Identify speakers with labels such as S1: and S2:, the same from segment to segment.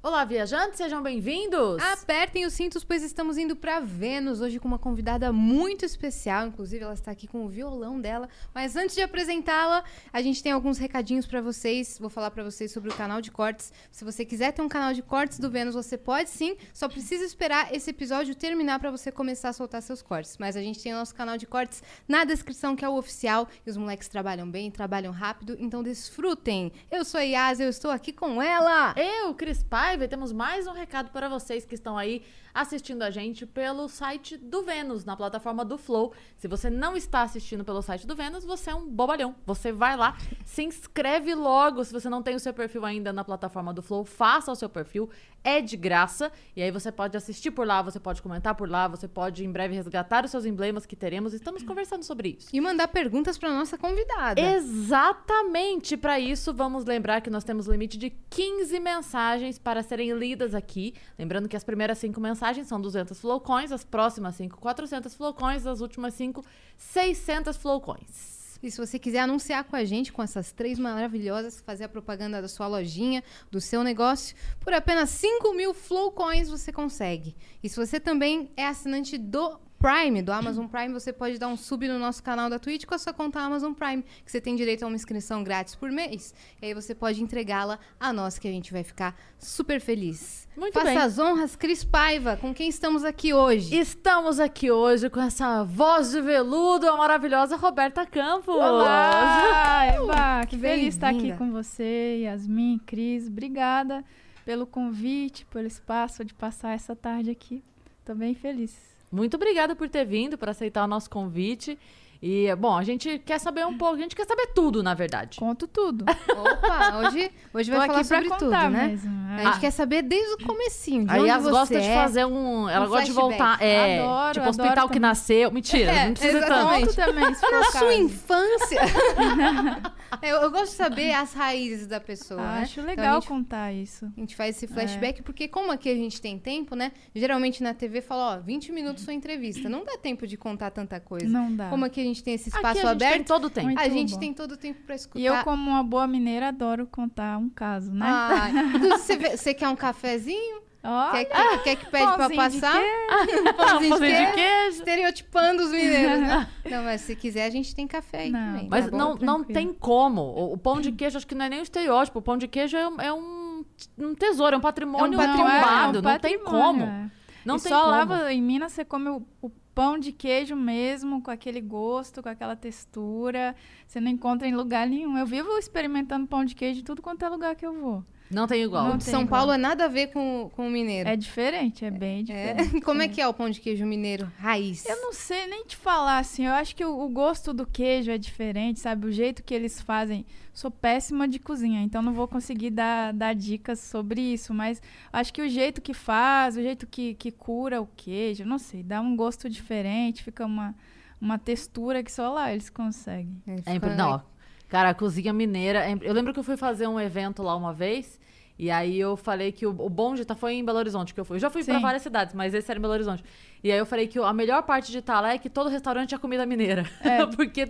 S1: Olá, viajantes, sejam bem-vindos!
S2: Apertem os cintos, pois estamos indo para Vênus hoje com uma convidada muito especial. Inclusive, ela está aqui com o violão dela. Mas antes de apresentá-la, a gente tem alguns recadinhos para vocês. Vou falar para vocês sobre o canal de cortes. Se você quiser ter um canal de cortes do Vênus, você pode sim. Só precisa esperar esse episódio terminar para você começar a soltar seus cortes. Mas a gente tem o nosso canal de cortes na descrição, que é o oficial. E os moleques trabalham bem, trabalham rápido. Então desfrutem. Eu sou a Yas, eu estou aqui com ela.
S1: Eu, Cris Paiva, e temos mais um recado para vocês que estão aí assistindo a gente pelo site do Vênus, na plataforma do Flow. Se você não está assistindo pelo site do Vênus, você é um bobalhão. Você vai lá, se inscreve logo. Se você não tem o seu perfil ainda na plataforma do Flow, faça o seu perfil. É de graça. E aí você pode assistir por lá, você pode comentar por lá, você pode em breve resgatar os seus emblemas que teremos. Estamos conversando sobre isso.
S2: E mandar perguntas para nossa convidada.
S1: Exatamente. Para isso, vamos lembrar que nós temos limite de 15 mensagens para serem lidas aqui. Lembrando que as primeiras cinco mensagens são 200 flowcoins, as próximas 5, 400 flowcoins, as últimas 5, 600 flowcoins.
S2: E se você quiser anunciar com a gente, com essas três maravilhosas, fazer a propaganda da sua lojinha, do seu negócio, por apenas 5 mil flowcoins você consegue. E se você também é assinante do Prime, do Amazon Prime, você pode dar um sub no nosso canal da Twitch com a sua conta Amazon Prime, que você tem direito a uma inscrição grátis por mês. E aí você pode entregá-la a nós, que a gente vai ficar super feliz.
S1: Muito
S2: Faça
S1: bem.
S2: as honras, Cris Paiva, com quem estamos aqui hoje.
S1: Estamos aqui hoje com essa voz de veludo, a maravilhosa Roberta Campos.
S3: Olá, Eva, que feliz estar aqui com você, Yasmin, Cris. Obrigada pelo convite, pelo espaço de passar essa tarde aqui. Tô bem feliz.
S1: Muito obrigada por ter vindo, por aceitar o nosso convite. E, bom, a gente quer saber um pouco, a gente quer saber tudo, na verdade.
S3: Conto tudo.
S2: Opa, hoje, hoje vai
S3: Tô
S2: falar sobre tudo, né?
S3: mesmo.
S2: A
S3: É.
S2: gente quer saber desde o comecinho, de
S1: Aí elas gostam de
S2: é.
S1: fazer um. Ela
S2: um
S1: gosta de voltar. É,
S3: Adoro,
S1: tipo,
S3: adoro
S1: hospital que
S3: também.
S1: nasceu. Mentira,
S2: É,
S1: não precisa tanto.
S3: Conto também,
S2: Na sua infância. eu, eu gosto de saber as raízes da pessoa, né?
S3: Acho
S2: Então,
S3: legal
S2: a gente
S3: contar isso.
S2: A gente faz esse flashback, porque como aqui a gente tem tempo, né? Geralmente na TV fala, ó, 20 minutos sua entrevista. Não dá tempo de contar tanta coisa.
S3: Não dá.
S2: Como aqui a gente tem esse
S1: Aqui
S2: espaço
S1: a gente tem
S2: aberto,
S1: todo o tempo.
S3: Muito
S2: a gente
S3: bom.
S2: tem todo o tempo pra escutar.
S3: E eu, como uma boa mineira, adoro contar um caso, né?
S2: Ai, você, vê- você quer um cafezinho?
S3: Ó,
S2: Quer que, quer que pede
S3: de
S2: passar? Um pãozinho de
S1: Pãozinho de
S2: queijo? Estereotipando os mineiros, né? Não, mas se quiser, a gente tem café aí
S3: Não,
S2: também.
S1: Mas
S2: tá bom?
S1: não, não tem como. O, o pão de queijo, acho que não é nem um estereótipo. O pão de queijo é, um- é um, um tesouro, é um patrimônio
S2: É um patrimônio,
S1: tombado.
S3: é um
S1: não tem
S3: patrimônio,
S1: como.
S3: é.
S1: Não
S3: e
S1: tem
S3: só
S1: como.
S3: lá em Minas você come o, o pão de queijo mesmo, com aquele gosto, com aquela textura. Você não encontra em lugar nenhum. Eu vivo experimentando pão de queijo em tudo quanto é lugar que eu vou.
S1: Não tem igual.
S3: Não
S2: O de
S3: tem
S2: São
S3: igual.
S2: Paulo é nada a ver com, com o mineiro.
S3: É diferente, é bem
S2: É.
S3: diferente.
S2: Como é que é o pão de queijo mineiro raiz?
S3: Eu não sei nem te falar, assim. Eu acho que o, o gosto do queijo é diferente, sabe? O jeito que eles fazem. Sou péssima de cozinha, então não vou conseguir dar, dar dicas sobre isso. Mas acho que o jeito que faz, o jeito que, que cura o queijo, não sei, dá um gosto diferente, fica uma, uma textura que só lá eles conseguem.
S2: É,
S1: É
S2: fica-
S1: impre- não, cara, a cozinha mineira. é Eu lembro que eu fui fazer um evento lá uma vez. E aí eu falei que o, o bom de estar foi em Belo Horizonte que eu fui. Eu já fui pra
S3: Sim.
S1: várias cidades, mas esse era em Belo Horizonte. E aí eu falei que o- a melhor parte de estar lá é que todo restaurante é comida mineira.
S3: É.
S1: Porque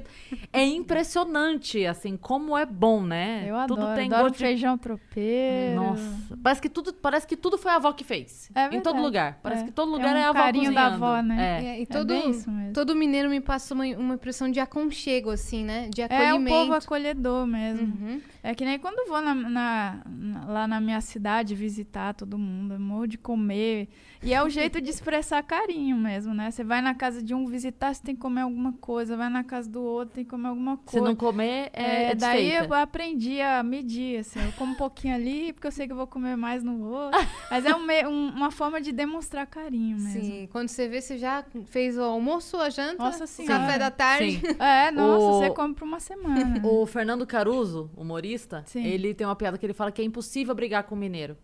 S1: é impressionante, assim, como é bom, né?
S3: Eu adoro,
S1: Tudo tem
S3: adoro
S1: gosto de...
S3: feijão tropeiro.
S1: Nossa, parece que tudo, parece que tudo foi a avó que fez.
S3: É
S1: em todo
S3: verdade.
S1: lugar. Parece
S3: É.
S1: que todo
S3: Tem
S1: lugar
S3: um
S1: é a avó
S3: carinho da
S1: cozinhando.
S3: avó, né?
S1: É.
S2: É, e
S3: É
S2: todo,
S3: bem isso mesmo.
S2: todo mineiro me passa uma, uma impressão de aconchego, assim, né? De
S3: É um
S2: acolhimento.
S3: povo acolhedor mesmo.
S2: Uhum.
S3: É que nem quando vou na, na- na- lá na minha cidade visitar todo mundo, morro de comer. E é o jeito de expressar carinho mesmo, né? Você vai na casa de um visitar, você tem que comer alguma coisa. Vai na casa do outro, tem que comer alguma
S1: Se
S3: coisa.
S1: não comer, é, é
S3: daí eu aprendi a medir, assim. Eu como um pouquinho ali, porque eu sei que eu vou comer mais no outro. Mas é um um- uma forma de demonstrar carinho mesmo.
S2: Sim, quando você vê, você já fez o almoço, a janta,
S3: Nossa
S2: o
S3: Senhora.
S2: café da tarde.
S1: Sim.
S3: É, nossa,
S1: O-
S3: você come por uma semana.
S1: O Fernando Caruso, humorista,
S3: Sim.
S1: ele tem uma piada que ele fala que é impossível brigar com o mineiro.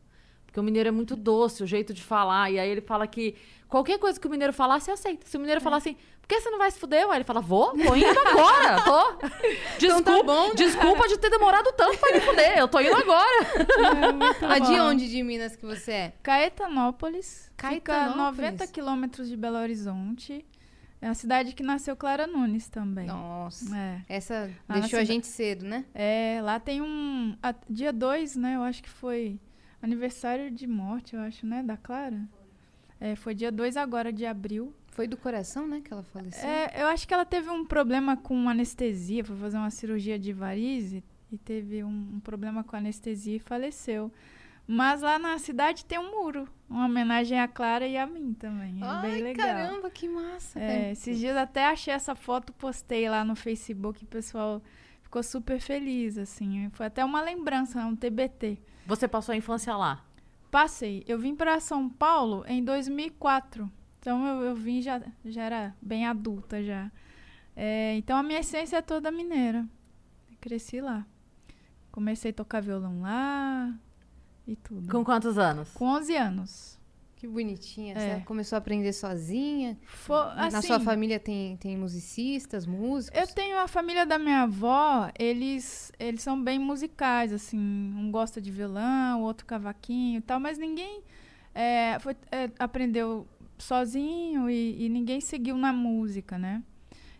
S1: Porque o mineiro é muito doce, o jeito de falar. E aí ele fala que qualquer coisa que o mineiro falar, você aceita. Se o mineiro falar assim, por que você não vai se fuder? Aí ele fala, vou, tô indo agora. Tô. Desculpa,
S2: tá bom.
S1: desculpa de ter demorado tanto pra me fuder. Eu tô indo agora.
S3: É
S2: de onde de Minas que você é?
S3: Caetanópolis.
S2: Caetanópolis.
S3: Fica 90 quilômetros de Belo Horizonte. É a cidade que nasceu Clara Nunes também.
S2: Nossa.
S3: É.
S2: Essa
S3: Lá
S2: deixou a gente cedo, né?
S3: É, lá tem um. a- dia 2, né? Eu acho que foi aniversário de morte, eu acho, né? Da Clara. É, foi dia 2 agora de abril.
S2: Foi do coração, né, que ela faleceu?
S3: É, eu acho que ela teve um problema com anestesia, foi fazer uma cirurgia de varize e teve um, um problema com anestesia e faleceu. Mas lá na cidade tem um muro, uma homenagem à Clara e a mim também. É
S2: Ai,
S3: bem legal.
S2: caramba, que massa.
S3: É, esses dias até achei essa foto, postei lá no Facebook e o pessoal ficou super feliz, assim. Foi até uma lembrança, um TBT.
S1: Você passou a infância lá.
S3: Passei. Eu vim para São Paulo em 2004. Então eu, eu vim já, já era bem adulta já. É, então a minha essência é toda mineira. Cresci lá. Comecei a tocar violão lá e tudo.
S1: Com quantos anos?
S3: Com 11 anos.
S2: Que bonitinha.
S3: É.
S2: Você começou a aprender sozinha?
S3: Fo-
S2: Na
S3: assim,
S2: sua família tem, tem musicistas, músicos?
S3: Eu tenho a família da minha avó, eles, eles são bem musicais, assim. Um gosta de violão, o outro cavaquinho e tal, mas ninguém é, foi- é, aprendeu sozinho e, e ninguém seguiu na música, né?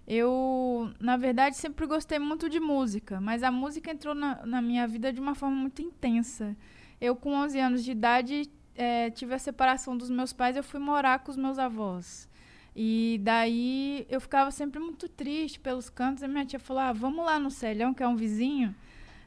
S3: Eu, na verdade, sempre gostei muito de música, mas a música entrou na, na minha vida de uma forma muito intensa. Eu, com 11 anos de idade, eh, tive a separação dos meus pais, eu fui morar com os meus avós. E daí eu ficava sempre muito triste pelos cantos. E minha tia falou: ah, vamos lá no Celhão, que é um vizinho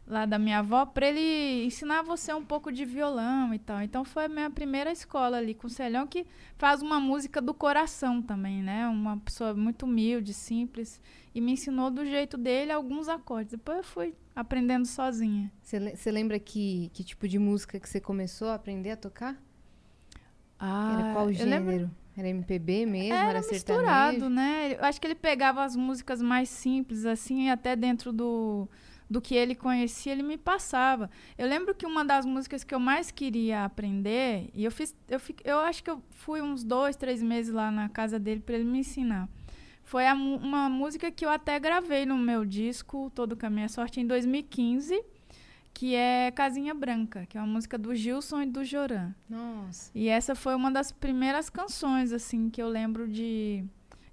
S3: lá da minha avó, para ele ensinar você um pouco de violão e tal. Então foi a minha primeira escola ali com o Celhão, que faz uma música do coração também, né? Uma pessoa muito humilde, simples. E me ensinou do jeito dele alguns acordes. Depois eu fui aprendendo sozinha.
S2: Você le- Você lembra que, que tipo de música que você começou a aprender a tocar?
S3: Ah,
S2: Era qual
S3: eu lembro-
S2: gênero? Era MPB mesmo?
S3: Era,
S2: Era,
S3: misturado,
S2: sertanejo?
S3: né? Eu acho que ele pegava as músicas mais simples, assim, e até dentro do, do que ele conhecia, ele me passava. Eu lembro que uma das músicas que eu mais queria aprender, e eu fiz, eu, eu acho que eu fui uns dois, três meses lá na casa dele para ele me ensinar. Foi a uma música que eu até gravei no meu disco, Todo Com a Minha Sorte, em 2015, que é Casinha Branca, que é uma música do Gilson e do Joran.
S2: Nossa.
S3: E essa foi uma das primeiras canções, assim, que eu lembro de,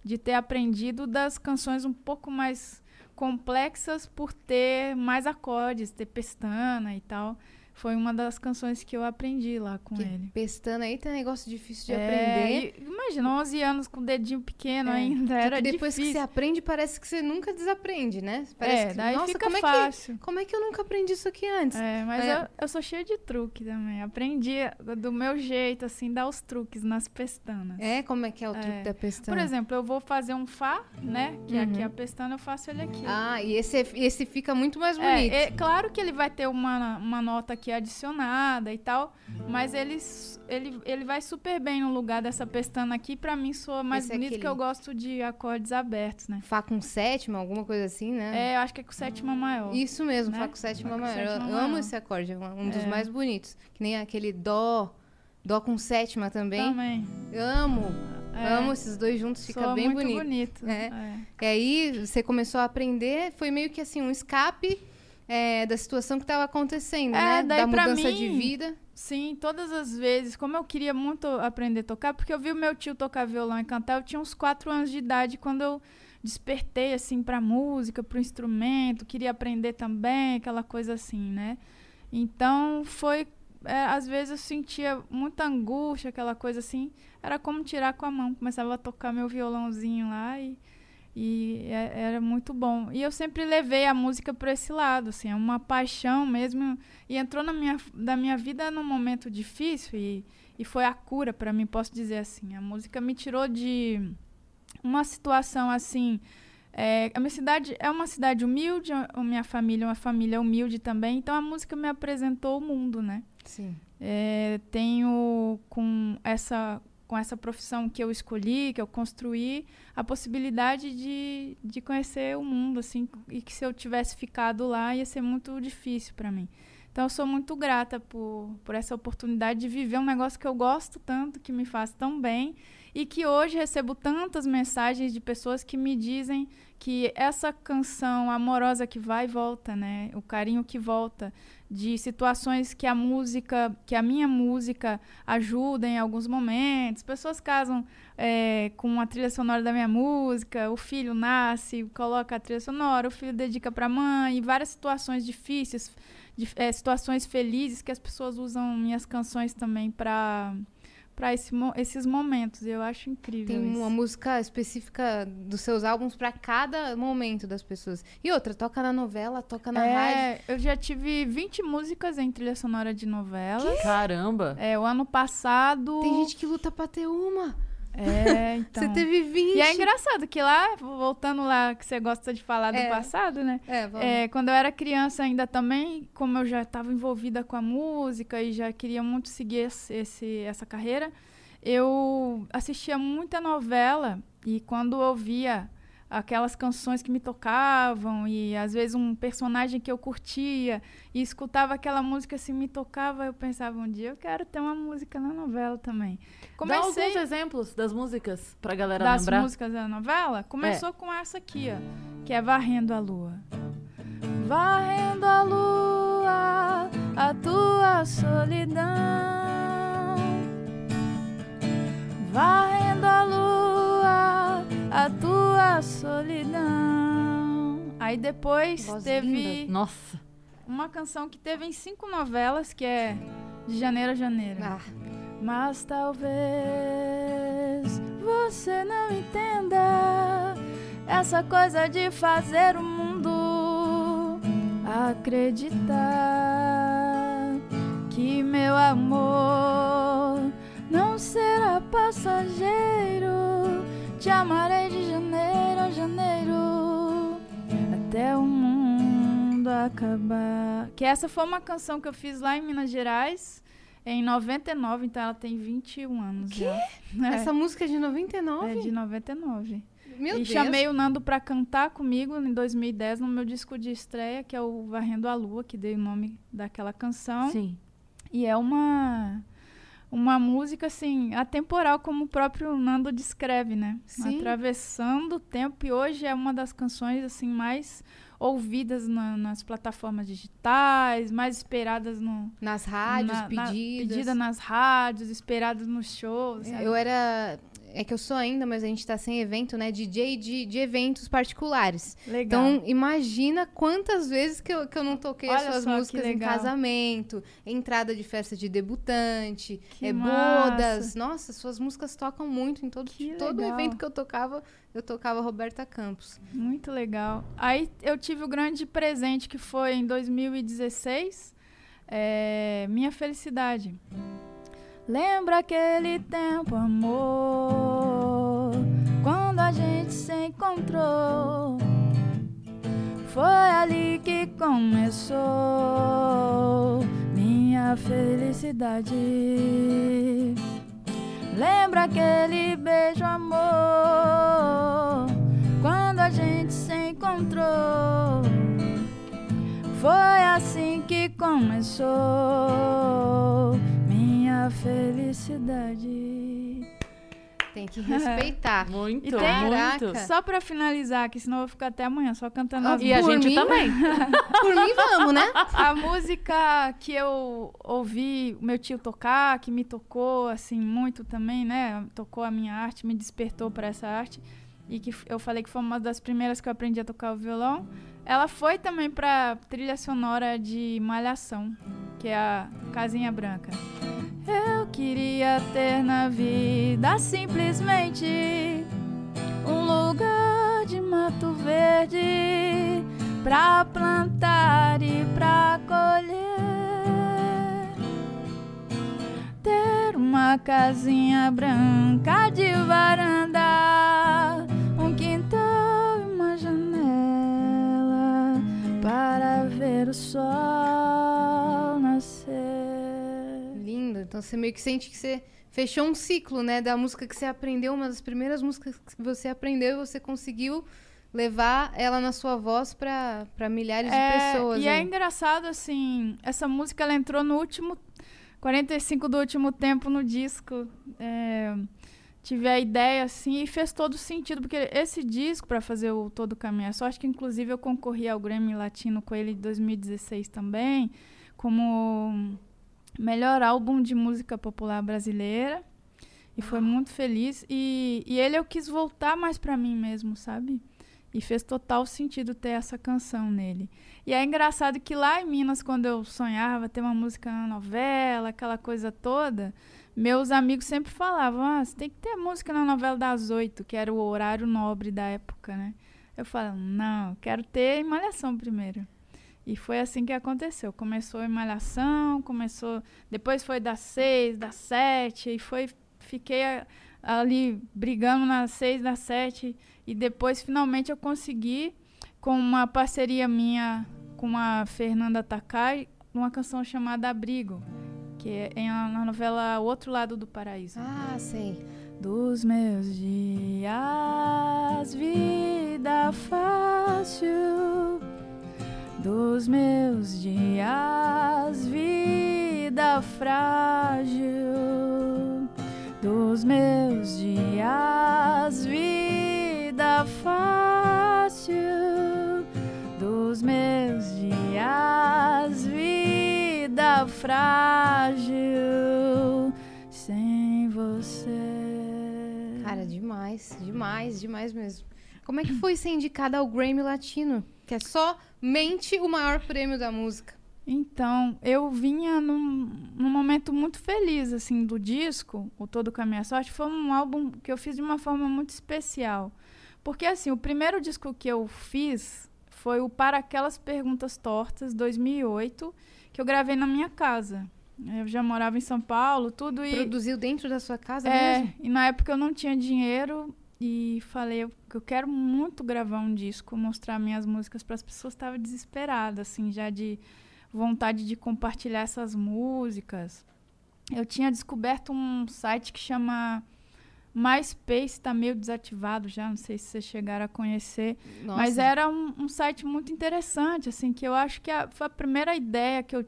S3: de ter aprendido das canções um pouco mais complexas por ter mais acordes, ter pestana e tal. Foi uma das canções que eu aprendi lá com
S2: Que
S3: ele.
S2: pestana aí tem negócio difícil de
S3: É,
S2: aprender.
S3: e imagina, 11 anos com o dedinho pequeno
S2: É,
S3: ainda, era
S2: que depois que
S3: difícil.
S2: você aprende, parece que você nunca desaprende, né? Parece
S3: é,
S2: que,
S3: daí
S2: nossa,
S3: fica
S2: como
S3: fácil.
S2: É que, como é que eu nunca aprendi isso aqui antes?
S3: É, mas
S2: É.
S3: Eu, eu sou cheia de truque também. Aprendi do meu jeito, assim, dar os truques nas pestanas.
S2: É, como é que é o truque
S3: É.
S2: da pestana?
S3: Por exemplo, eu vou fazer um Fá, né? Que aqui
S2: Uhum.
S3: a pestana eu faço ele aqui.
S2: Ah, e esse, é- esse fica muito mais
S3: É,
S2: bonito.
S3: é claro que ele vai ter uma, uma nota aqui adicionada e tal, mas ele, ele, ele vai super bem no lugar dessa pestana aqui. Pra mim, soa mais
S2: Esse é
S3: bonito
S2: aquele-
S3: que eu gosto de acordes abertos, né?
S2: Fá com sétima, alguma coisa assim, né?
S3: É, eu acho que é com sétima maior.
S2: Isso mesmo,
S3: né?
S2: Fá com sétima
S3: Fá com
S2: maior. Eu
S3: sétima
S2: amo
S3: maior.
S2: esse acorde, é um dos
S3: É.
S2: mais bonitos. Que nem aquele Dó, Dó com sétima também.
S3: Também.
S2: Amo,
S3: É,
S2: amo esses dois juntos, fica
S3: soa
S2: bem
S3: muito
S2: bonito.
S3: bonito.
S2: É.
S3: é.
S2: E aí você começou a aprender, foi meio que assim, um escape é, da situação que estava acontecendo,
S3: É,
S2: né? Da mudança de
S3: mim-
S2: vida.
S3: Sim, todas as vezes. Como eu queria muito aprender a tocar, porque eu vi o meu tio tocar violão e cantar, eu tinha uns quatro anos de idade quando eu despertei assim para música, para o instrumento, queria aprender também, aquela coisa assim, né? Então foi, é, às vezes eu sentia muita angústia, aquela coisa assim, era como tirar com a mão, começava a tocar meu violãozinho lá e e é- era muito bom. E eu sempre levei a música para esse lado, assim, é uma paixão mesmo. E entrou na minha, da minha vida num momento difícil e, e foi a cura para mim, posso dizer assim. A música me tirou de uma situação assim. é, a minha cidade é uma cidade humilde, a a minha família é uma família humilde também. Então a música me apresentou o mundo, né?
S2: Sim.
S3: É, tenho com essa com essa profissão que eu escolhi, que eu construí, a possibilidade de, de conhecer o mundo, assim, e que se eu tivesse ficado lá ia ser muito difícil para mim. Então eu sou muito grata por, por essa oportunidade de viver um negócio que eu gosto tanto, que me faz tão bem e que hoje recebo tantas mensagens de pessoas que me dizem que essa canção amorosa que vai e volta, né? O carinho que volta de situações que a música, que a minha música ajuda em alguns momentos. Pessoas casam é, com a trilha sonora da minha música, o filho nasce, coloca a trilha sonora, o filho dedica para a mãe, e várias situações difíceis, de, é, situações felizes que as pessoas usam minhas canções também para para esse, esses momentos. Eu acho incrível.
S2: Tem
S3: isso.
S2: uma música específica dos seus álbuns para cada momento das pessoas. E outra, toca na novela, toca na
S3: é,
S2: rádio.
S3: Eu já tive 20 músicas em trilha sonora de novela.
S1: Caramba!
S3: É, o ano passado.
S2: Tem gente que luta pra ter uma.
S3: É, então.
S2: Você teve 20.
S3: E é engraçado que lá, voltando lá, que você gosta de falar do
S2: É.
S3: passado, né?
S2: É, vamos.
S3: É, quando eu era criança ainda também, como eu já estava envolvida com a música e já queria muito seguir esse, esse- essa carreira, eu assistia muita novela e quando eu ouvia aquelas canções que me tocavam e às vezes um personagem que eu curtia e escutava aquela música assim me tocava, eu pensava um dia eu quero ter uma música na novela também.
S1: Dá alguns
S3: Comecei
S1: exemplos das músicas pra galera
S3: das
S1: lembrar.
S3: músicas da novela, começou com essa aqui, ó, que é Varrendo a Lua. Varrendo a lua, a tua solidão. Varrendo a lua, a tua solidão. Aí depois
S2: Voz
S3: teve
S2: linda.
S1: Nossa.
S3: uma canção que teve em cinco novelas, que é De Janeiro a Janeiro.
S2: Ah,
S3: Mas talvez você não entenda essa coisa de fazer o mundo acreditar que meu amor não será passageiro. Te amarei de janeiro a janeiro até o mundo acabar. Que essa foi uma canção que eu fiz lá em Minas Gerais em 99, então ela tem 21 anos
S2: Quê?
S3: já. É,
S2: Essa música é de 99?
S3: é de 99.
S2: Meu
S3: e
S2: Deus.
S3: chamei o Nando pra cantar comigo em 2010 no meu disco de estreia, que é o Varrendo a Lua, que dei o nome daquela canção.
S1: Sim.
S3: E é uma uma música assim, atemporal como o próprio Nando descreve, né?
S2: Sim.
S3: Atravessando o tempo e hoje é uma das canções assim mais ouvidas na- nas plataformas digitais, mais esperadas no
S2: Nas rádios,
S3: na- na-
S2: pedidas.
S3: pedida nas rádios, esperadas nos shows. sabe?
S2: Eu era. É que eu sou ainda, mas a gente tá sem evento, né? DJ de, de eventos particulares.
S3: Legal.
S2: Então, imagina quantas vezes que eu, que eu não toquei as
S3: Olha
S2: suas
S3: só que
S2: músicas em casamento, entrada de festa de debutante,
S3: Que
S2: é,
S3: massa.
S2: bodas. Nossa, suas músicas tocam muito em todo,
S3: Que
S2: todo
S3: legal.
S2: evento que eu tocava, eu tocava Roberta Campos.
S3: Muito legal. Aí eu tive o grande presente que foi em 2016, é, Minha Felicidade. Lembra aquele tempo, amor, quando a gente se encontrou. Foi ali que começou minha felicidade. Lembra aquele beijo, amor, quando a gente se encontrou. Foi assim que começou minha felicidade.
S2: Tem que respeitar.
S1: Muito,
S3: E tem-
S1: muito.
S3: Só pra finalizar, que senão eu vou ficar até amanhã só cantando
S2: Ah,
S3: as
S1: E a gente
S2: mim?
S1: também.
S2: Por mim, vamos, né?
S3: a música que eu ouvi o meu tio tocar, que me tocou assim muito também, né? Tocou a minha arte, me despertou para essa arte e que eu falei que foi uma das primeiras que eu aprendi a tocar o violão. Ela foi também para trilha sonora de Malhação, que é a Casinha Branca. Eu queria ter na vida simplesmente um lugar de mato verde pra plantar e pra colher. Ter uma casinha branca de varanda, um quintal e uma janela para ver o sol nascer.
S2: Lindo. Então você meio que sente que você fechou um ciclo, né? Da música que você aprendeu, uma das primeiras músicas que você aprendeu e você conseguiu levar ela na sua voz pra, pra milhares
S3: É,
S2: de pessoas.
S3: E é
S2: aí.
S3: engraçado, assim, essa música ela entrou no último 45 do último tempo no disco. É, tive a ideia, assim, e fez todo sentido, porque esse disco, para fazer o Todo Caminho é Só, acho que inclusive eu concorri ao Grammy Latino com ele em 2016 também, como melhor álbum de música popular brasileira. E foi muito feliz. E, e ele eu quis voltar mais pra mim mesmo, sabe? E fez total sentido ter essa canção nele. E é engraçado que lá em Minas, quando eu sonhava ter uma música na novela, aquela coisa toda, meus amigos sempre falavam: ah, você tem que ter música na novela das oito, que era o horário nobre da época, né? Eu falava: não, quero ter em Malhação primeiro. E foi assim que aconteceu. Começou em Malhação, começou. Depois foi das seis, das sete, e foi. Fiquei ali brigando nas seis, das sete. E depois, finalmente, eu consegui, com uma parceria minha com a Fernanda Takai, uma canção chamada Abrigo, que é na novela O Outro Lado do Paraíso.
S2: Ah, sei.
S3: Dos meus dias, vida fácil. Dos meus dias, vida frágil. Dos meus dias, frágil. Sem você.
S2: Cara, demais, demais, demais mesmo. Como é que foi ser indicada ao Grammy Latino? Que é somente o maior prêmio da música.
S3: Então, eu vinha num, num momento muito feliz, assim, do disco, o Todo Com a Minha Sorte. Foi um álbum que eu fiz de uma forma muito especial. Porque, assim, o primeiro disco que eu fiz foi o Para Aquelas Perguntas Tortas, 2008, que eu gravei na minha casa. Eu já morava em São Paulo, tudo, e...
S2: Produziu dentro da sua casa
S3: É,
S2: mesmo?
S3: e na época eu não tinha dinheiro e falei eu- que eu quero muito gravar um disco, mostrar minhas músicas para as pessoas. Estava desesperada, assim, já de vontade de compartilhar essas músicas. Eu tinha descoberto um site que chama MySpace, está meio desativado já, não sei se vocês chegaram a conhecer.
S2: Nossa.
S3: Mas era um, um site muito interessante, assim, que eu acho que a- foi a primeira ideia que eu,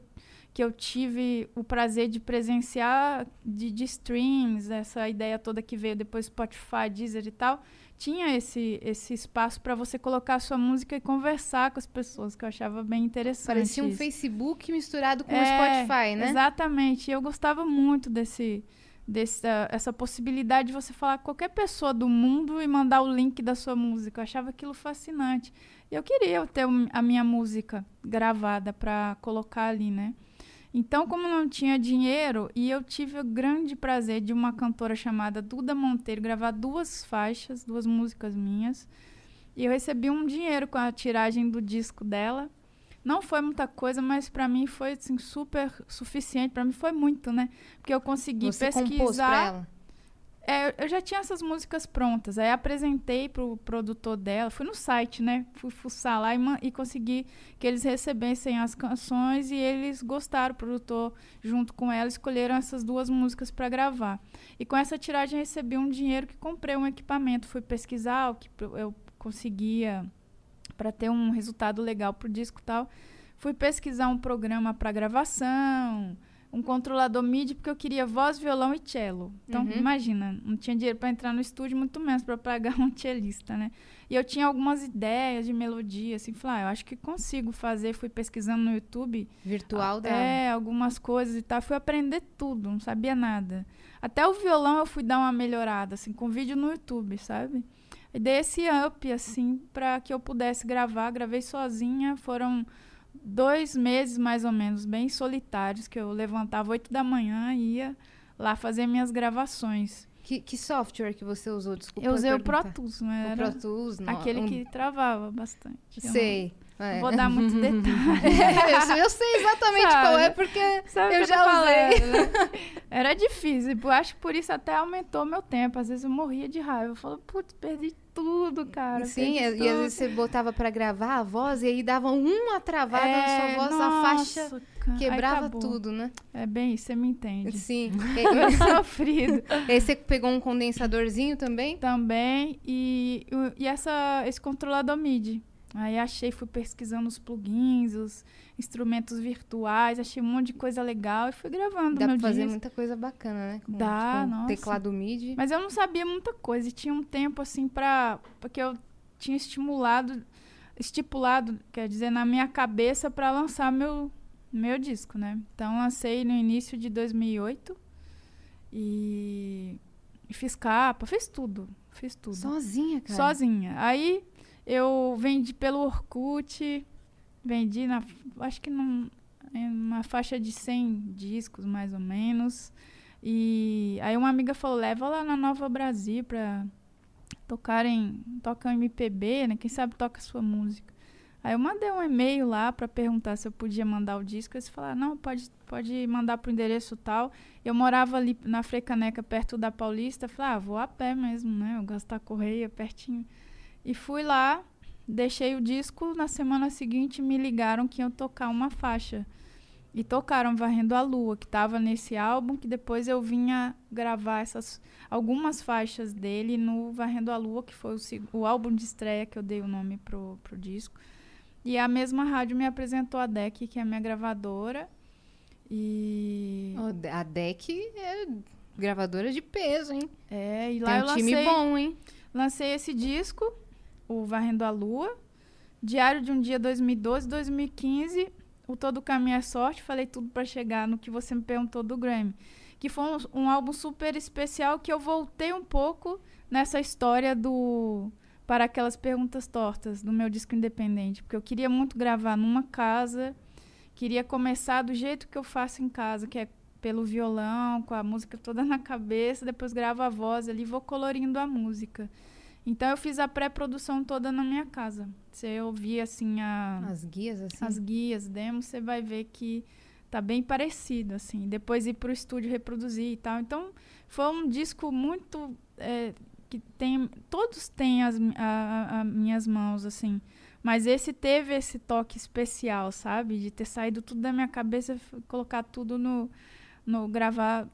S3: que eu tive o prazer de presenciar de, de streams, essa ideia toda que veio depois Spotify, Deezer e tal. Tinha esse, esse espaço para você colocar a sua música e conversar com as pessoas, que eu achava bem interessante.
S2: Parecia um
S3: isso.
S2: Facebook misturado com o
S3: É,
S2: Spotify, né?
S3: Exatamente. E eu gostava muito desse, dessa essa possibilidade de você falar com qualquer pessoa do mundo e mandar o link da sua música. Eu achava aquilo fascinante. E eu queria ter a minha música gravada para colocar ali, né? Então, como não tinha dinheiro, e eu tive o grande prazer de uma cantora chamada Duda Monteiro gravar duas faixas, duas músicas minhas. E eu recebi um dinheiro com a tiragem do disco dela. Não foi muita coisa, mas pra mim foi assim, super suficiente. Pra mim foi muito, né? Porque eu consegui
S2: Você
S3: pesquisar.
S2: ela?
S3: É, eu já tinha essas músicas prontas. Aí apresentei pro produtor dela. Fui no site, né? Fui fuçar lá e, e consegui que eles recebessem as canções e eles gostaram. O produtor, junto com ela, escolheram essas duas músicas para gravar. E com essa tiragem recebi um dinheiro que comprei um equipamento. Fui pesquisar o que eu conseguia para ter um resultado legal pro disco e tal. Fui pesquisar um programa para gravação, um controlador MIDI, porque eu queria voz, violão e cello. Então,
S2: Uhum.
S3: imagina, não tinha dinheiro para entrar no estúdio, muito menos para pagar um cellista, né? E eu tinha algumas ideias de melodia, assim, falei, ah, eu acho que consigo fazer. Fui pesquisando no YouTube
S2: Virtual dela.
S3: é, algumas coisas e tal. Fui aprender tudo, não sabia nada. Até o violão eu fui dar uma melhorada, assim, com vídeo no YouTube, sabe? E dei esse up, assim, pra que eu pudesse gravar. Gravei sozinha. Foram dois meses, mais ou menos, bem solitários, que eu levantava oito da manhã e ia lá fazer minhas gravações.
S2: Que, que software que você usou? Desculpa
S3: eu usei o Pro. Tools, né?
S2: O
S3: Era
S2: Pro Tools, não,
S3: aquele
S2: um-
S3: que travava bastante.
S2: Sei.
S3: Não
S2: É.
S3: vou dar muitos detalhes.
S2: eu, sei- eu sei exatamente
S3: Sabe?
S2: qual é, porque
S3: Sabe
S2: eu já usei.
S3: falando, né? Era difícil. Eu acho que por isso até aumentou meu tempo. Às vezes eu morria de raiva. Eu falava, putz, perdi tudo, cara.
S2: Sim, e, e
S3: tudo.
S2: às vezes você botava pra gravar a voz e aí dava uma travada na
S3: É,
S2: sua voz, a faixa
S3: nossa, cara,
S2: quebrava tudo, né?
S3: É bem isso, você me entende.
S2: Sim.
S3: É sofrido.
S2: E aí você pegou um condensadorzinho também?
S3: Também. E, e essa, esse controlador MIDI. Aí achei, fui pesquisando os plugins, os instrumentos virtuais, achei um monte de coisa legal e fui gravando
S2: Dá
S3: meu
S2: pra fazer
S3: disco.
S2: muita coisa bacana, né? Com,
S3: Dá,
S2: com
S3: nossa.
S2: teclado MIDI.
S3: Mas eu não sabia muita coisa. E tinha um tempo, assim, pra... Porque eu tinha estimulado... Estipulado, quer dizer, na minha cabeça pra lançar meu, meu disco, né? Então, lancei no início de 2008. E... e fiz capa, fiz tudo. Fiz tudo.
S2: Sozinha, cara.
S3: Sozinha. Aí, eu vendi pelo Orkut. Vendi na... Acho que num, faixa de 100 discos, mais ou menos. E aí uma amiga falou, leva lá na Nova Brasil pra tocarem, tocar MPB, né? Quem sabe toca sua música. Aí eu mandei um e-mail lá pra perguntar se eu podia mandar o disco. Eles falaram, não, pode, pode mandar pro endereço tal. Eu morava ali na Frecaneca, perto da Paulista. Falei, ah, vou a pé mesmo, né? Eu gosto da correia pertinho. E fui lá, deixei o disco. Na semana seguinte me ligaram que iam tocar uma faixa. E tocaram Varrendo a Lua, que estava nesse álbum, que depois eu vinha gravar essas algumas faixas dele no Varrendo a Lua, que foi o, o álbum de estreia que eu dei o nome pro, pro disco. E a mesma rádio me apresentou a DEC, que é a minha gravadora. E,
S2: a DEC é gravadora de peso, hein?
S3: é, e lá
S2: Tem
S3: eu
S2: um time
S3: lancei,
S2: bom, hein?
S3: lancei esse disco, o Varrendo a Lua, Diário de um Dia 2012, 2015, o Todo Caminho é Sorte, falei tudo pra chegar no que você me perguntou do Grammy. Que foi um, um álbum super especial que eu voltei um pouco nessa história do Para Aquelas Perguntas Tortas, do meu disco independente. Porque eu queria muito gravar numa casa, queria começar do jeito que eu faço em casa, que é pelo violão, com a música toda na cabeça, depois gravo a voz ali vou colorindo a música. Então eu fiz a pré-produção toda na minha casa. Você ouvir assim a
S2: As guias, assim.
S3: as guias, demos, você vai ver que tá bem parecido, assim. Depois ir pro estúdio reproduzir e tal. Então, foi um disco muito. é, que tem. Todos têm as a, a- minhas mãos, assim. Mas esse teve esse toque especial, sabe? De ter saído tudo da minha cabeça e colocar tudo no, no. gravar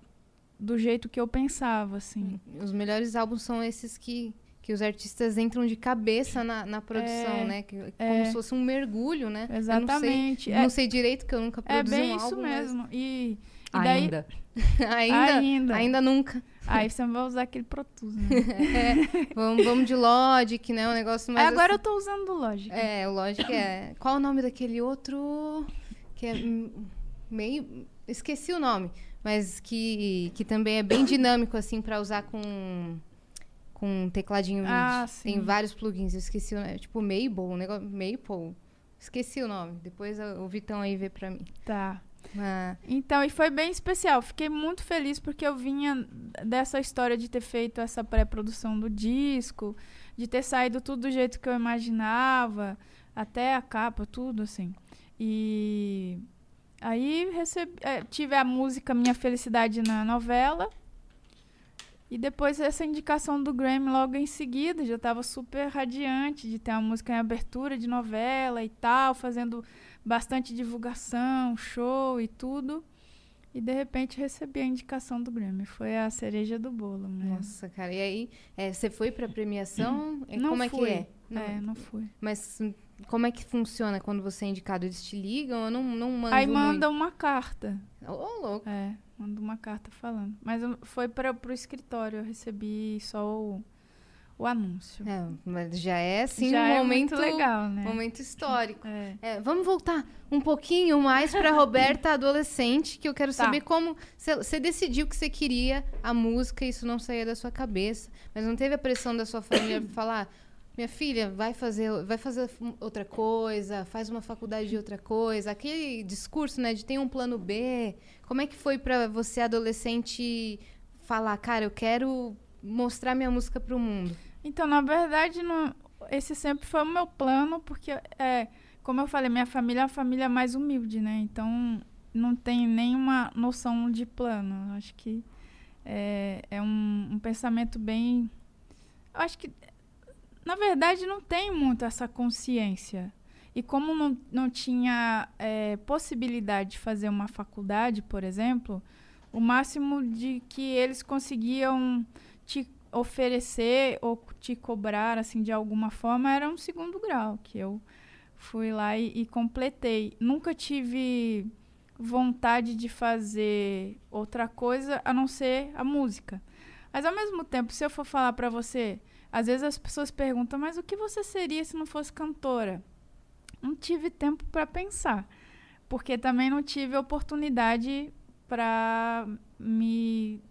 S3: do jeito que eu pensava, assim.
S2: Os melhores álbuns são esses que, que os artistas entram de cabeça na, na produção,
S3: É,
S2: né? Que, como
S3: é.
S2: se fosse um mergulho, né? Eu
S3: Exatamente.
S2: Não sei, não sei direito, que eu nunca
S3: É, é
S2: produzi
S3: bem
S2: um
S3: isso
S2: álbum. mas-
S3: mesmo. E, e daí,
S1: Ainda.
S2: ainda, ainda,
S3: ainda.
S2: nunca.
S3: Aí você vai usar aquele Pro Tools, né?
S2: É, vamos, vamos de Logic, né? Um negócio mais.
S3: Aí agora
S2: assim.
S3: eu tô usando o Logic.
S2: É, o Logic é. Qual o nome daquele outro? Que é meio. Esqueci o nome. Mas que, que também é bem dinâmico, assim, pra usar com. Com tecladinho MIDI.
S3: Ah,
S2: Tem
S3: sim.
S2: vários plugins, eu esqueci o nome. Tipo Maple, um negócio. Maple. Esqueci o nome. Depois o Vitão aí vê pra mim.
S3: Tá.
S2: Ah,
S3: Então, e foi bem especial. Fiquei muito feliz porque eu vinha dessa história de ter feito essa pré-produção do disco, de ter saído tudo do jeito que eu imaginava, até a capa, tudo assim. E aí recebi, eh, tive a música Minha Felicidade na novela. E depois essa indicação do Grammy logo em seguida, já estava super radiante de ter uma música em abertura de novela e tal, fazendo bastante divulgação, show e tudo. E de repente recebi a indicação do Grammy. Foi a cereja do bolo, né?
S2: nossa, cara. E aí, é, você foi pra premiação? É,
S3: Não
S2: como é
S3: fui.
S2: que é? Não-
S3: É, não fui.
S2: Mas como é que funciona quando você é indicado? Eles te ligam? Eu não, não mando
S3: Aí
S2: muito.
S3: manda uma carta.
S2: Ô, louco.
S3: É, manda uma carta falando. Mas foi para pro escritório, eu recebi só o, o anúncio.
S2: É, mas já é, assim,
S3: Já
S2: um
S3: é
S2: momento,
S3: muito legal, né?
S2: momento histórico.
S3: É.
S2: É, vamos voltar um pouquinho mais para Roberta adolescente, que eu quero
S3: Tá.
S2: saber como você decidiu que você queria a música e isso não saía da sua cabeça, mas não teve a pressão da sua família pra falar, minha filha, vai fazer, vai fazer outra coisa, faz uma faculdade de outra coisa, aquele discurso, né, de tem um plano B. Como é que foi para você adolescente falar, cara, eu quero mostrar minha música pro mundo?
S3: Então, na verdade, não, esse sempre foi o meu plano, porque, é, como eu falei, minha família é uma família mais humilde, né? Então, não tem nenhuma noção de plano. Acho que é, é um, um pensamento bem. Eu acho que, na verdade, não tem muito essa consciência. E como não, não tinha é, possibilidade de fazer uma faculdade, por exemplo, o máximo de que eles conseguiam te oferecer ou te cobrar assim de alguma forma era um segundo grau, que eu fui lá e, e completei. Nunca tive vontade de fazer outra coisa a não ser a música. Mas ao mesmo tempo, se eu for falar para você, às vezes as pessoas perguntam: "Mas o que você seria se não fosse cantora?" Não tive tempo para pensar, porque também não tive oportunidade para me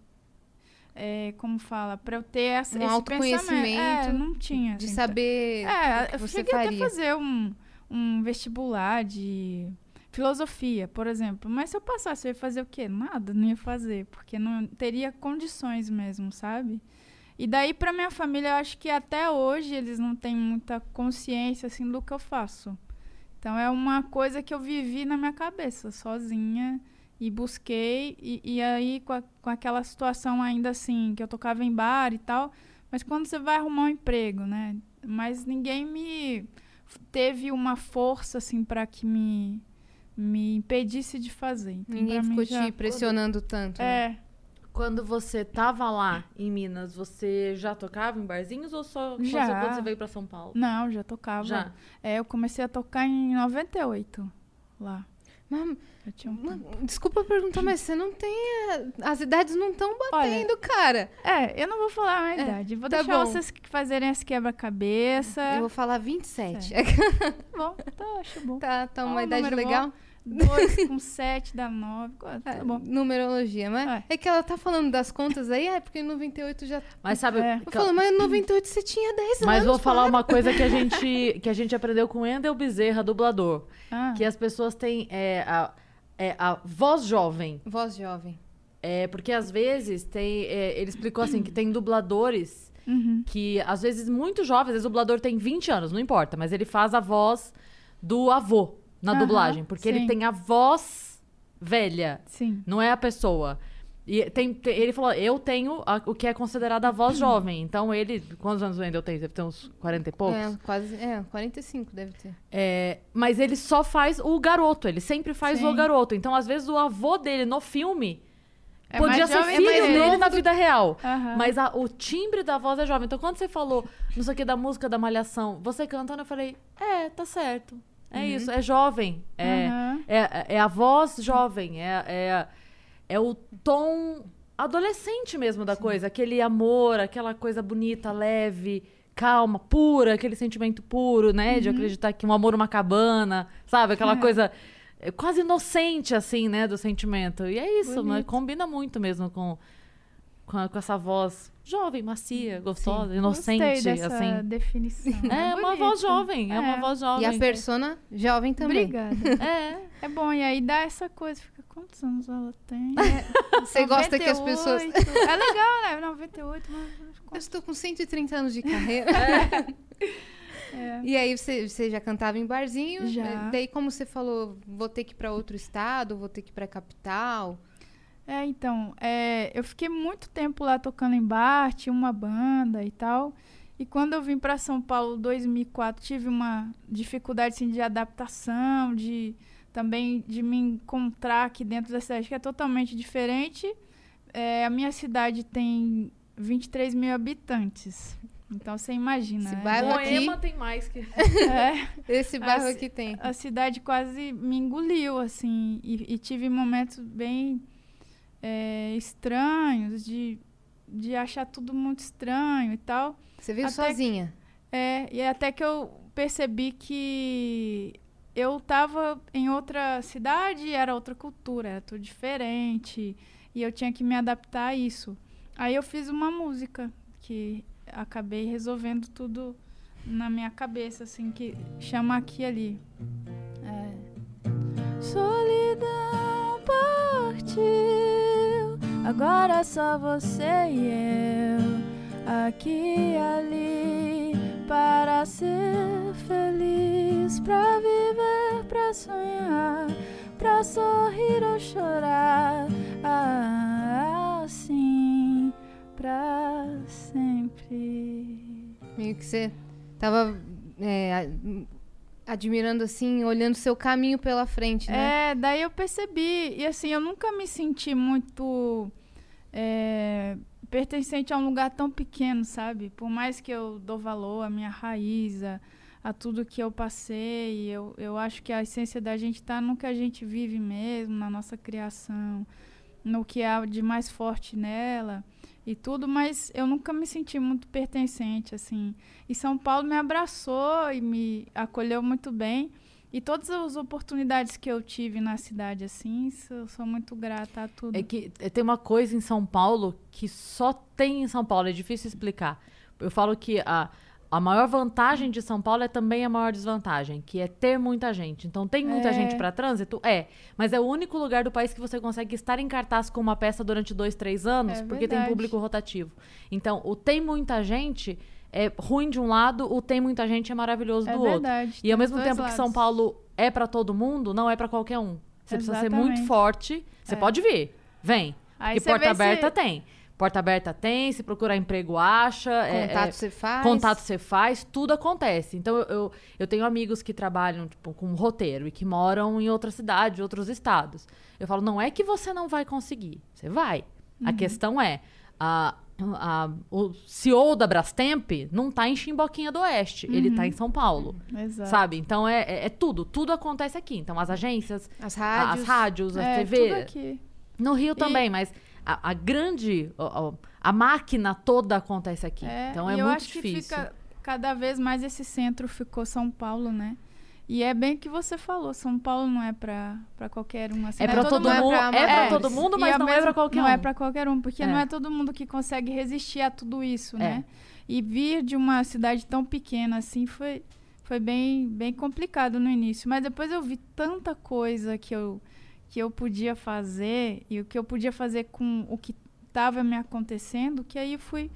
S3: é, como fala, para eu ter essa,
S2: Um
S3: esse pensamento. É, não tinha.
S2: De
S3: assim,
S2: saber
S3: é,
S2: que
S3: eu
S2: você
S3: cheguei até a
S2: faria.
S3: fazer um, um vestibular de filosofia, por exemplo. Mas se eu passasse, eu ia fazer o quê? Nada, não ia fazer, porque não teria condições mesmo, sabe? E daí, pra minha família, eu acho que até hoje eles não têm muita consciência, assim, do que eu faço. Então, é uma coisa que eu vivi na minha cabeça, sozinha, e busquei. E, e aí, com, a- com aquela situação ainda assim, que eu tocava em bar e tal. Mas quando você vai arrumar um emprego, né? Mas ninguém me teve uma força, assim, pra que me, me impedisse de fazer. Então,
S2: Ninguém
S3: mim
S2: ficou
S3: já-
S2: te pressionando tanto. né?
S3: É,
S1: Quando você tava lá em Minas, você já tocava em barzinhos ou só quando
S3: Já.
S1: você- quando você veio pra São Paulo?
S3: não, já tocava.
S1: Já.
S3: É, eu comecei a tocar em 98 lá.
S2: Mas,
S3: Eu tinha um
S2: mas, desculpa perguntar, mas você não tem. As idades não estão batendo, cara.
S3: É, eu não vou falar a minha
S2: É,
S3: idade. Vou
S2: tá
S3: deixar
S2: bom.
S3: vocês fazerem esse quebra-cabeça.
S2: Eu vou falar 27.
S3: Tá bom, tá, acho bom.
S2: tá, tá uma
S3: um
S2: idade legal.
S3: 2 com 7 dá 9. Tá
S2: É,
S3: bom.
S2: Numerologia, mas
S3: É.
S2: é. que ela tá falando das contas aí, é porque em 98 já.
S1: Mas sabe,
S3: É.
S2: Eu falo, mas em 98 você tinha 10 anos.
S1: mas vou falar
S2: para.
S1: uma coisa que a gente que a gente aprendeu com o Endel Bezerra, dublador,
S3: Ah,
S1: que as pessoas têm é, a, é, a voz jovem.
S2: Voz jovem.
S1: É, porque às vezes tem. é, ele explicou assim que tem dubladores
S3: uhum.
S1: que, às vezes, muito jovens, às vezes o dublador tem 20 anos, não importa, mas ele faz a voz do avô na
S3: Aham,
S1: dublagem. Porque ele
S3: sim.
S1: tem a voz velha,
S3: Sim.
S1: não é a pessoa. E tem, tem- ele falou, eu tenho a- o que é considerada a voz jovem. Então ele. Quantos anos o Wendel tem? Deve ter uns 40 e poucos.
S2: É, quase. É, 45 deve ter.
S1: É, mas ele só faz o garoto, ele sempre faz
S3: Sim.
S1: o garoto. Então, às vezes, o avô dele no filme
S3: É
S1: podia ser
S3: jovem
S1: filho
S3: ele.
S1: dele na vida real.
S3: Aham.
S1: Mas a- o timbre da voz é jovem. Então, quando você falou, não sei o que, da música da Malhação, você cantando, eu falei, é, tá certo. É isso, é jovem. É,
S3: Aham.
S1: é, é a voz jovem. É, é, é o tom adolescente mesmo da coisa. Aquele amor, aquela coisa bonita, leve, calma, pura, aquele sentimento puro, né? De acreditar que um amor uma cabana, sabe? Aquela
S3: É.
S1: coisa é, quase inocente, assim, né? Do sentimento. E é isso, mas
S3: Bonito.
S1: combina muito mesmo com, com, a- com essa voz jovem, macia, gostosa, inocente,
S3: Gostei dessa
S1: assim.
S3: definição.
S1: É uma
S3: bonito.
S1: voz jovem, é, uma
S3: É.
S1: voz
S2: E
S1: jovem.
S2: a persona jovem também.
S3: Obrigada.
S1: É.
S3: É bom, e aí dá essa coisa. Fica, quantos anos ela tem?
S2: Você gosta que as pessoas.
S3: 98. É legal, né? 98, mas...
S2: Eu estou com 130 anos de carreira.
S3: É.
S2: E aí você, você já cantava em barzinho?
S3: Já.
S2: Daí como você falou, vou ter que ir pra outro estado, vou ter que ir pra capital.
S3: É, então, é, eu fiquei muito tempo lá tocando em bar, tinha uma banda e tal. E quando eu vim para São Paulo em 2004, tive uma dificuldade assim, de adaptação, de também de me encontrar aqui dentro da cidade, que é totalmente diferente. É, a minha cidade tem 23 mil habitantes. Então você imagina.
S2: Esse
S3: né?
S2: bairro
S1: Moema
S2: aqui-
S1: tem mais que.
S3: É,
S2: Esse bairro
S3: Assim,
S2: aqui tem.
S3: a cidade quase me engoliu, assim, e, e tive momentos bem é, estranhos, de, de achar tudo muito estranho e tal.
S2: Você
S3: até
S2: sozinha.
S3: É, e até que eu percebi que eu tava em outra cidade, era outra cultura, era tudo diferente, e eu tinha que me adaptar a isso. Aí eu fiz uma música que acabei resolvendo tudo na minha cabeça, assim, que chama aqui ali. É. Solidão partiu, agora só você e eu, aqui e ali, para ser feliz, pra viver, pra sonhar, pra sorrir ou chorar assim pra sempre.
S2: Meio que você tava é, admirando assim, olhando seu caminho pela frente, né?
S3: É, daí eu percebi. E assim, eu nunca me senti muito é, pertencente a um lugar tão pequeno, sabe? Por mais que eu dou valor à minha raiz, a, a tudo que eu passei, eu, eu acho que a essência da gente tá no que a gente vive mesmo, na nossa criação, no que há de mais forte nela e tudo, mas eu nunca me senti muito pertencente, assim. E São Paulo me abraçou e me acolheu muito bem. E todas as oportunidades que eu tive na cidade, assim, sou, sou muito grata a tudo.
S1: É que é, tem uma coisa em São Paulo que só tem em São Paulo, é difícil explicar. Eu falo que a, a maior vantagem de São Paulo é também a maior desvantagem, que é ter muita gente. Então, tem muita
S3: É.
S1: gente para trânsito? É. Mas é o único lugar do país que você consegue estar em cartaz com uma peça durante dois, três anos,
S3: É
S1: porque tem público rotativo. Então, o tem muita gente é ruim de um lado, o tem muita gente é maravilhoso
S3: é
S1: do outro.
S3: verdade.
S1: E ao mesmo tempo que São
S3: lados.
S1: Paulo é pra todo mundo, não é pra qualquer um. Você precisa ser muito
S3: Exatamente.
S1: forte. Você
S3: É.
S1: pode vir. Vem.
S3: Aí
S1: e porta aberta
S3: se-
S1: tem. Porta aberta tem, se procurar emprego acha. é-
S2: Contato
S1: é,
S2: você faz.
S1: Contato você faz, tudo acontece. Então, eu, eu, eu tenho amigos que trabalham tipo, com roteiro e que moram em outra cidade, outros estados. Eu falo, não é que você não vai conseguir. Você vai. A
S3: Uhum.
S1: questão é, a, a- o CEO da Brastemp não tá em Chimboquinha do Oeste. Ele
S3: Uhum.
S1: tá em São Paulo.
S3: Exato.
S1: Sabe? Então, é, é, é tudo. Tudo acontece aqui. Então, as agências,
S2: As
S1: a-
S2: rádios.
S1: as rádios, a
S3: é,
S1: TV.
S3: tudo aqui.
S1: No Rio
S3: E-
S1: também, mas a, a grande. ó, a máquina toda acontece aqui.
S3: É,
S1: então é
S3: eu
S1: muito
S3: acho
S1: difícil.
S3: que fica cada vez mais esse centro ficou São Paulo, né? E é bem que você falou, São Paulo não é pra, pra qualquer um. Assim,
S1: É
S3: não
S1: pra todo
S2: não é
S1: mundo,
S2: pra
S1: é pra
S2: amadores.
S1: todo mundo, mas não é pra qualquer
S3: Não
S1: um.
S3: é pra qualquer um, porque
S1: É.
S3: não é todo mundo que consegue resistir a tudo isso,
S1: É.
S3: né? E vir de uma cidade tão pequena assim foi, foi bem, bem complicado no início. Mas depois eu vi tanta coisa que eu, que eu podia fazer e o que eu podia fazer com o que estava me acontecendo, que aí fui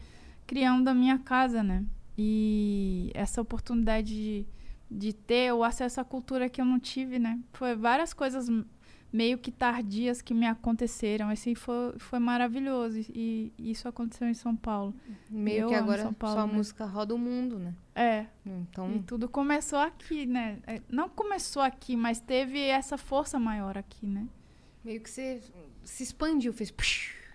S3: criando a minha casa, né? E essa oportunidade de, de ter o acesso à cultura que eu não tive, né? Foi várias coisas meio que tardias que me aconteceram. Assim, foi, foi maravilhoso. E, e isso aconteceu em São Paulo.
S2: Meio
S3: Eu
S2: que agora
S3: São Paulo,
S2: sua
S3: né?
S2: música roda o mundo, né?
S3: É,
S2: Então,
S3: e tudo começou aqui, né? É, Não começou aqui, mas teve essa força maior aqui, né?
S2: meio que você se expandiu, fez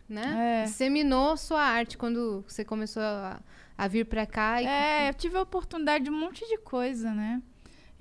S2: né?
S3: É.
S2: Disseminou sua arte quando você começou a, a vir pra cá. E,
S3: É, eu tive a oportunidade de um monte de coisa, né?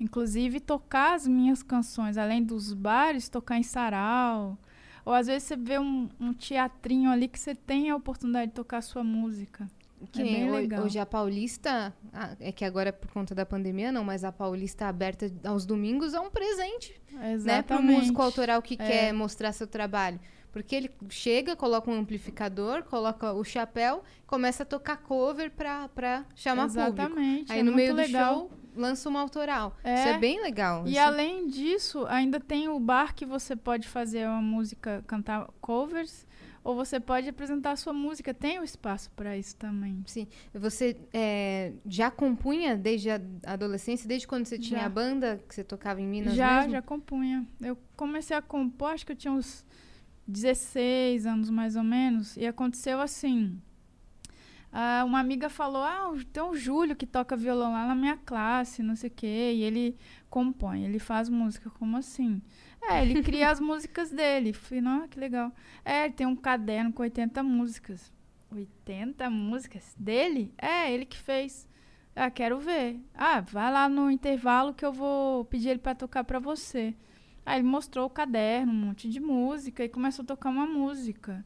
S3: Inclusive tocar as minhas canções, além dos bares, tocar em sarau. Ou às vezes você vê um, um teatrinho ali que você tem a oportunidade de tocar a sua música.
S2: que
S3: é bem legal.
S2: hoje a Paulista, ah, é que agora é por conta da pandemia não, mas a Paulista aberta aos domingos é um presente, né?
S3: Exatamente.
S2: músico autoral que
S3: É.
S2: quer mostrar seu trabalho. Porque ele chega, coloca um amplificador, coloca o chapéu, começa a tocar cover pra chamar público.
S3: Exatamente.
S2: Aí
S3: é
S2: no meio
S3: legal.
S2: do show, lança uma autoral.
S3: É.
S2: Isso é bem legal.
S3: E
S2: Isso-
S3: além disso, ainda tem o bar que você pode fazer uma música, cantar covers, ou você pode apresentar a sua música. Tem o espaço para isso também.
S2: Sim. Você é, já compunha desde a adolescência, desde quando você tinha
S3: Já.
S2: a banda que você tocava em Minas
S3: já,
S2: mesmo?
S3: já compunha. Eu comecei a compor, acho que eu tinha uns 16 anos mais ou menos, e aconteceu assim. Ah, uma amiga falou: Ah, tem um Júlio que toca violão lá na minha classe, não sei o quê, e ele compõe, ele faz música. Como assim? É, ele cria as músicas dele. Falei, não, que legal. É, ele tem um caderno com 80 músicas. 80 músicas dele? É, ele que fez. Ah, quero ver. Ah, vai lá no intervalo que eu vou pedir ele pra tocar pra você. Aí ele mostrou o caderno, um monte de música e começou a tocar uma música.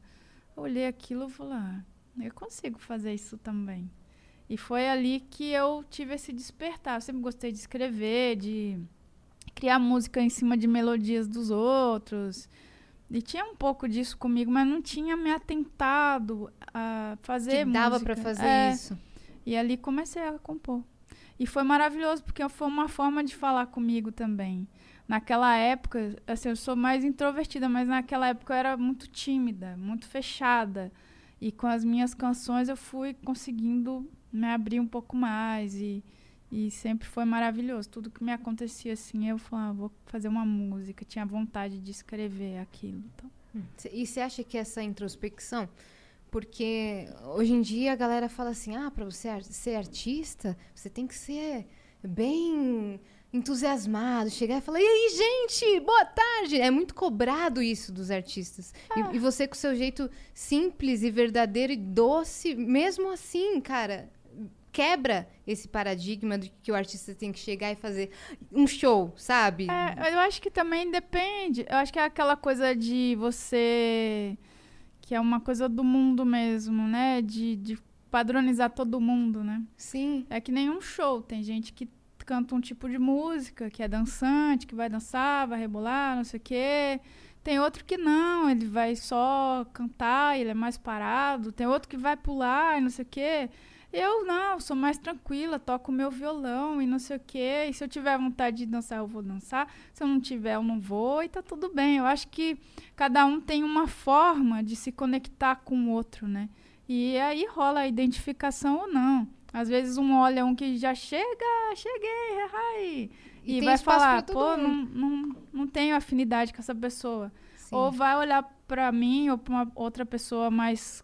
S3: Olhei aquilo e falei, ah, eu consigo fazer isso também. E foi ali que eu tive esse despertar. Eu sempre gostei de escrever, de criar música em cima de melodias dos outros. E tinha um pouco disso comigo, mas não tinha me atentado a fazer
S2: que dava pra fazer
S3: É,
S2: isso.
S3: e ali comecei a compor. E foi maravilhoso, porque foi uma forma de falar comigo também. Naquela época, assim, eu sou mais introvertida, mas naquela época eu era muito tímida, muito fechada. E com as minhas canções eu fui conseguindo me abrir um pouco mais e, E sempre foi maravilhoso. Tudo que me acontecia assim, eu falava, ah, vou fazer uma música. Tinha vontade de escrever aquilo. Então.
S2: Cê- E você acha que essa introspecção. Porque hoje em dia a galera fala assim: ah, para você ser artista, você tem que ser bem entusiasmado, chegar e falar: e aí, gente, boa tarde. É muito cobrado isso dos artistas. E- E, você, com seu jeito simples e verdadeiro e doce, mesmo assim, cara, quebra esse paradigma de que o artista tem que chegar e fazer um show, sabe?
S3: É, eu acho que também depende. Eu acho que é aquela coisa de você. Que é uma coisa do mundo mesmo, né? De, de padronizar todo mundo, né?
S2: Sim.
S3: É que nem um show. Tem gente que canta um tipo de música, que é dançante, que vai dançar, vai rebolar, não sei o quê. Tem outro que não, ele vai só cantar, ele é mais parado. Tem outro que vai pular e não sei o quê. Eu não, sou mais tranquila, toco meu violão e não sei o quê. E se eu tiver vontade de dançar, eu vou dançar. Se eu não tiver, eu não vou e tá tudo bem. Eu acho que cada um tem uma forma de se conectar com o outro, né? E aí rola a identificação ou não. Às vezes um olha um que já chega, cheguei, ai,
S2: E
S3: e, vai falar, pô, não, não, não tenho afinidade com essa pessoa.
S2: Sim.
S3: Ou vai olhar pra mim ou pra uma outra pessoa mais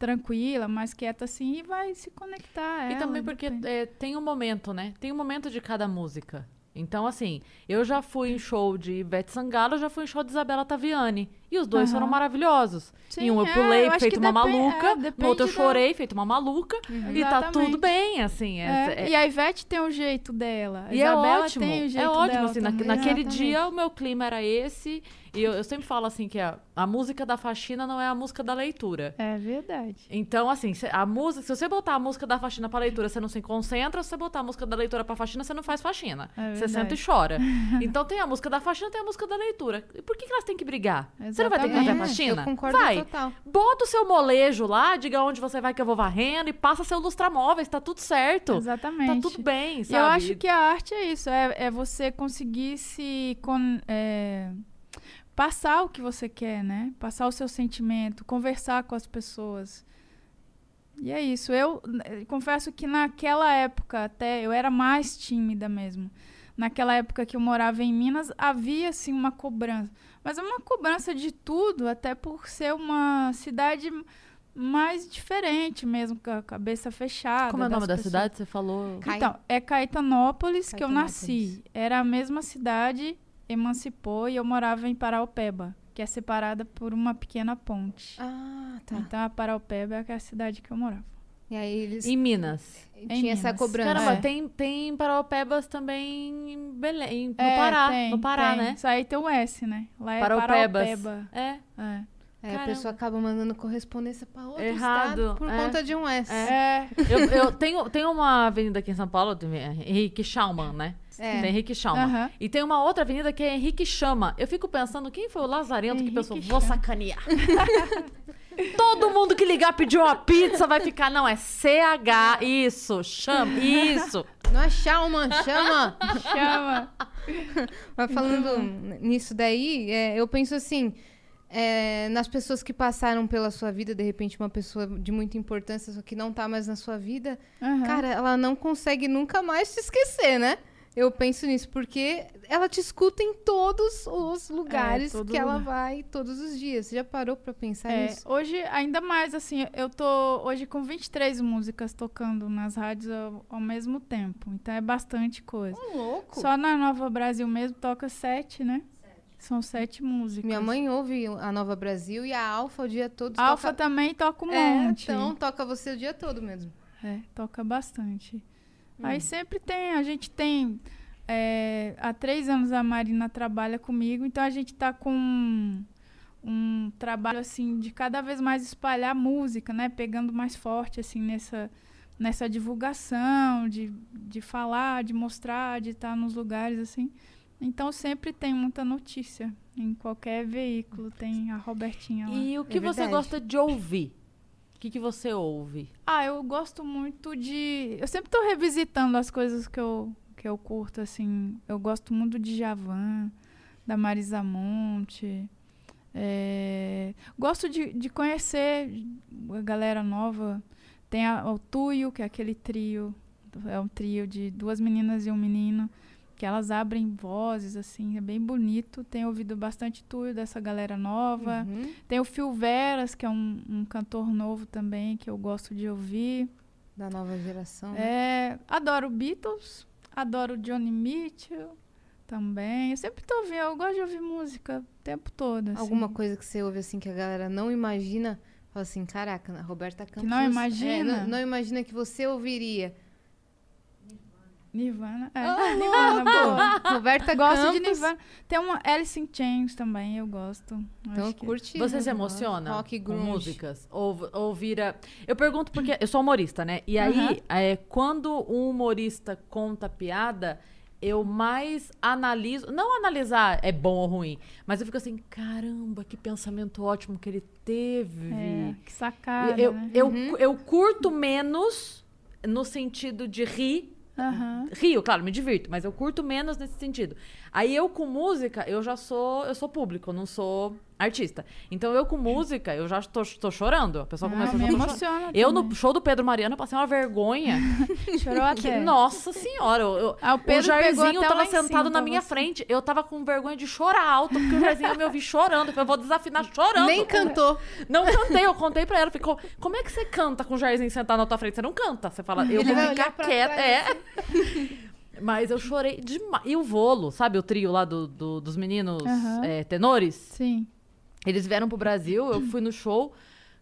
S3: tranquila, mais quieta assim e vai se conectar.
S1: E
S3: ela,
S1: também porque é, tem um momento, né? Tem um momento de cada música. Então, assim, eu já fui em show de Ivete Sangalo, já fui em show de Isabela Taviani. E os dois
S3: Aham.
S1: foram maravilhosos.
S3: Sim,
S1: em um eu
S3: é,
S1: pulei,
S3: eu acho
S1: feito uma maluca.
S3: é,
S1: no outro eu
S3: da-
S1: chorei, feito uma maluca. E tá tudo
S3: Exatamente.
S1: bem, assim. é-
S3: É,
S1: é-
S3: E a Ivete tem o jeito dela. A
S1: e é
S3: Isabela
S1: ótimo.
S3: tem o jeito
S1: é ótimo,
S3: dela
S1: assim, na- naquele
S2: Exatamente.
S1: dia o meu clima era esse. E eu, eu sempre falo assim que a, a música da faxina não é a música da leitura.
S3: É verdade.
S1: Então, assim, se- a música, se você botar a música da faxina pra leitura, você não se concentra. Se você botar a música da leitura pra faxina, você não faz faxina.
S3: É
S1: você senta e chora. então tem a música da faxina, tem a música da leitura. E por que, que elas têm que brigar? Você não vai ter que fazer a faxina?
S2: Eu concordo
S1: vai.
S2: total.
S1: Bota o seu molejo lá, diga onde você vai que eu vou varrendo e passa seu lustramóveis, tá tudo certo.
S3: Exatamente.
S1: Tá tudo bem,
S3: E
S1: sabe?
S3: eu acho que a arte é isso, é, é você conseguir se con- é, passar o que você quer, né? Passar o seu sentimento, conversar com as pessoas. E é isso. Eu confesso que naquela época até eu era mais tímida mesmo. Naquela época que eu morava em Minas, havia assim uma cobrança. Mas é uma cobrança de tudo, até por ser uma cidade mais diferente mesmo, com a cabeça fechada.
S1: Como é o nome
S3: das
S1: da
S3: pessoas.
S1: cidade? Você falou.
S3: Então, é Caetanópolis que eu
S2: Caetanópolis.
S3: nasci. Era a mesma cidade, emancipou e eu morava em Paraupeba, que é separada por uma pequena ponte.
S2: Ah, tá.
S3: Então, a Paraupeba é a cidade que eu morava.
S2: E aí eles
S1: Em Minas.
S2: tinham essa
S3: Minas.
S2: cobrança.
S1: Caramba,
S3: É.
S1: tem, tem Paraupebas também em Belém, no
S3: É,
S1: Pará.
S3: tem,
S1: no Pará,
S3: tem.
S1: né?
S3: Isso aí tem o S, né? Lá é
S1: Paraupebas.
S3: Paraupeba.
S1: É.
S3: É.
S2: A
S1: Caramba.
S2: pessoa acaba mandando correspondência pra outro
S1: Errado,
S2: estado por
S1: é.
S2: conta de um S.
S3: É.
S1: Eu, eu tenho, tenho uma avenida aqui em São Paulo, Henrique Schaumann, né?
S2: É.
S1: Tem Henrique Schaumann.
S3: Aham.
S1: E tem uma outra avenida que é Henrique Chama. Eu fico pensando, quem foi o Lazarento que
S3: Henrique
S1: pensou, vou
S3: Chama.
S1: sacanear. Todo mundo que ligar pediu uma pizza vai ficar, não, é CH, isso, chama, isso.
S2: Não é Chalman, chama.
S3: Chama.
S2: Mas falando nisso daí, é, eu penso assim, é, nas pessoas que passaram pela sua vida, de repente uma pessoa de muita importância, só que não tá mais na sua vida,
S3: Aham.
S2: cara, ela não consegue nunca mais te esquecer, né? Eu penso nisso, porque ela te escuta em todos os lugares
S3: todo
S2: que ela
S3: lugar.
S2: vai todos os dias. Você já parou pra pensar
S3: É,
S2: nisso?
S3: hoje, ainda mais, assim, eu tô hoje com 23 músicas tocando nas rádios ao, ao mesmo tempo. Então é bastante coisa.
S2: louco.
S3: Só na Nova Brasil mesmo toca sete, né? São sete músicas.
S2: Minha mãe ouve a Nova Brasil e a Alfa o dia todo.
S3: Alfa
S2: toca...
S3: também toca um
S2: É,
S3: monte.
S2: então toca você o dia todo mesmo.
S3: É, toca bastante.
S2: Hum.
S3: Aí sempre tem, a gente tem. é, há três anos a Marina trabalha comigo, então a gente tá com um, um trabalho assim de cada vez mais espalhar música, né? Pegando mais forte assim nessa, nessa divulgação, de, de falar, de mostrar, de estar nos lugares assim. Então sempre tem muita notícia. Em qualquer veículo tem a Robertinha lá.
S1: E o que você
S2: verdade.
S1: gosta de ouvir? O que, que você ouve?
S3: Ah, eu gosto muito de. Eu sempre tô revisitando as coisas que eu, que eu curto, assim. Eu gosto muito de Javan, da Marisa Monte. É, Gosto de, de conhecer a galera nova. Tem a- o Tuyo, que é aquele trio É um trio de duas meninas e um menino que elas abrem vozes, assim, é bem bonito. Tenho ouvido bastante tudo dessa galera nova.
S2: Uhum.
S3: Tem o Phil Veras, que é um, um cantor novo também, que eu gosto de ouvir.
S2: Da nova geração. né?
S3: É, adoro Beatles, adoro Johnny Mitchell também. Eu sempre tô ouvindo, eu gosto de ouvir música o tempo todo. assim.
S2: Alguma coisa que você ouve assim que a galera não imagina? Fala assim, caraca, a Roberta Campos.
S3: não
S2: é,
S3: imagina?
S2: não, não imagina que você ouviria.
S3: Nirvana. É,
S2: Ah,
S3: Nirvana, boa.
S2: Roberta
S3: gosto
S2: Campos.
S3: de Nirvana. Tem uma Alice in Chains também, eu gosto.
S2: Então
S3: Acho que-
S2: curte.
S1: Você se emociona
S2: Rock
S1: com músicas? Ou, ou vira... Eu pergunto porque eu sou humorista, né? E aí,
S3: Aham.
S1: é, quando um humorista conta piada, eu mais analiso... Não analisar é bom ou ruim, mas eu fico assim, caramba, que pensamento ótimo que ele teve.
S3: É, que sacada,
S1: eu,
S3: né?
S1: eu,
S2: Uhum.
S1: eu curto menos no sentido de rir
S3: Aham.
S1: Rio, claro, me divirto, mas eu curto menos nesse sentido. Aí eu com música, eu já sou, eu sou público, não sou artista. Então eu com música, eu já tô, tô chorando. A pessoa
S3: Ah,
S1: começou
S3: me
S1: a chorar.
S3: emociona
S1: Eu
S3: também.
S1: no show do Pedro Mariano eu passei uma vergonha.
S3: Chorou até.
S1: nossa senhora, eu, eu-
S3: Ah, o
S1: o
S3: Pedro pegou
S1: Jairzinho tava sentado na minha
S3: você.
S1: frente. Eu tava com vergonha de chorar alto, porque o Jairzinho me ouvir chorando. Eu vou desafinar chorando.
S2: Nem cantou.
S1: Não cantei, eu contei pra ela. Ficou, como é que você canta com o Jairzinho sentado na tua frente? Você não canta. Você fala, eu
S2: Ele
S1: vou ficar quieta. É. Mas eu chorei demais. E o Volo, sabe o trio lá do, do- dos meninos
S3: Aham.
S1: é, tenores?
S3: Sim.
S1: Eles vieram pro Brasil, eu fui no show.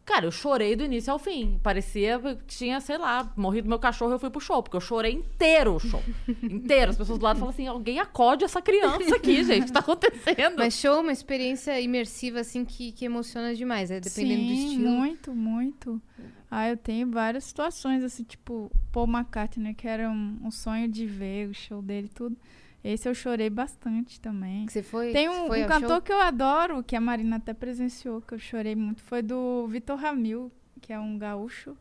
S1: Cara, eu chorei do início ao fim. Parecia que tinha, sei lá, morrido meu cachorro eu fui pro show, porque eu chorei inteiro o show. inteiro. As pessoas do lado falam assim: alguém acode essa criança aqui, gente. O que tá acontecendo?
S2: Mas show é uma experiência imersiva, assim, que, que emociona demais. É dependendo do
S3: Sim,
S2: estilo.
S3: muito, muito. Ah, eu tenho várias situações, assim, tipo, Paul McCartney, que era um, um sonho de ver o show dele e tudo. Esse eu chorei bastante também.
S2: Você foi,
S3: Tem um,
S2: foi
S3: um cantor
S2: show?
S3: que eu adoro, que a Marina até presenciou, que eu chorei muito, foi do Vitor Ramil, que é um gaúcho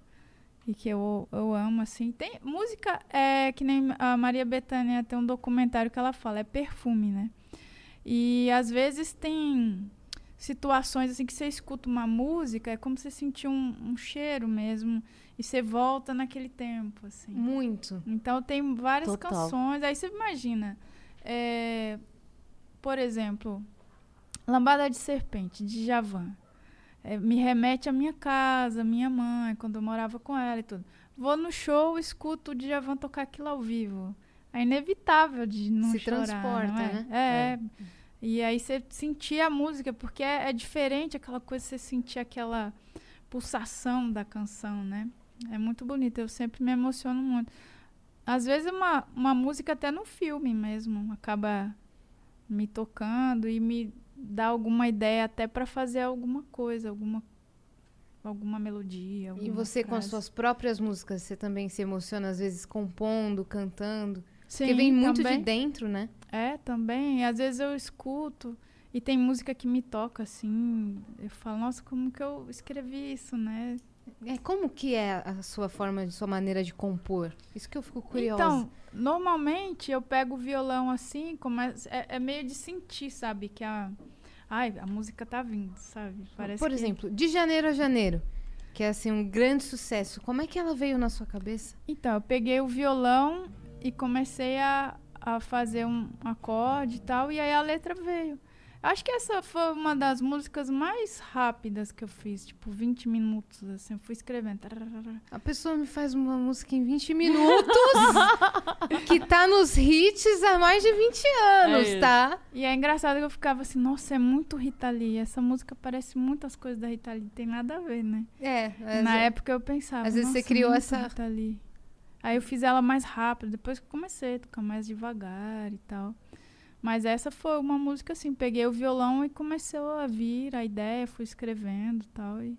S3: e que eu, eu amo, assim. Tem música, é que nem a Maria Bethânia tem um documentário que ela fala, é perfume, né? E às vezes tem situações assim que você escuta uma música, é como você sentir um, um cheiro mesmo, e você volta naquele tempo, assim.
S2: Muito.
S3: Então tem várias
S1: Total.
S3: canções. Aí você imagina, é, por exemplo, Lambada de Serpente, de Javan. É, me remete à minha casa, à minha mãe, quando eu morava com ela e tudo. Vou no show, escuto o Djavan tocar aquilo ao vivo. É inevitável de não
S2: Se
S3: chorar,
S2: transporta,
S3: não é?
S2: né?
S3: É. E aí você sentir a música, porque é, é diferente aquela coisa, você sentir aquela pulsação da canção, né? É muito bonito, eu sempre me emociono muito. Às vezes uma, uma música até no filme mesmo acaba me tocando e me dá alguma ideia até para fazer alguma coisa, alguma alguma melodia.
S2: E
S3: alguma
S2: você com as
S3: frase.
S2: suas próprias músicas, você também se emociona, às vezes, compondo, cantando?
S3: Sim,
S2: Porque vem muito
S3: também.
S2: de dentro, né?
S3: É, também. Às vezes eu escuto e tem música que me toca assim. Eu falo, nossa, como que eu escrevi isso, né?
S2: É, como que é a sua forma, sua maneira de compor? Isso que eu fico curiosa.
S3: Então, normalmente eu pego o violão assim, começo, é, é meio de sentir, sabe? Que a. Ai, a música tá vindo, sabe? Parece
S2: Por
S3: que-
S2: exemplo, de janeiro a janeiro, que é assim um grande sucesso. Como é que ela veio na sua cabeça?
S3: Então, eu peguei o violão e comecei a, a fazer um acorde e tal, e aí a letra veio. Acho que essa foi uma das músicas mais rápidas que eu fiz, tipo 20 minutos, assim, eu fui escrevendo.
S2: A pessoa me faz uma música em 20 minutos, que tá nos hits há mais de 20 anos,
S1: É.
S2: tá?
S3: E é engraçado que eu ficava assim, nossa, é muito Rita Lee, essa música parece muitas coisas da Rita Lee, tem nada a ver, né?
S2: É,
S3: Na época eu pensava,
S2: às vezes você
S3: "Nossa,
S2: criou
S3: muito
S2: essa-
S3: Rita Lee." Aí eu fiz ela mais rápido, depois que comecei a tocar mais devagar e tal. Mas essa foi uma música assim, peguei o violão e começou a vir a ideia, fui escrevendo tal. E,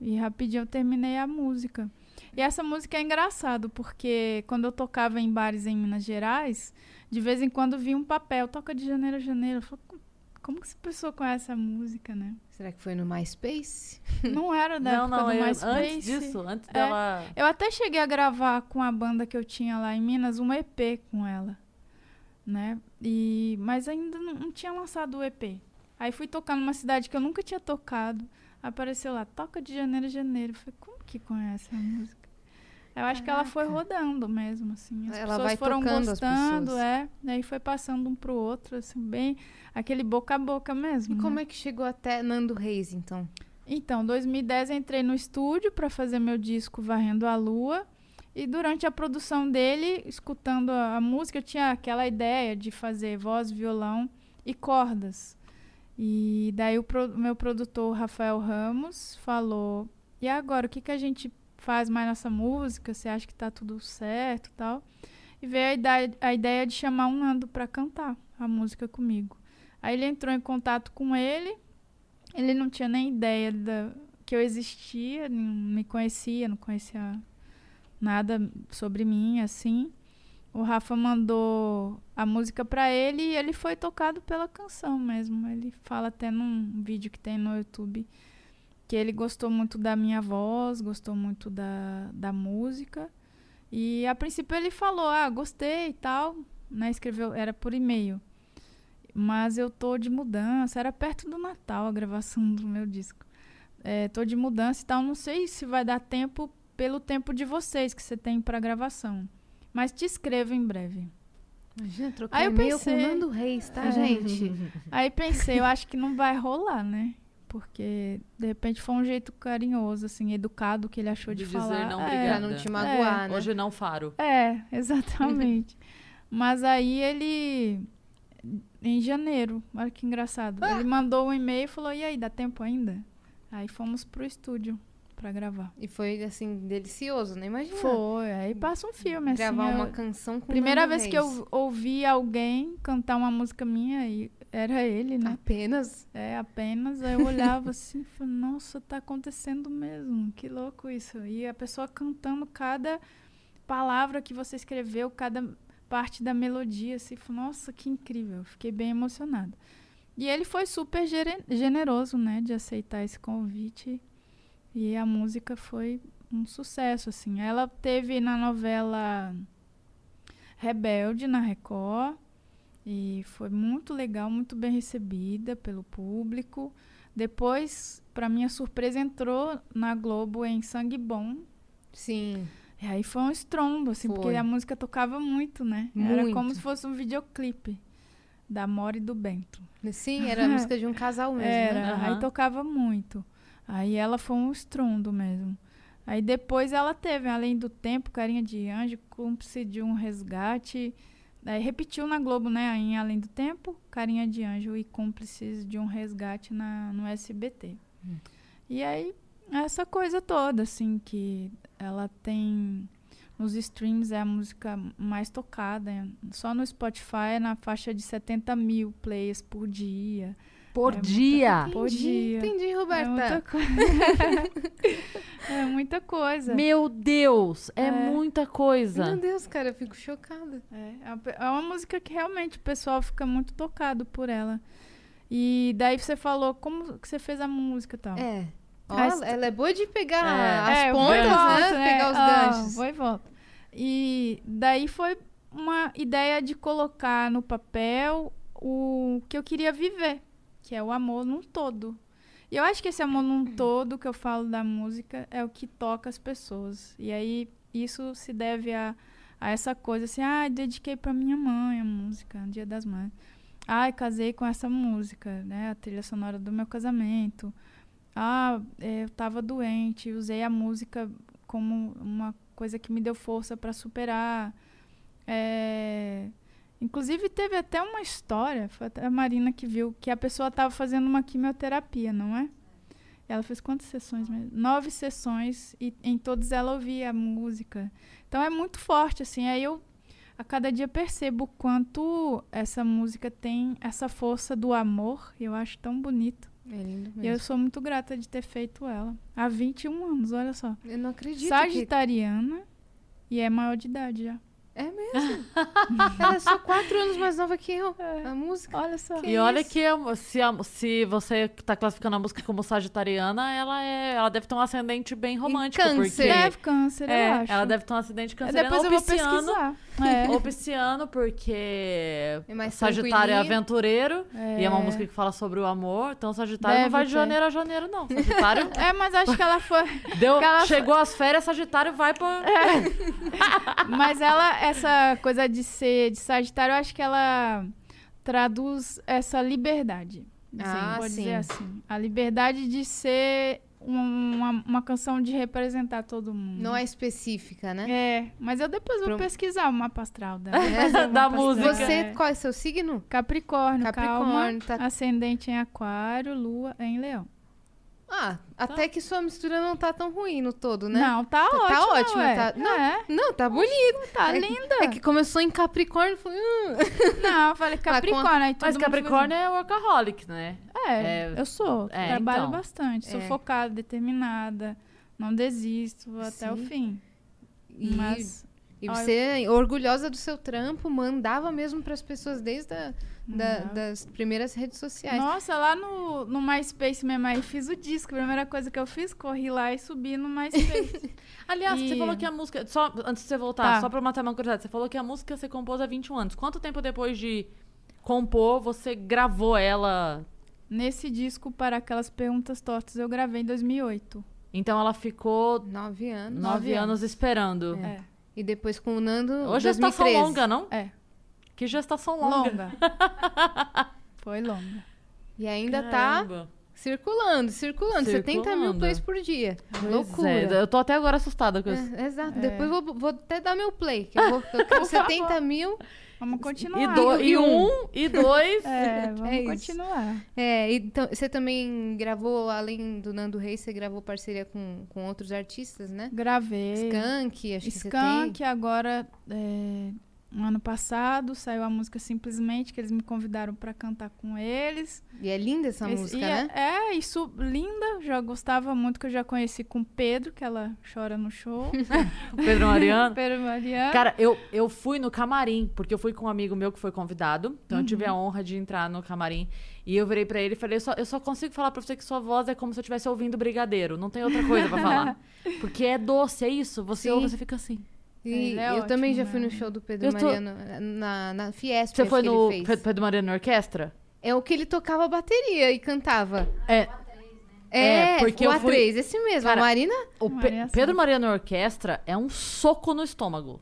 S3: e rapidinho eu terminei a música. E essa música é engraçado, porque quando eu tocava em bares em Minas Gerais, de vez em quando vinha um papel, toca de janeiro a janeiro. Eu "Co- como que essa pessoa conhece a música, né?
S2: Será que foi no MySpace?
S3: Não era da
S1: não,
S3: época
S1: não,
S3: do
S1: eu-
S3: MySpace.
S1: antes disso, antes
S3: É.
S1: dela.
S3: Eu até cheguei a gravar com a banda que eu tinha lá em Minas um EP com ela, né? E mas ainda não, não tinha lançado o EP. Aí fui tocar numa cidade que eu nunca tinha tocado. Apareceu lá, toca de janeiro a janeiro. Eu falei, como que conhece a música? Eu acho que ela foi rodando mesmo, assim. As
S2: Ela
S3: pessoas
S2: vai
S3: foram gostando, é. Daí foi passando um pro outro, assim, bem. Aquele boca a boca mesmo.
S2: E
S3: né?
S2: como é que chegou até Nando Reis, então?
S3: Então, 2010 eu entrei no estúdio para fazer meu disco Varrendo a Lua. E durante a produção dele, escutando a, a música, eu tinha aquela ideia de fazer voz, violão e cordas. E daí o pro- meu produtor, Rafael Ramos, falou: E agora, o que, que a gente faz mais nessa música? Você acha que tá tudo certo tal? E veio a ideia, a ideia de chamar um Nando para cantar a música comigo. Aí ele entrou em contato com ele. Ele não tinha nem ideia da, que eu existia, não me conhecia, não conhecia nada sobre mim, assim. O Rafa mandou a música pra ele e ele foi tocado pela canção mesmo. Ele fala até num vídeo que tem no YouTube que ele gostou muito da minha voz, gostou muito da, da música. E a princípio ele falou: "Ah, gostei e tal", né? Escreveu, era por e-mail. Mas eu tô de mudança, era perto do Natal a gravação do meu disco. É, tô de mudança e tal, não sei se vai dar tempo pelo tempo de vocês que você tem pra gravação. Mas te escrevo em breve.
S2: Imagina trocar
S3: Aí eu
S2: e-mail
S3: pensei-
S2: com Nando Reis, tá,
S3: É.
S2: gente?
S3: Aí pensei, eu acho que não vai rolar, né? Porque de repente foi um jeito carinhoso, assim, educado que ele achou de,
S1: De
S3: falar.
S1: dizer não,
S3: É,
S2: Pra
S1: obrigada.
S2: não te magoar, né?
S1: Hoje não faro.
S3: É, exatamente. Mas aí ele. Em janeiro, olha que engraçado. Ele mandou um e-mail e falou: E aí, dá tempo ainda? Aí fomos pro estúdio pra gravar.
S2: E foi, assim, delicioso, né? Imagina.
S3: Foi, aí passa um filme, assim.
S2: Gravar
S3: eu-
S2: uma canção com
S3: Primeira vez que eu ouvi alguém cantar uma música minha, e era ele, né?
S2: Apenas.
S3: É, apenas. Aí eu olhava assim e falei, nossa, tá acontecendo mesmo. Que louco isso. E a pessoa cantando cada palavra que você escreveu, cada parte da melodia, assim, falei, nossa, que incrível. Fiquei bem emocionada. E ele foi super generoso, né, de aceitar esse convite. E a música foi um sucesso, assim. Ela teve na novela Rebelde, na Record. E foi muito legal, muito bem recebida pelo público. Depois, para minha surpresa, entrou na Globo em Sangue Bom.
S2: Sim.
S3: E aí foi um estrondo, assim, porque
S2: Foi.
S3: a música tocava muito, né? Era
S2: Muito.
S3: como se fosse um videoclipe da Mora e do Bento.
S2: Sim, era a música de um casal mesmo,
S3: Era,
S2: né?
S1: Aham.
S3: aí tocava muito. Aí ela foi um estrondo mesmo. Aí depois ela teve, além do tempo, Carinha de Anjo, Cúmplice de um Resgate. Aí repetiu na Globo, né? Em Além do Tempo, Carinha de Anjo e Cúmplices de um Resgate na, no SBT. E aí, essa coisa toda, assim, que ela tem. Nos streams é a música mais tocada. Só no Spotify é na faixa de 70 mil plays por dia.
S4: Por
S3: É muita
S4: dia.
S3: Por
S2: Entendi,
S3: dia.
S2: entendi,
S3: É
S2: Roberta.
S3: muita, coi- é muita coisa.
S4: Meu Deus, é,
S3: É.
S4: muita
S2: Meu
S4: coisa.
S2: Deus, cara, eu fico chocada.
S3: É, é uma é uma música que realmente o pessoal fica muito tocado por ela. E daí você falou como que você fez a música e tal.
S2: É. Ó,
S3: Ah,
S2: ela, ela é boa de pegar
S1: É.
S2: as
S3: É,
S2: pontas,
S3: e volto,
S2: né? Pegar os
S3: Ah,
S2: ganchos.
S3: vou e volto. E daí foi uma ideia de colocar no papel o que eu queria viver, que é o amor num todo. E eu acho que esse amor num todo que eu falo da música é o que toca as pessoas. E aí isso se deve a, a essa coisa assim, ah, dediquei pra minha mãe a música, Dia das Mães. Ai, casei com essa música, né? A trilha sonora do meu casamento. Ah, é, eu tava doente, usei a música como uma coisa que me deu força para superar. É, Inclusive, teve até uma história, foi até a Marina que viu, que a pessoa tava fazendo uma quimioterapia, não é? Ela fez quantas sessões mesmo? Nove sessões e em todas ela ouvia a música. Então é muito forte, assim. Aí eu, a cada dia, percebo o quanto essa música tem essa força do amor. E eu acho tão bonito.
S2: É lindo
S3: E eu
S2: mesmo.
S3: sou muito grata de ter feito ela. Há 21 anos, olha só.
S2: Eu, não acredito que...
S3: Sagitariana e é maior de idade já.
S2: É mesmo. ela é só quatro anos mais nova que eu.
S3: É.
S2: A música.
S3: Olha só.
S2: Que
S1: E olha
S2: isso?
S1: que se, a- se você tá classificando a música como sagitariana, ela é, ela deve ter um ascendente bem romântico,
S2: câncer.
S1: porque
S3: Deve câncer,
S1: é,
S3: eu acho.
S1: ela deve ter um acidente
S3: É,
S1: canceriano
S3: Depois
S1: ou
S3: eu vou pesquisar. É.
S1: Ou pisciano, porque
S2: É
S1: Sagitário é aventureiro. E é uma
S3: É.
S1: música que fala sobre o amor. Então Sagitário não
S3: Deve
S1: vai de
S3: ter.
S1: janeiro a janeiro, não. Sagitário
S3: É, mas acho que ela foi.
S1: deu,
S3: Ela-
S1: chegou às férias, Sagitário vai pra.
S3: Mas ela, essa coisa de ser de Sagitário, eu acho que ela traduz essa liberdade. Assim,
S2: Ah,
S3: pode
S2: sim.
S3: dizer assim. A liberdade de ser uma, uma canção de representar todo mundo.
S2: Não é específica, né?
S3: É, mas eu depois vou
S2: Pro-
S3: pesquisar o mapa astral dela.
S2: É.
S1: Da música.
S2: Você,
S3: É.
S2: qual é o seu signo?
S3: Capricórnio,
S2: Capricórnio,
S3: calma.
S2: tá-
S3: Ascendente em aquário, lua em leão.
S2: Ah, até que sua mistura não tá tão ruim no todo, né?
S3: Não, tá,
S2: Tá-
S3: ótimo.
S2: tá ótimo,
S3: ué.
S2: tá- não.
S3: É,
S2: Não, tá bonito.
S3: tá
S2: É-
S3: linda.
S2: É que começou em Capricórnio, foi. hum.
S3: Não, eu falei Capricórnio. aí
S1: Mas Capricórnio é workaholic, né?
S3: É,
S1: É,
S3: eu sou.
S1: é,
S3: trabalho
S1: então.
S3: bastante. Sou
S2: É.
S3: focada, determinada. Não desisto até o fim.
S2: E,
S3: Mas
S2: e
S3: olha-
S2: você, orgulhosa do seu trampo, mandava mesmo pras pessoas desde a, da- das primeiras redes sociais.
S3: Nossa, lá no, no MySpace mesmo, aí fiz o disco. A primeira coisa que eu fiz, corri lá e subi no MySpace.
S1: Aliás, você
S3: E-
S1: falou que a música. Só antes de você voltar,
S3: Tá.
S1: só pra matar uma curiosidade, você falou que a música você compôs há 21 anos. Quanto tempo depois de compor você gravou ela?
S3: Nesse disco, para aquelas perguntas tortas, eu gravei em 2008.
S1: Então ela ficou
S2: Nove anos.
S1: nove anos esperando.
S3: É.
S2: E depois com o Nando.
S1: Hoje é gestação
S2: 2013.
S1: longa, não?
S3: É.
S1: Que gestação longa.
S3: Longa. Foi longa.
S2: E ainda tá
S1: Caramba.
S2: circulando, circulando. 70 mil
S1: Circulando.
S2: plays por dia.
S1: Pois
S2: Loucura.
S1: é, eu tô até agora assustada com isso.
S2: É, exato.
S3: É.
S2: Depois vou, vou até dar meu play. Que eu vou eu quero 70 mil.
S3: Vamos continuar.
S1: E, do-
S2: E
S1: e
S2: um.
S1: e dois.
S3: É, vamos
S2: É
S3: continuar.
S2: É, então, você também gravou, além do Nando Reis, você gravou parceria com, com outros artistas, né?
S3: Gravei.
S2: Skank, acho que você
S3: Skank,
S2: tem.
S3: agora, é, no ano passado, saiu a música Simplesmente, que eles me convidaram pra cantar com eles.
S2: E é linda essa
S3: Esse-
S2: música, né?
S3: é, é, isso, linda, já gostava muito, que eu já conheci com o Pedro, que ela chora no show.
S1: Pedro Mariano.
S3: Pedro Mariano.
S1: Cara, eu, eu fui no camarim, porque eu fui com um amigo meu que foi convidado. Então eu tive a honra de entrar no camarim. E eu virei pra ele e falei: eu só, eu só consigo falar pra você que sua voz é como se eu estivesse ouvindo Brigadeiro. Não tem outra coisa pra falar. Porque é doce, é isso. Você
S2: Sim.
S1: ouve, você fica assim.
S2: E
S3: Ele é
S2: eu também já
S3: ótimo,
S2: fui no
S3: né?
S2: show do Pedro
S1: Eu tô-
S2: Mariano, na, na Fiesp,
S1: Você
S2: acho
S1: foi
S2: que
S1: no
S2: ele
S1: Pe-
S2: fez.
S1: Pedro Mariano Orquestra?
S2: É o que ele tocava bateria e cantava.
S1: É.
S2: É,
S1: É, porque
S2: o
S1: eu fui-
S2: A3, esse mesmo.
S1: Cara,
S2: a Marina,
S1: O Pe-. Pedro Mariano Orquestra é um soco no estômago.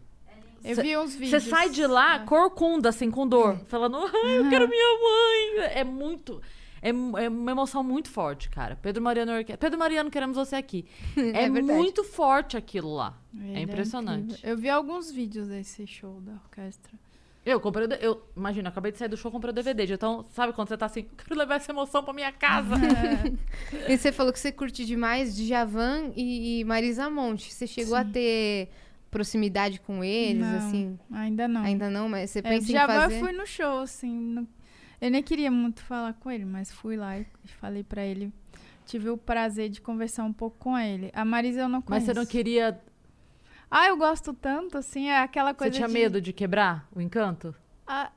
S3: eu
S1: cê-
S3: vi uns
S1: Você
S3: vídeos.
S1: sai de lá
S3: É.
S1: corcunda, assim, com dor. Falando, ai, eu quero minha mãe. É muito. É, é uma emoção muito forte, cara. Pedro Mariano. Pedro Mariano, queremos você aqui. É,
S2: É
S1: muito forte aquilo lá.
S3: Ele
S1: é impressionante.
S3: incrível. eu vi alguns vídeos desse show da orquestra.
S1: Eu comprei Eu, imagina, eu acabei de sair do show, comprei o DVD. Então, sabe quando você tá assim, quero levar essa emoção pra minha casa?
S2: e você falou que você curte demais Djavan e, e Marisa Monte. Você chegou a
S3: Sim.
S2: ter proximidade com eles,
S3: Não,
S2: assim?
S3: Ainda não.
S2: Ainda não, mas você
S3: É,
S2: pensa em
S3: Djavan
S2: fazer...
S3: eu fui no show, assim. no- Eu nem queria muito falar com ele, mas fui lá e falei pra ele. Tive o prazer de conversar um pouco com ele. A Marisa eu não
S1: Mas
S3: conheço.
S1: você não queria.
S3: Ah, eu gosto tanto, assim, é aquela
S1: Você
S3: coisa
S1: tinha
S3: de...
S1: medo de quebrar o encanto?
S3: Ah,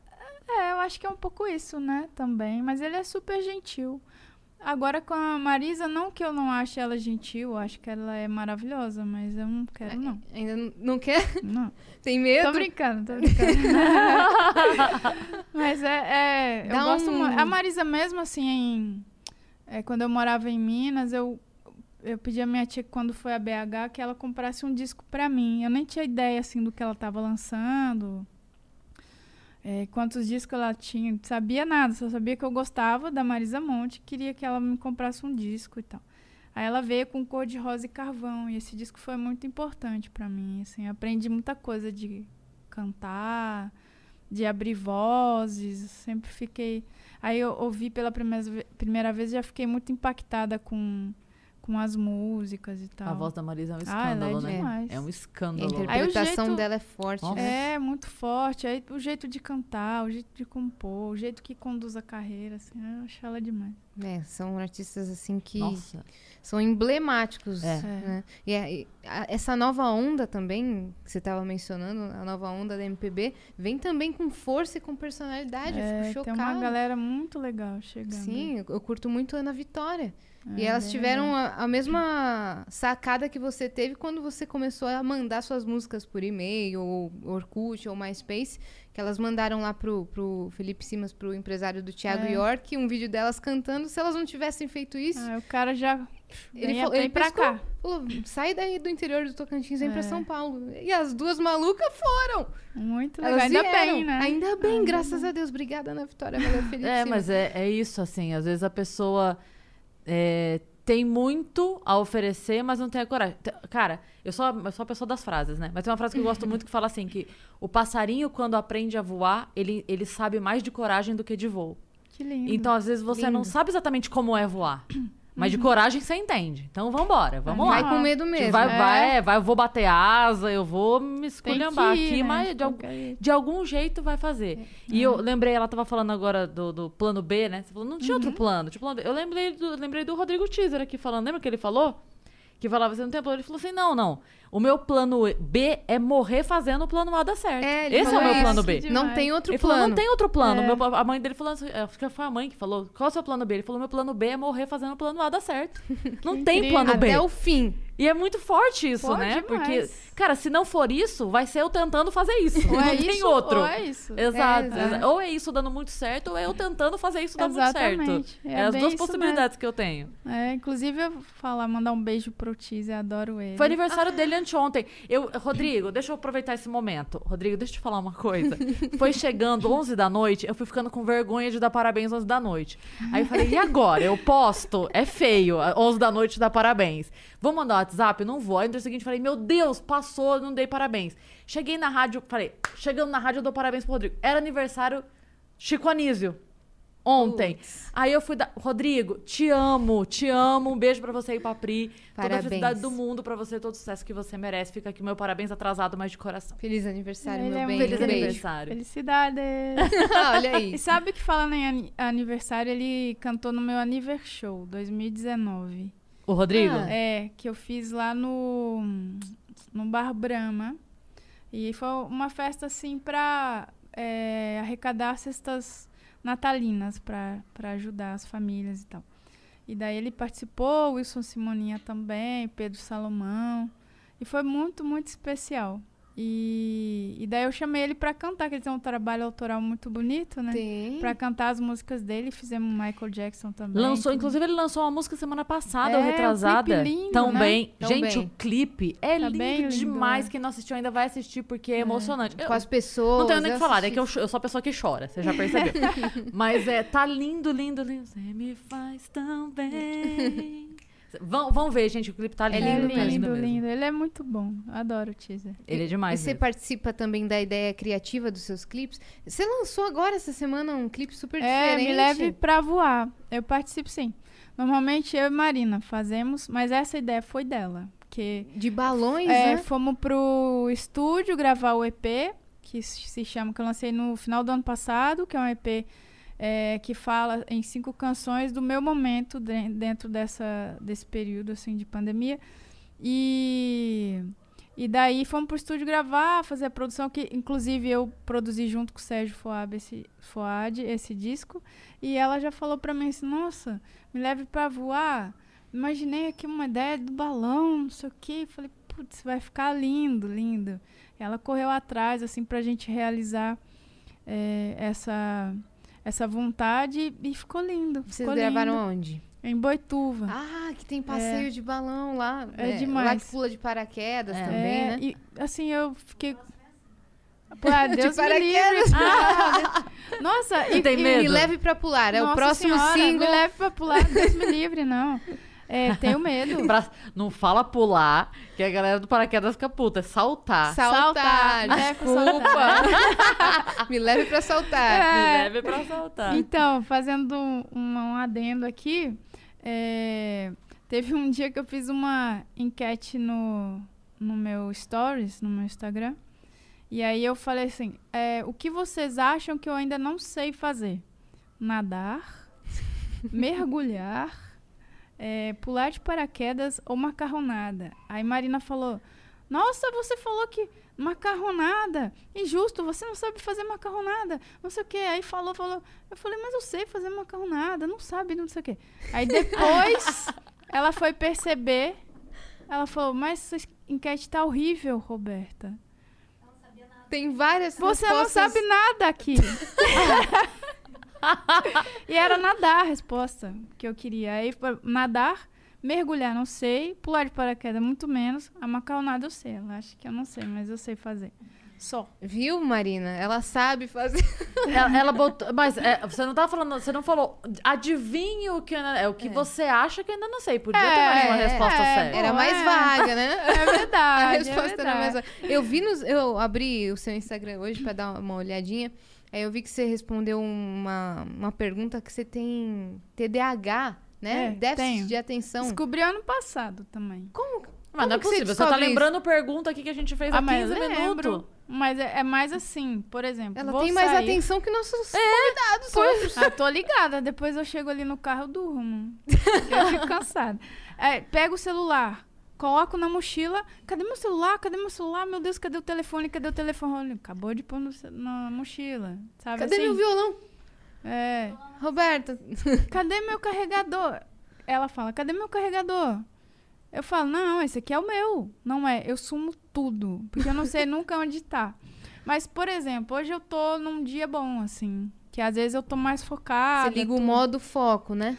S3: é, eu acho que é um pouco isso, né, também. Mas ele é super gentil. Agora com a Marisa, não que eu não ache ela gentil, eu acho que ela é maravilhosa, mas eu não quero, não.
S2: Ainda não- quer?
S3: Não.
S2: Tem medo?
S3: Tô brincando, tô brincando. Mas é. é, eu
S2: Dá
S3: gosto
S2: um-
S3: muito. A Marisa, mesmo assim, em- é, quando eu morava em Minas, eu, eu pedi a minha tia quando foi a BH que ela comprasse um disco pra mim. Eu nem tinha ideia assim do que ela tava lançando. É, quantos discos ela tinha, não sabia nada, só sabia que eu gostava da Marisa Monte, queria que ela me comprasse um disco e tal. Aí ela veio com cor de rosa e carvão, e esse disco foi muito importante pra mim, assim, aprendi muita coisa de cantar, de abrir vozes, sempre fiquei... Aí eu ouvi pela primeira, primeira vez e já fiquei muito impactada com, com as músicas e tal.
S1: A voz da Marisa é um
S3: Ah, ela é
S1: escândalo, né?
S3: demais.
S1: É um
S2: A
S1: escândalo.
S3: O
S2: interpretação
S3: jeito-
S2: dela é forte,
S1: Nossa.
S2: né?
S3: É, muito forte. Aí o jeito de cantar, o jeito de compor, o jeito que conduz a carreira, assim, eu acho ela demais.
S2: É, são artistas, assim, que
S1: Nossa.
S2: são emblemáticos.
S1: É.
S2: né? E, a- e a- essa nova onda também, que você estava mencionando, a nova onda da MPB, vem também com força e com personalidade. eu
S3: É,
S2: fico
S3: tem
S2: chocada.
S3: uma galera muito legal chegando.
S2: Sim, eu, eu curto muito Ana Vitória. E elas tiveram a, a mesma sacada que você teve quando você começou a mandar suas músicas por e-mail, ou Orkut, ou MySpace, que elas mandaram lá pro, pro Felipe Simas, pro empresário do Thiago
S3: É.
S2: York, um vídeo delas cantando. Se elas não tivessem feito isso,
S3: Ah, o cara já
S2: ele, falou, ele
S3: pra
S2: pescou,
S3: cá.
S2: falou, sai daí do interior do Tocantins, vem pra
S3: É.
S2: São Paulo. E as duas malucas foram.
S3: Muito legal.
S2: Elas
S3: Ainda
S2: vieram.
S3: bem, né?
S2: Ainda bem,
S3: Ainda
S2: graças a Deus. Obrigada, Ana Vitória. Valeu, Felipe
S1: É,
S2: Simas.
S1: mas é, é isso, assim. Às vezes a pessoa é, tem muito a oferecer, mas não tem a coragem. Cara, eu sou, eu sou a pessoa das frases, né? Mas tem uma frase que eu gosto muito que fala assim: que o passarinho, quando aprende a voar, ele, ele sabe mais de coragem do que de voo.
S3: Que lindo.
S1: Então, às vezes, você não
S2: Lindo.
S1: sabe exatamente como é voar. Mas de coragem você entende. Então vambora, vamos
S2: Vai
S1: lá.
S2: com medo mesmo.
S1: Vai,
S3: É.
S1: vai, é, vai, eu vou bater asa, eu vou me esculhambar
S3: ir,
S1: aqui,
S3: né?
S1: mas de,
S3: jeito.
S1: de algum jeito vai fazer. E eu lembrei, ela tava falando agora do, do plano B, né? Você falou, não tinha outro plano. Tipo, eu lembrei do, lembrei do Rodrigo Teaser aqui falando. Lembra que ele falou? Que falava assim, não tem plano. Ele falou assim: não, não. O meu plano B é morrer fazendo o plano A dar certo.
S2: É,
S1: Esse é o meu
S2: isso.
S1: plano B.
S2: Não tem outro
S1: Ele
S2: plano.
S1: falou, não tem outro plano.
S3: É.
S1: Meu- a mãe dele falou assim, acho que foi a mãe que falou, qual é o seu plano B? Ele falou, meu plano B é morrer fazendo o plano A dar certo. Não tem plano B.
S2: Até o fim.
S1: E é muito forte isso,
S3: Pô,
S1: né?
S3: demais.
S1: Porque, cara, se não for isso, vai ser eu tentando fazer isso.
S3: Ou
S1: não
S3: é
S1: tem
S3: isso,
S1: outro.
S3: Ou é isso.
S1: Exato.
S2: É,
S1: exa- Ou é isso dando muito certo, ou é eu tentando fazer isso dar muito certo.
S3: Exatamente.
S1: É,
S3: É
S1: as duas possibilidades que eu tenho.
S3: É, inclusive, eu vou falar, mandar um beijo pro Teaser, adoro ele.
S1: Foi aniversário dele anteontem. Eu, Rodrigo, deixa eu aproveitar esse momento. Rodrigo, deixa eu te falar uma coisa. Foi chegando 11 da noite, eu fui ficando com vergonha de dar parabéns 11 da noite. Aí eu falei, e agora? Eu posto? É feio, 11 da noite dar parabéns. Vou mandar o WhatsApp? Não vou. Aí no dia seguinte falei, meu Deus, passou, não dei parabéns. Cheguei na rádio, falei, chegando na rádio eu dou parabéns pro Rodrigo. Era aniversário Chico Anísio. Ontem. Aí eu fui dar. Rodrigo, te amo, te amo. Um beijo pra você e pra Pri. Toda a
S2: Parabéns.
S1: felicidade do mundo pra você, todo o sucesso que você merece. Fica aqui meu parabéns atrasado, mas de coração.
S2: Feliz aniversário,
S3: Ele
S2: meu
S3: é
S2: bem.
S1: Feliz
S2: beijo.
S1: aniversário.
S3: Felicidade!
S2: Olha aí.
S3: e sabe que falando em ani- aniversário, ele cantou no meu Aniver Show 2019.
S1: O Rodrigo?
S2: Ah.
S3: É, que eu fiz lá no, no Bar Brahma. E foi uma festa, assim, pra é, arrecadar cestas natalinas pra ajudar as famílias e tal. E daí ele participou, Wilson Simoninha também, Pedro Salomão. E foi muito, muito especial. E, e daí eu chamei ele pra cantar, que ele tem um trabalho autoral muito bonito, né?
S2: Tem.
S3: Pra cantar as músicas dele, fizemos Michael Jackson também.
S1: Lançou,
S3: tudo.
S1: inclusive, ele lançou uma música semana passada,
S3: É,
S1: retrasada.
S3: clipe lindo,
S1: também.
S2: né?
S1: Gente,
S2: Também.
S1: o clipe é
S3: Tá
S1: lindo
S3: bem lindo,
S1: demais.
S3: é.
S1: Quem não assistiu ainda vai assistir, porque é, emocionante. Eu-
S2: Com as pessoas.
S1: Não tenho nem o que falar, é que eu, eu sou a pessoa que chora, você já percebeu. Mas é, tá lindo, lindo, lindo. Você me faz tão bem. Vão, vão ver, gente, o clipe tá lindo.
S2: É
S3: É
S2: lindo,
S3: lindo,
S1: tá
S3: lindo,
S1: mesmo.
S3: lindo. Ele é muito bom. Adoro o teaser.
S1: Ele é
S2: E
S1: demais.
S2: você
S1: mesmo.
S2: participa também da ideia criativa dos seus clipes. Você lançou agora essa semana um clipe super
S3: É,
S2: diferente.
S3: me leve pra voar. Eu participo sim. Normalmente eu e Marina fazemos, mas essa ideia foi dela. Porque
S2: De balões,
S3: é,
S2: né?
S3: fomos pro estúdio gravar o EP, que se chama, que eu lancei no final do ano passado, que é um EP é, que fala em cinco canções do meu momento de- dentro dessa, desse período assim, de pandemia. E, e daí fomos pro estúdio gravar, fazer a produção, que inclusive eu produzi junto com o Sérgio Foab esse, Foad esse disco. E ela já falou pra mim assim, nossa, me leve pra voar. Imaginei aqui uma ideia do balão, não sei o quê. Falei, putz, vai ficar lindo, lindo. Ela correu atrás, assim, pra gente realizar é, essa, essa vontade e ficou lindo.
S2: Vocês
S3: ficou
S2: gravaram
S3: lindo.
S2: onde?
S3: Em Boituva.
S2: Ah, que tem passeio de balão lá.
S3: É
S2: Lá
S3: demais.
S2: que pula de paraquedas
S1: É.
S2: também,
S3: É,
S2: né?
S3: E assim, eu fiquei. Pô, ah, Deus me livre.
S2: paraquedas.
S3: Ah, Nossa, e,
S1: tem
S3: e-
S1: medo?
S2: Me leve pra pular. É o
S3: Nossa
S2: próximo
S3: senhora,
S2: single.
S3: Me leve pra pular, Deus me livre, não. É, tenho medo.
S1: Pra- não fala pular, que a galera do paraquedas fica puta. É saltar.
S2: Saltar.
S3: Me pra
S2: Desculpa. Me leve pra saltar.
S1: Me
S3: É.
S1: leve pra saltar.
S3: Então, fazendo um, um adendo aqui, é, teve um dia que eu fiz uma enquete no, no meu stories, no meu Instagram. E aí eu falei assim, é, o que vocês acham que eu ainda não sei fazer? Nadar, mergulhar, é, pular de paraquedas ou macarronada? Aí Marina falou, Nossa, você falou que macarronada, injusto, você não sabe fazer macarronada, não sei o quê. Aí falou, falou. Eu falei, mas eu sei fazer macarronada, não sabe, não sei o quê. Aí depois ela foi perceber, ela falou, mas essa enquete tá horrível, Roberta.
S2: Tem várias
S3: Você não
S2: respostas.
S3: sabe nada aqui. e era nadar a resposta que eu queria. Aí, nadar, mergulhar, não sei. Pular de paraquedas, muito menos. A macarronada eu sei. Ela acha que eu não sei, mas eu sei fazer. Só.
S2: Viu, Marina? Ela sabe fazer.
S1: Ela, ela botou. Mas é, você não tá falando. Você não falou. Adivinhe o que É o que você acha que eu ainda não sei. Podia ter mais uma
S2: É,
S1: resposta
S3: é,
S1: certa.
S2: Era mais
S3: é.
S2: vaga, né?
S3: É verdade.
S2: A
S3: é
S2: resposta era mais
S3: verdade.
S2: vaga. Eu vi nos, eu abri o seu Instagram hoje pra dar uma olhadinha. Aí eu vi que você respondeu uma, uma pergunta que você tem TDAH, né?
S3: É,
S2: Déficit
S3: tenho.
S2: de atenção.
S3: Descobri ano passado também.
S2: Como?
S1: Mas não é
S2: que você
S1: possível. Você, tá lembrando pergunta aqui que a gente fez há
S3: Ah, mas
S1: 15
S3: lembro.
S1: minutos.
S3: Mas é, é mais assim, por exemplo.
S2: Ela
S3: vou
S2: tem mais
S3: sair-
S2: atenção que nossos convidados outros.
S3: Ah, tô ligada. Depois eu chego ali no carro, eu durmo. Eu fico cansada. É, pego o celular, coloco na mochila. Cadê meu celular? Cadê meu celular? Meu Deus, cadê o telefone? Cadê o telefone? Acabou de pôr no na mochila. Sabe
S2: Cadê
S3: assim?
S2: meu violão?
S3: É.
S2: Roberta,
S3: Cadê meu carregador? Ela fala, cadê meu carregador? Eu falo, não, esse aqui é o meu. Não é, eu sumo tudo. Porque eu não sei nunca onde tá. Mas, por exemplo, hoje eu tô num dia bom, assim. Que às vezes eu tô mais focada.
S2: você liga o
S3: tudo.
S2: modo foco, né?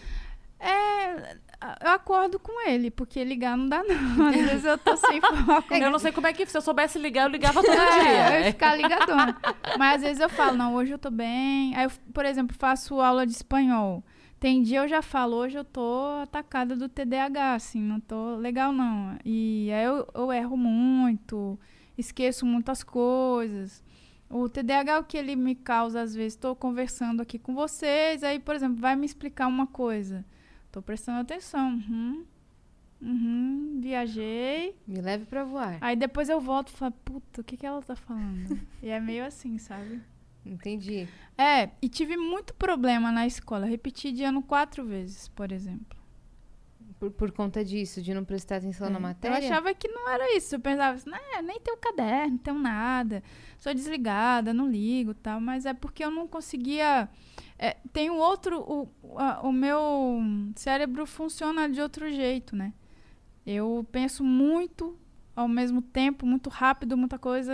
S3: É, eu acordo com ele, porque ligar não dá não. Às vezes eu tô sem foco.
S1: Eu não sei como é que. Se eu soubesse ligar, eu ligava todo
S3: É, eu ia
S1: dia.
S3: ficar ligadona. Mas às vezes eu falo, não, hoje eu tô bem. Aí eu, por exemplo, faço aula de espanhol. Tem dia eu já falo, hoje eu tô atacada do TDAH, assim, não tô legal não. E aí eu, eu erro muito, esqueço muitas coisas. O TDAH, o que ele me causa, às vezes, estou conversando aqui com vocês, aí, por exemplo, vai me explicar uma coisa. Tô prestando atenção. Uhum, uhum, viajei.
S2: Me leve pra voar.
S3: Aí depois eu volto e falo, puta, o que, que ela tá falando? e é meio assim, sabe?
S2: Entendi.
S3: É, e tive muito problema na escola. Repeti de ano quatro vezes, por exemplo.
S2: Por, por conta disso, de não prestar atenção na
S3: É,
S2: matéria?
S3: Eu achava que não era isso. Eu pensava assim, né, nem tenho caderno, não tenho nada. Sou desligada, não ligo tal. Mas é porque eu não conseguia. É, tem um outro. O, a- o meu cérebro funciona de outro jeito, né? Eu penso muito ao mesmo tempo, muito rápido, muita coisa.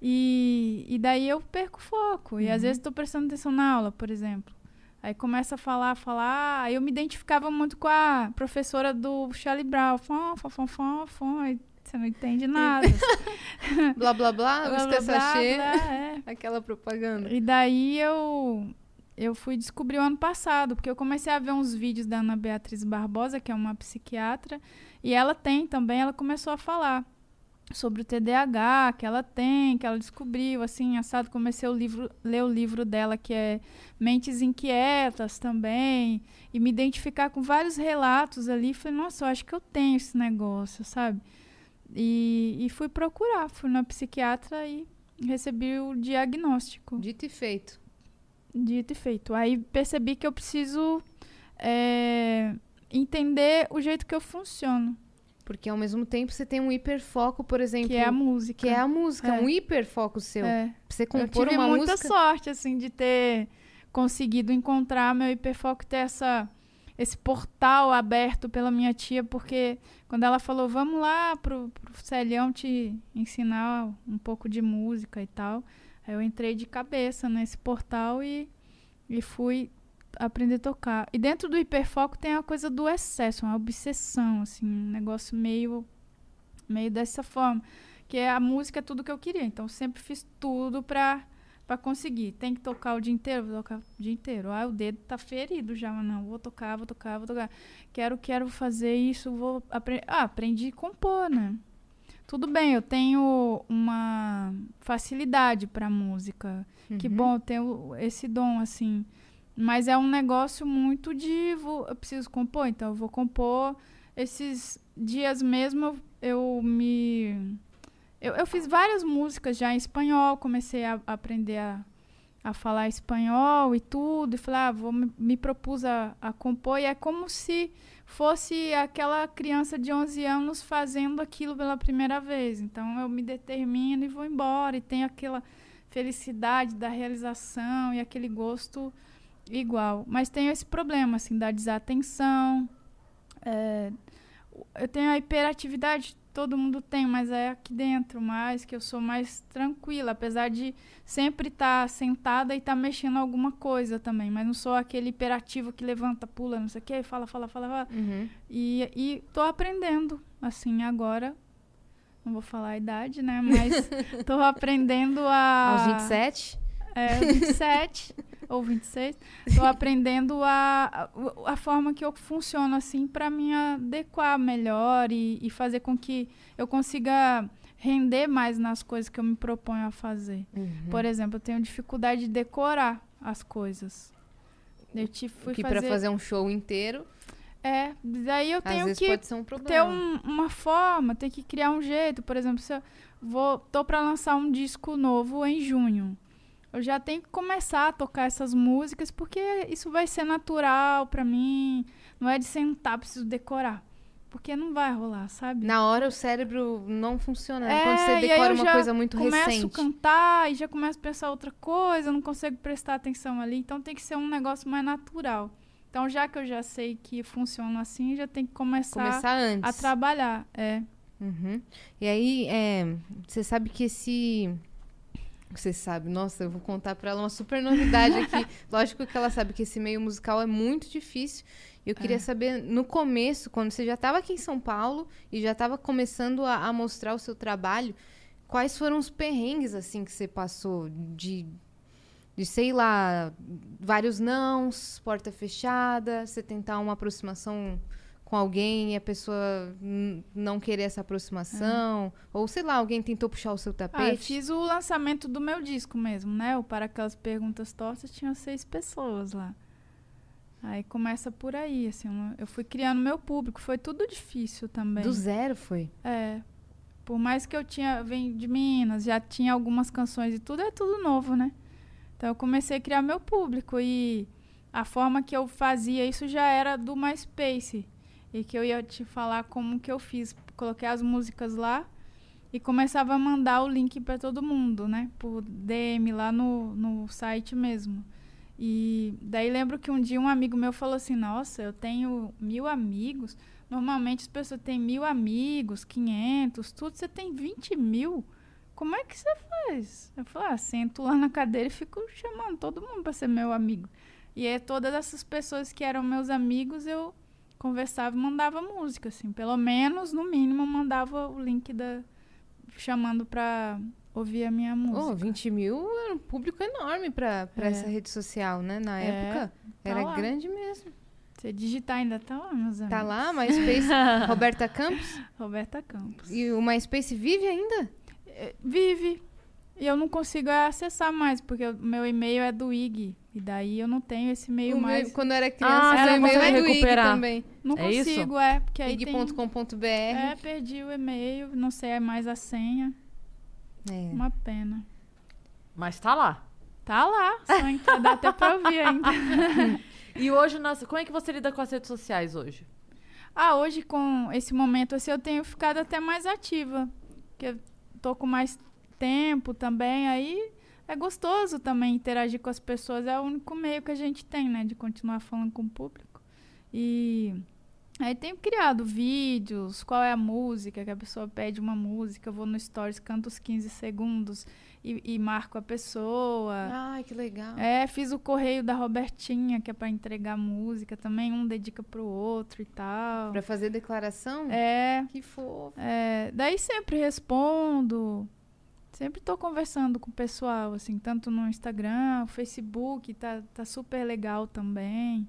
S3: E, e daí eu perco o foco. E às vezes estou prestando atenção na aula, por exemplo. Aí começa a falar, falar. Aí eu me identificava muito com a professora do Charlie Brown. Fom, fom, fom, fom, fom. Aí você não entende nada.
S2: Blá, blá, blá,
S3: Blá, blá,
S2: sachê.
S3: blá, é.
S2: Aquela propaganda.
S3: E daí eu eu fui descobrir o ano passado, porque eu comecei a ver uns vídeos da Ana Beatriz Barbosa, que é uma psiquiatra, e ela tem também, ela começou a falar sobre o TDAH que ela tem, que ela descobriu, assim, assado, comecei a livro, ler o livro dela que é Mentes Inquietas também, e me identificar com vários relatos ali, falei, nossa, eu acho que eu tenho esse negócio, sabe? E, e fui procurar, fui na psiquiatra e recebi o diagnóstico.
S2: Dito e feito.
S3: Dito e feito. Aí percebi que eu preciso é, entender o jeito que eu funciono,
S2: Porque ao mesmo tempo você tem um hiperfoco, por exemplo.
S3: que é a música.
S2: que é a música,
S3: É.
S2: um hiperfoco seu.
S3: É.
S2: Pra você
S3: Eu
S2: compor
S3: tive
S2: uma
S3: muita
S2: música.
S3: sorte, assim, de ter conseguido encontrar meu hiperfoco, ter essa, esse portal aberto pela minha tia, porque quando ela falou, vamos lá pro, pro Celhão te ensinar um pouco de música e tal, aí eu entrei de cabeça nesse portal e, e fui aprender a tocar. E dentro do hiperfoco tem a coisa do excesso, uma obsessão, assim, um negócio meio, meio dessa forma. Que é a música é tudo que eu queria. Então eu sempre fiz tudo pra, pra conseguir. Tem que tocar o dia inteiro? Vou tocar o dia inteiro. Ah, o dedo tá ferido já, mas não. Vou tocar, vou tocar, vou tocar. Quero, quero fazer isso, vou aprender. Ah, aprendi a compor, né? Tudo bem, eu tenho uma facilidade pra música. Que
S2: Uhum.
S3: bom, eu tenho esse dom, assim. Mas é um negócio muito de. vou- eu preciso compor, então eu vou compor. Esses dias mesmo eu me. Eu, eu fiz várias músicas já em espanhol, comecei a, aprender a, a falar espanhol e tudo. E falei, ah, vou me, me propus a, a compor. E é como se fosse aquela criança de 11 anos fazendo aquilo pela primeira vez. Então eu me determino e vou embora. E tenho aquela felicidade da realização e aquele gosto igual. Mas tenho esse problema, assim, da desatenção. É, eu tenho a hiperatividade, todo mundo tem, mas é aqui dentro mais, que eu sou mais tranquila, apesar de sempre estar tá sentada e estar tá mexendo alguma coisa também, mas não sou aquele hiperativo que levanta, pula, não sei o que, fala, fala, fala, fala.
S2: Uhum.
S3: E, e tô aprendendo, assim, agora, não vou falar a idade, né, mas tô aprendendo a...
S2: Aos 27?
S3: É, 27 ou 26. Estou aprendendo a, a, a, forma que eu funciono assim para me adequar melhor e, e, fazer com que eu consiga render mais nas coisas que eu me proponho a fazer.
S2: Uhum.
S3: Por exemplo, eu tenho dificuldade de decorar as coisas. Eu te fui
S2: que
S3: fazer...
S2: para fazer um show inteiro.
S3: É, daí eu tenho que
S2: um
S3: ter um- uma forma, ter que criar um jeito. Por exemplo, se eu vou, tô para lançar um disco novo em junho. Eu já tenho que começar a tocar essas músicas porque isso vai ser natural pra mim. Não é de sentar, preciso decorar. Porque não vai rolar, sabe?
S2: Na hora o cérebro não funciona.
S3: É,
S2: Quando você
S3: aí
S2: decora
S3: eu
S2: uma coisa muito
S3: começo a
S2: recente.
S3: cantar e já começo a pensar outra coisa, eu não consigo prestar atenção ali. Então tem que ser um negócio mais natural. Então, já que eu já sei que funciona assim, já tem que começar,
S2: Começar antes.
S3: a trabalhar. É.
S2: Uhum. E aí, é, você sabe que esse. Você sabe, nossa, eu vou contar pra ela uma super novidade aqui. Lógico que ela sabe que esse meio musical é muito difícil. Eu queria
S3: É.
S2: saber, no começo, quando você já estava aqui em São Paulo e já estava começando a, a mostrar o seu trabalho, quais foram os perrengues, assim, que você passou? De, de sei lá, vários nãos, porta fechada, você tentar uma aproximação com alguém e a pessoa não querer essa aproximação, ou sei lá, alguém tentou puxar o seu
S3: Ah, eu
S2: tapete.
S3: fiz o lançamento do meu disco mesmo, né? O Para Aquelas Perguntas Tortas tinha seis pessoas lá. Aí começa por aí, assim. eu- Eu fui criando meu público. Foi tudo difícil também.
S2: Do zero foi.
S3: É. Por mais que eu tinha vem de Minas, já tinha algumas canções e tudo, é tudo novo, né? Então eu comecei a criar meu público e a forma que eu fazia isso já era do MySpace. E que eu ia te falar como que eu fiz. Coloquei as músicas lá e começava a mandar o link para todo mundo, né? Por DM lá no, no site mesmo. E daí lembro que um dia um amigo meu falou assim: Nossa, eu tenho mil amigos. Normalmente as pessoas têm mil amigos, 500, tudo. Você tem 20 mil? Como é que você faz? Eu falei: Ah, sento lá na cadeira e fico chamando todo mundo para ser meu amigo. E todas essas pessoas que eram meus amigos, eu conversava e mandava música, assim. Pelo menos, no mínimo, mandava o link da. chamando pra ouvir a minha música.
S2: Oh, 20 mil era um público enorme pra, pra
S3: É.
S2: essa rede social, né? Na
S3: É,
S2: época.
S3: tá
S2: Era
S3: lá.
S2: grande mesmo.
S3: Você digitar ainda tá lá, meus amigos.
S2: Tá lá, MySpace, Roberta Campos.
S3: Roberta Campos.
S2: E o MySpace vive ainda?
S3: É, Vive. E eu não consigo acessar mais, porque o meu e-mail é do IG. E daí eu não tenho esse e-mail
S2: O
S3: mais.
S2: meu- quando eu era criança,
S1: Ah, você não
S2: e-mail
S1: consegue
S2: é do IG
S1: recuperar.
S2: também.
S3: Não
S1: É isso?
S3: consigo, é. Porque aí tem...
S2: ig.com.br.
S3: É, perdi o e-mail, não sei mais a senha.
S2: É.
S3: Uma pena.
S1: Mas tá lá.
S3: Tá lá, só dá até pra ouvir ainda.
S1: E hoje, nossa, como é que você lida com as redes sociais hoje?
S3: Ah, hoje com esse momento assim, eu tenho ficado até mais ativa. Porque eu tô com mais tempo também, aí é gostoso também interagir com as pessoas. É o único meio que a gente tem, né? De continuar falando com o público. E aí tenho criado vídeos, qual é a música, que a pessoa pede uma música, eu vou no Stories, canto os 15 segundos e, e marco a pessoa.
S2: Ai, que legal.
S3: É, fiz o correio da Robertinha, que é pra entregar música também, um dedica pro outro e tal.
S2: Pra fazer declaração?
S3: É,
S2: Que fofo.
S3: é, daí sempre respondo. Sempre tô conversando com o pessoal, assim, tanto no Instagram, Facebook, tá, tá super legal também.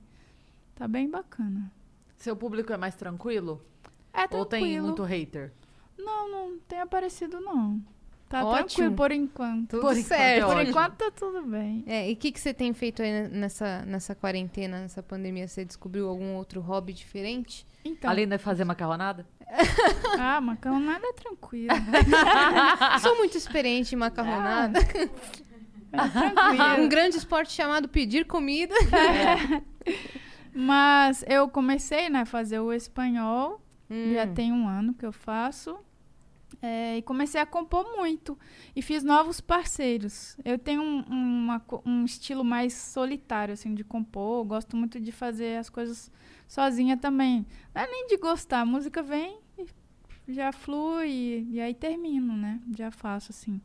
S3: Tá bem bacana.
S1: Seu público é mais tranquilo?
S3: É
S1: Ou tem
S3: tranquilo.
S1: muito hater?
S3: Não, não tem aparecido, não. Tá
S2: Ótimo.
S3: tranquilo por enquanto.
S2: Tudo
S1: Por enquanto
S2: certo.
S1: é
S3: Por enquanto tá tudo bem.
S2: É, e o que, que você tem feito aí nessa, nessa quarentena, nessa pandemia? Você descobriu algum outro hobby diferente?
S3: Então,
S1: Além de fazer macarronada?
S3: ah, macarronada é tranquilo.
S2: Sou muito experiente em macarronada.
S3: Tranquilo.
S2: Um grande esporte chamado pedir comida.
S3: Mas eu comecei, né, a fazer o espanhol.
S2: Hum.
S3: Já tem um ano que eu faço. É, e comecei a compor muito. E fiz novos parceiros. Eu tenho um, uma co- um estilo mais solitário, assim, de compor. Eu gosto muito de fazer as coisas sozinha também. Não é nem de gostar. A música vem e já flui. E, e aí termino, né? Já faço, assim.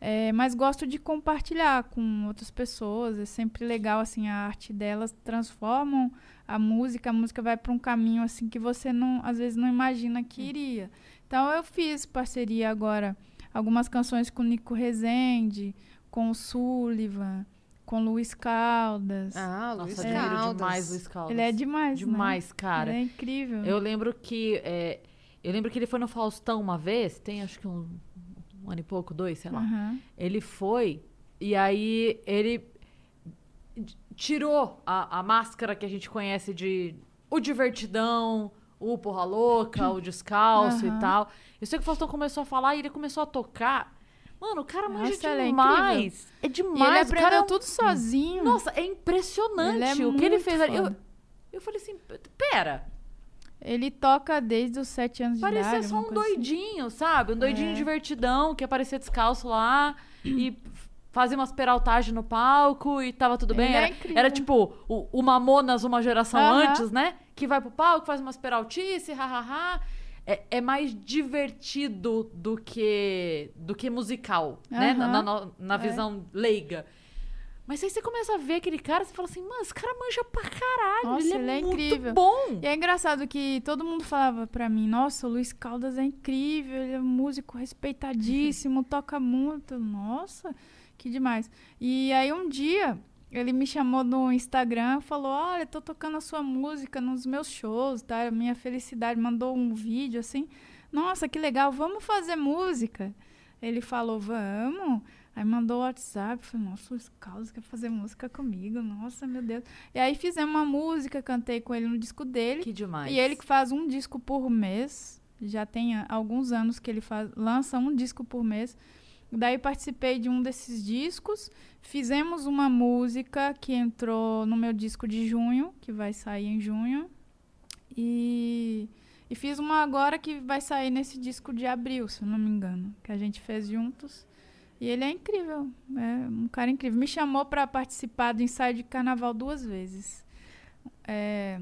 S3: É, mas gosto de compartilhar com outras pessoas. É sempre legal, assim, a arte delas transformam a música. A música vai para um caminho, assim, que você não, às vezes não imagina que iria. Então eu fiz parceria agora, algumas canções com o Nico Rezende, com o Sullivan, com o Luiz Caldas.
S2: Ah, Luiz
S1: Nossa, admiro
S2: Caldas.
S1: demais Luiz Caldas.
S3: Ele é demais, né?
S1: Demais, cara.
S3: Ele é incrível.
S1: Eu lembro que. é, eu lembro que ele foi no Faustão uma vez, tem acho que um, um ano e pouco, dois, sei lá.
S3: Aham.
S1: Ele foi e aí ele tirou a, a máscara que a gente conhece de o divertidão, o porra louca, o descalço
S3: Aham.
S1: e tal. Eu sei que o Faustão começou a falar e ele começou a tocar. Mano, o cara manja
S3: Nossa, é
S1: demais. É,
S3: E
S1: demais.
S3: ele
S1: o
S3: aprendeu
S1: cara é
S3: tudo sozinho.
S1: Nossa, é impressionante
S3: é
S1: o que ele fez ali. Eu, eu falei assim, pera,
S3: Ele toca desde os sete anos de
S1: Parecia
S3: idade.
S1: só um
S3: assim.
S1: doidinho, sabe? Um doidinho
S3: É.
S1: divertidão que aparecia descalço lá e fazia umas peraltagens no palco e tava tudo bem.
S3: É
S1: Era,
S3: incrível.
S1: era tipo o, o Mamonas uma geração
S3: Aham.
S1: antes, né? Que vai pro palco, faz umas peraltices, hahaha. É, é mais divertido do que do que musical, né? Na, na- na
S3: É.
S1: visão leiga. Mas aí você começa a ver aquele cara, você fala assim, mano, esse cara manja pra caralho.
S3: Nossa,
S1: ele,
S3: ele
S1: é,
S3: é
S1: muito
S3: incrível.
S1: bom.
S3: E é engraçado que todo mundo falava pra mim, nossa, o Luiz Caldas é incrível, ele é um músico respeitadíssimo, toca muito. Nossa, que demais. E aí um dia ele me chamou no Instagram, falou: "Olha, tô tocando a sua música nos meus shows, tá? Minha felicidade, mandou um vídeo assim. Nossa, que legal, vamos fazer música?" Ele falou: "Vamos". Aí mandou o WhatsApp, falei, nossa, o Caldas quer fazer música comigo, nossa, meu Deus. E aí fizemos uma música, cantei com ele no disco dele.
S1: Que demais.
S3: E ele que faz um disco por mês. Já tem alguns anos que ele faz, lança um disco por mês. Daí participei de um desses discos. Fizemos uma música que entrou no meu disco de junho, que vai sair em junho. E, e fiz uma agora que vai sair nesse disco de abril, se eu não me engano, que a gente fez juntos. E ele é incrível, é um cara incrível. Me chamou para participar do ensaio de carnaval duas vezes. É,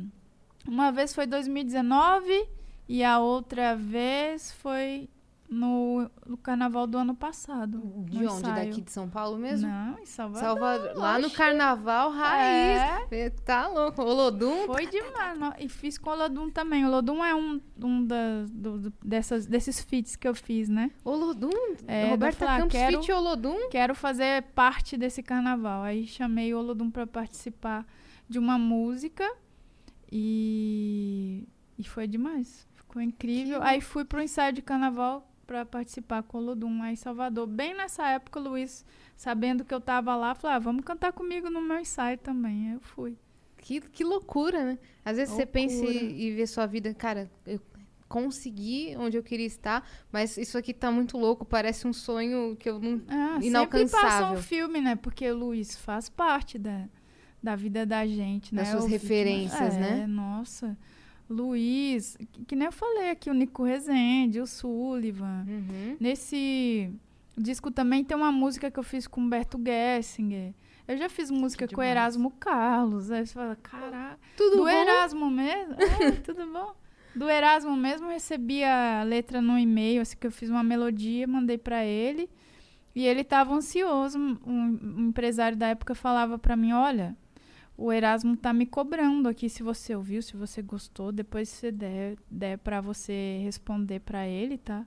S3: uma vez foi 2019 e a outra vez foi no, no carnaval do ano passado.
S2: De onde?
S3: ensaio.
S2: Daqui de São Paulo mesmo?
S3: Não, em Salvador.
S2: Salvador. Lá no carnaval raiz.
S3: É.
S2: Tá louco. Olodum.
S3: Foi demais. E fiz com o Olodum também. O Olodum é um, um das, do- dessas, desses feats que eu fiz, né?
S2: Olodum.
S3: É,
S2: Roberta
S3: falei, ah,
S2: Campos
S3: quero-
S2: feat Olodum.
S3: Quero fazer parte desse carnaval. Aí chamei o Olodum para participar de uma música e, e foi demais. Ficou incrível. Aí fui pro ensaio de carnaval para participar com o Olodum lá em Salvador. Bem nessa época, o Luiz, sabendo que eu tava lá, falou: ah, vamos cantar comigo no meu ensaio também. Aí eu fui.
S2: Que, que loucura, né? Às vezes você pensa
S3: Loucura.
S2: e, e vê sua vida, cara, eu consegui onde eu queria estar, mas isso aqui tá muito louco, parece um sonho que eu não.
S3: Ah, sempre
S2: Inalcançável.
S3: passa um filme, né? Porque o Luiz faz parte da, da vida da gente, né?
S2: Das suas
S3: Eu
S2: referências,
S3: é,
S2: né?
S3: Nossa. Luiz, que, que nem eu falei aqui, o Nico Rezende, o Sullivan.
S2: Uhum.
S3: Nesse disco também tem uma música que eu fiz com o Humberto Gessinger. Eu já fiz música com o. Erasmo Carlos. Aí você fala, caraca.
S2: Tudo
S3: do
S2: bom?
S3: Erasmo mesmo? É, tudo bom. Do Erasmo mesmo, eu recebi a letra no e-mail, assim, que eu fiz uma melodia, mandei pra ele. E ele tava ansioso. Um, um empresário da época falava pra mim, olha, o Erasmo tá me cobrando aqui se você ouviu, se você gostou, depois se der, der para você responder pra ele, tá?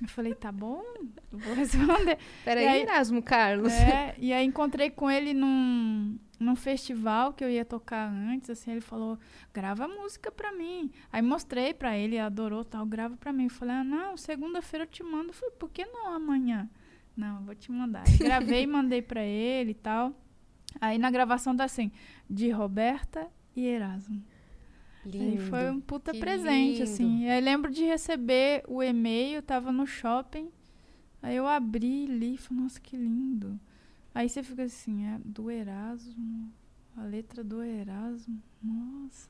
S3: Eu falei, tá bom, vou responder.
S2: Peraí,
S3: aí-
S2: Erasmo Carlos.
S3: É, e aí encontrei com ele num, num festival que eu ia tocar antes, assim, ele falou, grava música pra mim. Aí mostrei pra ele, adorou tal, grava pra mim. Eu falei, ah, não, segunda-feira eu te mando. Eu falei, por que não amanhã? Não, eu vou te mandar. Aí gravei e mandei pra ele e tal. Aí na gravação tá assim, de Roberta e Erasmo. Aí
S2: Lindo.
S3: foi um puta
S2: Que
S3: presente,
S2: lindo.
S3: assim. Aí lembro de receber o e-mail, tava no shopping. Aí eu abri, li, falei, nossa, que lindo. Aí você fica assim, é do Erasmo, a letra do Erasmo. Nossa,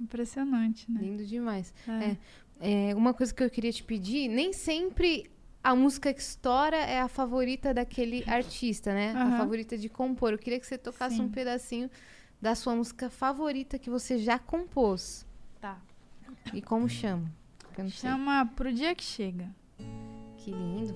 S3: impressionante, né?
S2: Lindo demais.
S3: É.
S2: É, uma coisa que eu queria te pedir, nem sempre a música que estoura é a favorita daquele artista, né? A
S3: Aham.
S2: favorita de compor. Eu queria que você tocasse
S3: Sim.
S2: um pedacinho da sua música favorita que você já compôs.
S3: Tá.
S2: E como chama? Não sei.
S3: Chama Pro Dia Que Chega.
S2: Que lindo.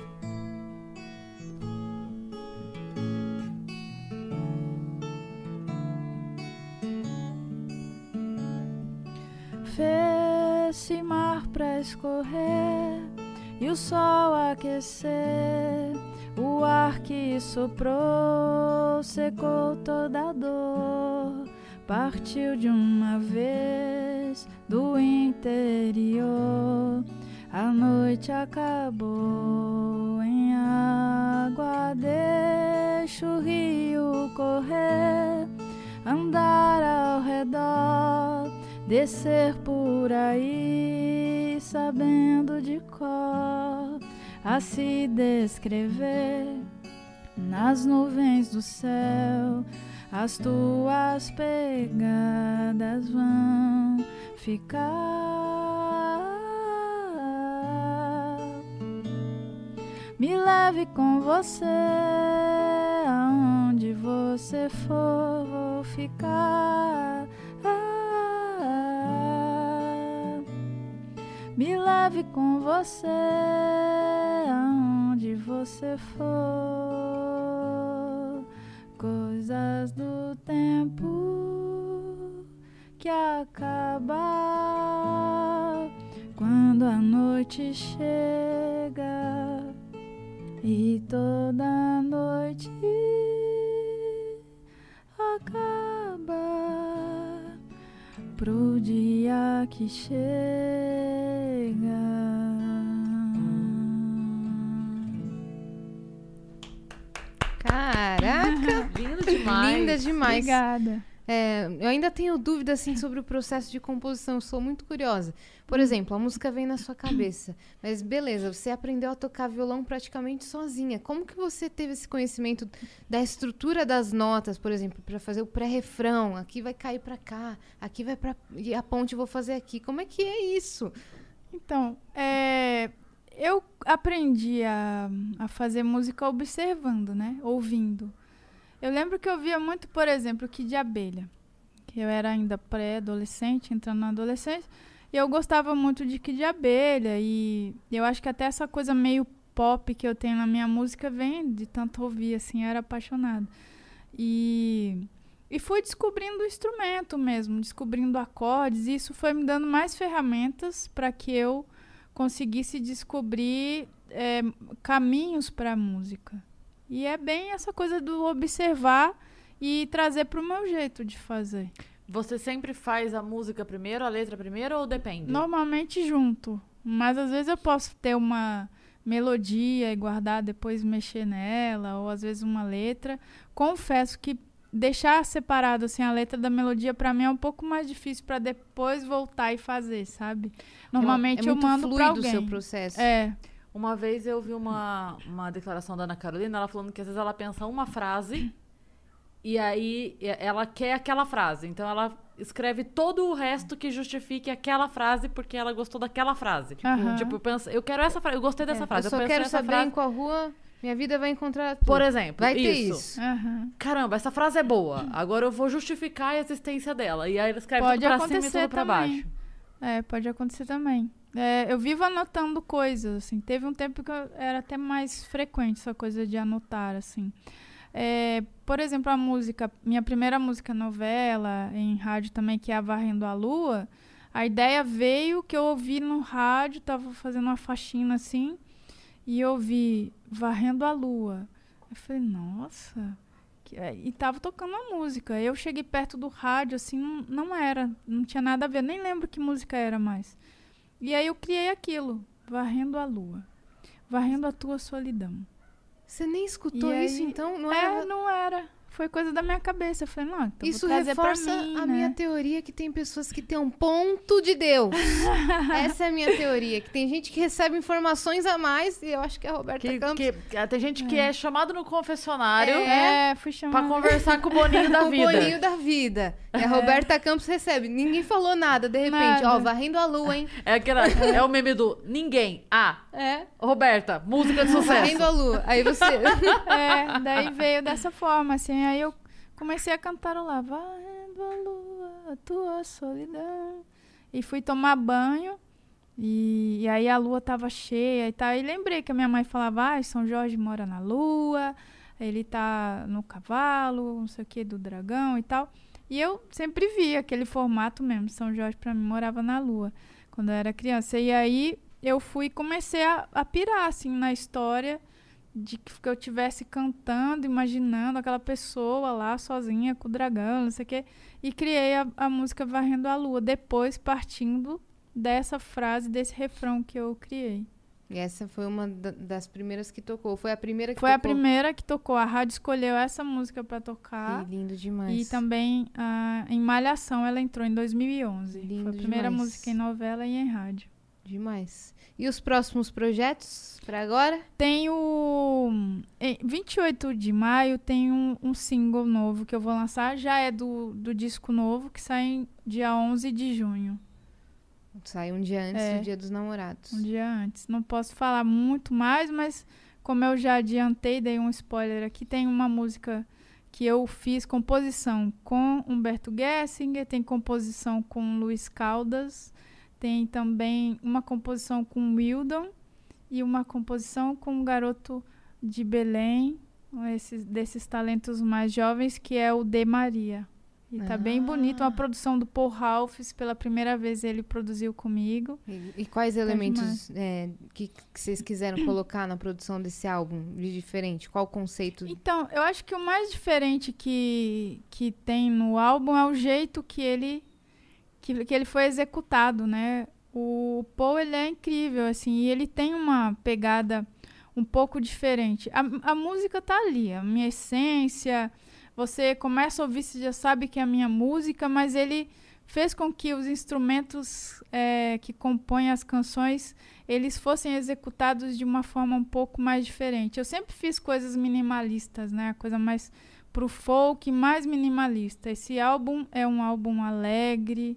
S3: Fez-se mar pra escorrer e o sol aquecer. O ar que soprou secou toda a dor. Partiu de uma vez do interior. A noite acabou em água. Deixa o rio correr, andar ao redor descer por aí sabendo de cor a se descrever nas nuvens do céu. As tuas pegadas vão ficar. Me leve com você aonde você for vou ficar me leve com você aonde você for. Coisas do tempo que acaba quando a noite chega e toda noite acaba pro dia que chega.
S2: Caraca!
S1: Lindo demais.
S2: Linda demais.
S3: Obrigada.
S2: É, eu ainda tenho dúvida assim sobre o processo de composição, eu sou muito curiosa. Por exemplo, a música vem na sua cabeça, mas beleza, você aprendeu a tocar violão praticamente sozinha. Como que você teve esse conhecimento da estrutura das notas, por exemplo, para fazer o pré-refrão? Aqui vai cair para cá, aqui vai para e a ponte vou fazer aqui. Como é que é isso?
S3: Então, é, eu aprendi a, a fazer música observando, né? Ouvindo. Eu lembro que eu via muito, por exemplo, Kid de Abelha. Que eu era ainda pré-adolescente, entrando na adolescência. E eu gostava muito de Kid de Abelha. E eu acho que até essa coisa meio pop que eu tenho na minha música vem de tanto ouvir, assim. Eu era apaixonada. E, e fui descobrindo o instrumento mesmo, descobrindo acordes. E isso foi me dando mais ferramentas para que eu conseguisse descobrir é, caminhos para a música. E é bem essa coisa do observar e trazer para o meu jeito de fazer.
S1: Você sempre faz a música primeiro, a letra primeiro ou depende?
S3: Normalmente junto, mas às vezes eu posso ter uma melodia e guardar depois mexer nela, ou às vezes uma letra. Confesso que deixar separado assim a letra da melodia para mim é um pouco mais difícil para depois voltar e fazer, sabe? Normalmente
S2: é
S3: eu
S2: muito
S3: mando para
S2: fluido o
S3: alguém.
S2: seu processo.
S3: É,
S1: Uma vez eu vi uma, uma declaração da Ana Carolina, ela falando que às vezes ela pensa uma frase e aí ela quer aquela frase. Então ela escreve todo o resto que justifique aquela frase porque ela gostou daquela frase.
S3: Aham.
S1: Tipo, eu, penso, eu quero essa frase, eu gostei dessa
S2: É,
S1: frase.
S2: eu só
S1: penso
S2: quero saber
S1: frase.
S2: em qual rua minha vida vai encontrar. tu.
S1: Por exemplo,
S2: vai ter
S1: isso.
S2: isso.
S3: aham.
S1: Caramba, essa frase é boa. Agora eu vou justificar a existência dela. E aí ela escreve
S3: Pode
S1: tudo pra cima e tudo pra
S3: também.
S1: baixo.
S3: É, pode acontecer também. É, eu vivo anotando coisas, assim. Teve um tempo que era até mais frequente essa coisa de anotar, assim. É, por exemplo, a música, minha primeira música novela, em rádio também, que é a Varrendo a Lua, a ideia veio que eu ouvi no rádio, tava fazendo uma faxina assim, e eu ouvi Varrendo a Lua. Eu falei, nossa. é, E tava tocando a música. Eu cheguei perto do rádio, assim, não, não era, não tinha nada a ver, nem lembro que música era mais. E aí eu criei aquilo, Varrendo a Lua. Varrendo a tua solidão.
S2: Você nem escutou isso, então? Não
S3: é,
S2: era...
S3: não era. Foi coisa da minha cabeça. Eu falei, não, então
S2: Isso
S3: pra
S2: reforça
S3: mim,
S2: a
S3: né?
S2: minha teoria que tem pessoas que têm um ponto de Deus. Essa é a minha teoria. Que tem gente que recebe informações a mais e eu acho que a Roberta
S1: Que,
S2: Campos...
S1: que- tem gente que é chamado no confessionário
S3: É, fui
S1: pra
S3: chamar.
S1: conversar com o Boninho da
S2: o
S1: vida.
S2: boninho da vida. E a Roberta Campos recebe. Ninguém falou nada, de repente.
S3: Nada.
S2: Ó, varrendo a lua, hein?
S1: É, aquela, é o meme do ninguém. Ah,
S2: É.
S1: Roberta, música de
S2: Varrendo
S1: sucesso.
S2: a lua. Aí você...
S3: É, daí veio dessa forma, assim. Aí eu comecei a cantarolar. Varrendo a lua, a tua solidão. E fui tomar banho. E, e aí a lua tava cheia e tal. E lembrei que a minha mãe falava, ah, São Jorge mora na lua, ele tá no cavalo, não sei o que, do dragão e tal. E eu sempre vi aquele formato mesmo. São Jorge pra mim morava na lua, quando eu era criança. E aí eu fui comecei a, a pirar, assim, na história de que eu estivesse cantando, imaginando aquela pessoa lá sozinha com o dragão, não sei o quê. E criei a, a música Varrendo a Lua, depois partindo dessa frase, desse refrão que eu criei.
S2: E essa foi uma da- das primeiras que tocou. Foi a primeira que
S3: Foi a
S2: tocou.
S3: primeira que tocou. A rádio escolheu essa música pra tocar.
S2: Que lindo demais.
S3: E também ah, em Malhação ela entrou em 2011.
S2: Lindo
S3: Foi a primeira
S2: demais.
S3: música em novela e em rádio.
S2: Demais. E os próximos projetos pra agora?
S3: Tem o. Em 28 de maio tem um, um single novo que eu vou lançar. Já é do, do disco novo, que sai em dia 11 de junho.
S2: Sai um dia antes
S3: É.
S2: do Dia dos Namorados.
S3: Um dia antes. Não posso falar muito mais, mas como eu já adiantei, dei um spoiler aqui, tem uma música que eu fiz composição com Humberto Gessinger, tem composição com Luiz Caldas, tem também uma composição com Wildon e uma composição com um garoto de Belém, esses, desses talentos mais jovens, que é o De Maria. E tá bem bonito, uma produção do Paul Ralphs, pela primeira vez ele produziu comigo.
S2: E, e quais
S3: Tá
S2: elementos é, que, que vocês quiseram colocar na produção desse álbum de diferente? Qual o conceito?
S3: Então, eu acho que o mais diferente que, que tem no álbum é o jeito que ele que, que ele foi executado, né? O Paul, ele é incrível, assim, e ele tem uma pegada um pouco diferente. A, a música tá ali, a minha essência, você começa a ouvir, você já sabe que é a minha música, mas ele fez com que os instrumentos é, que compõem as canções eles fossem executados de uma forma um pouco mais diferente. Eu sempre fiz coisas minimalistas, né? A coisa mais pro folk, mais minimalista. Esse álbum é um álbum alegre,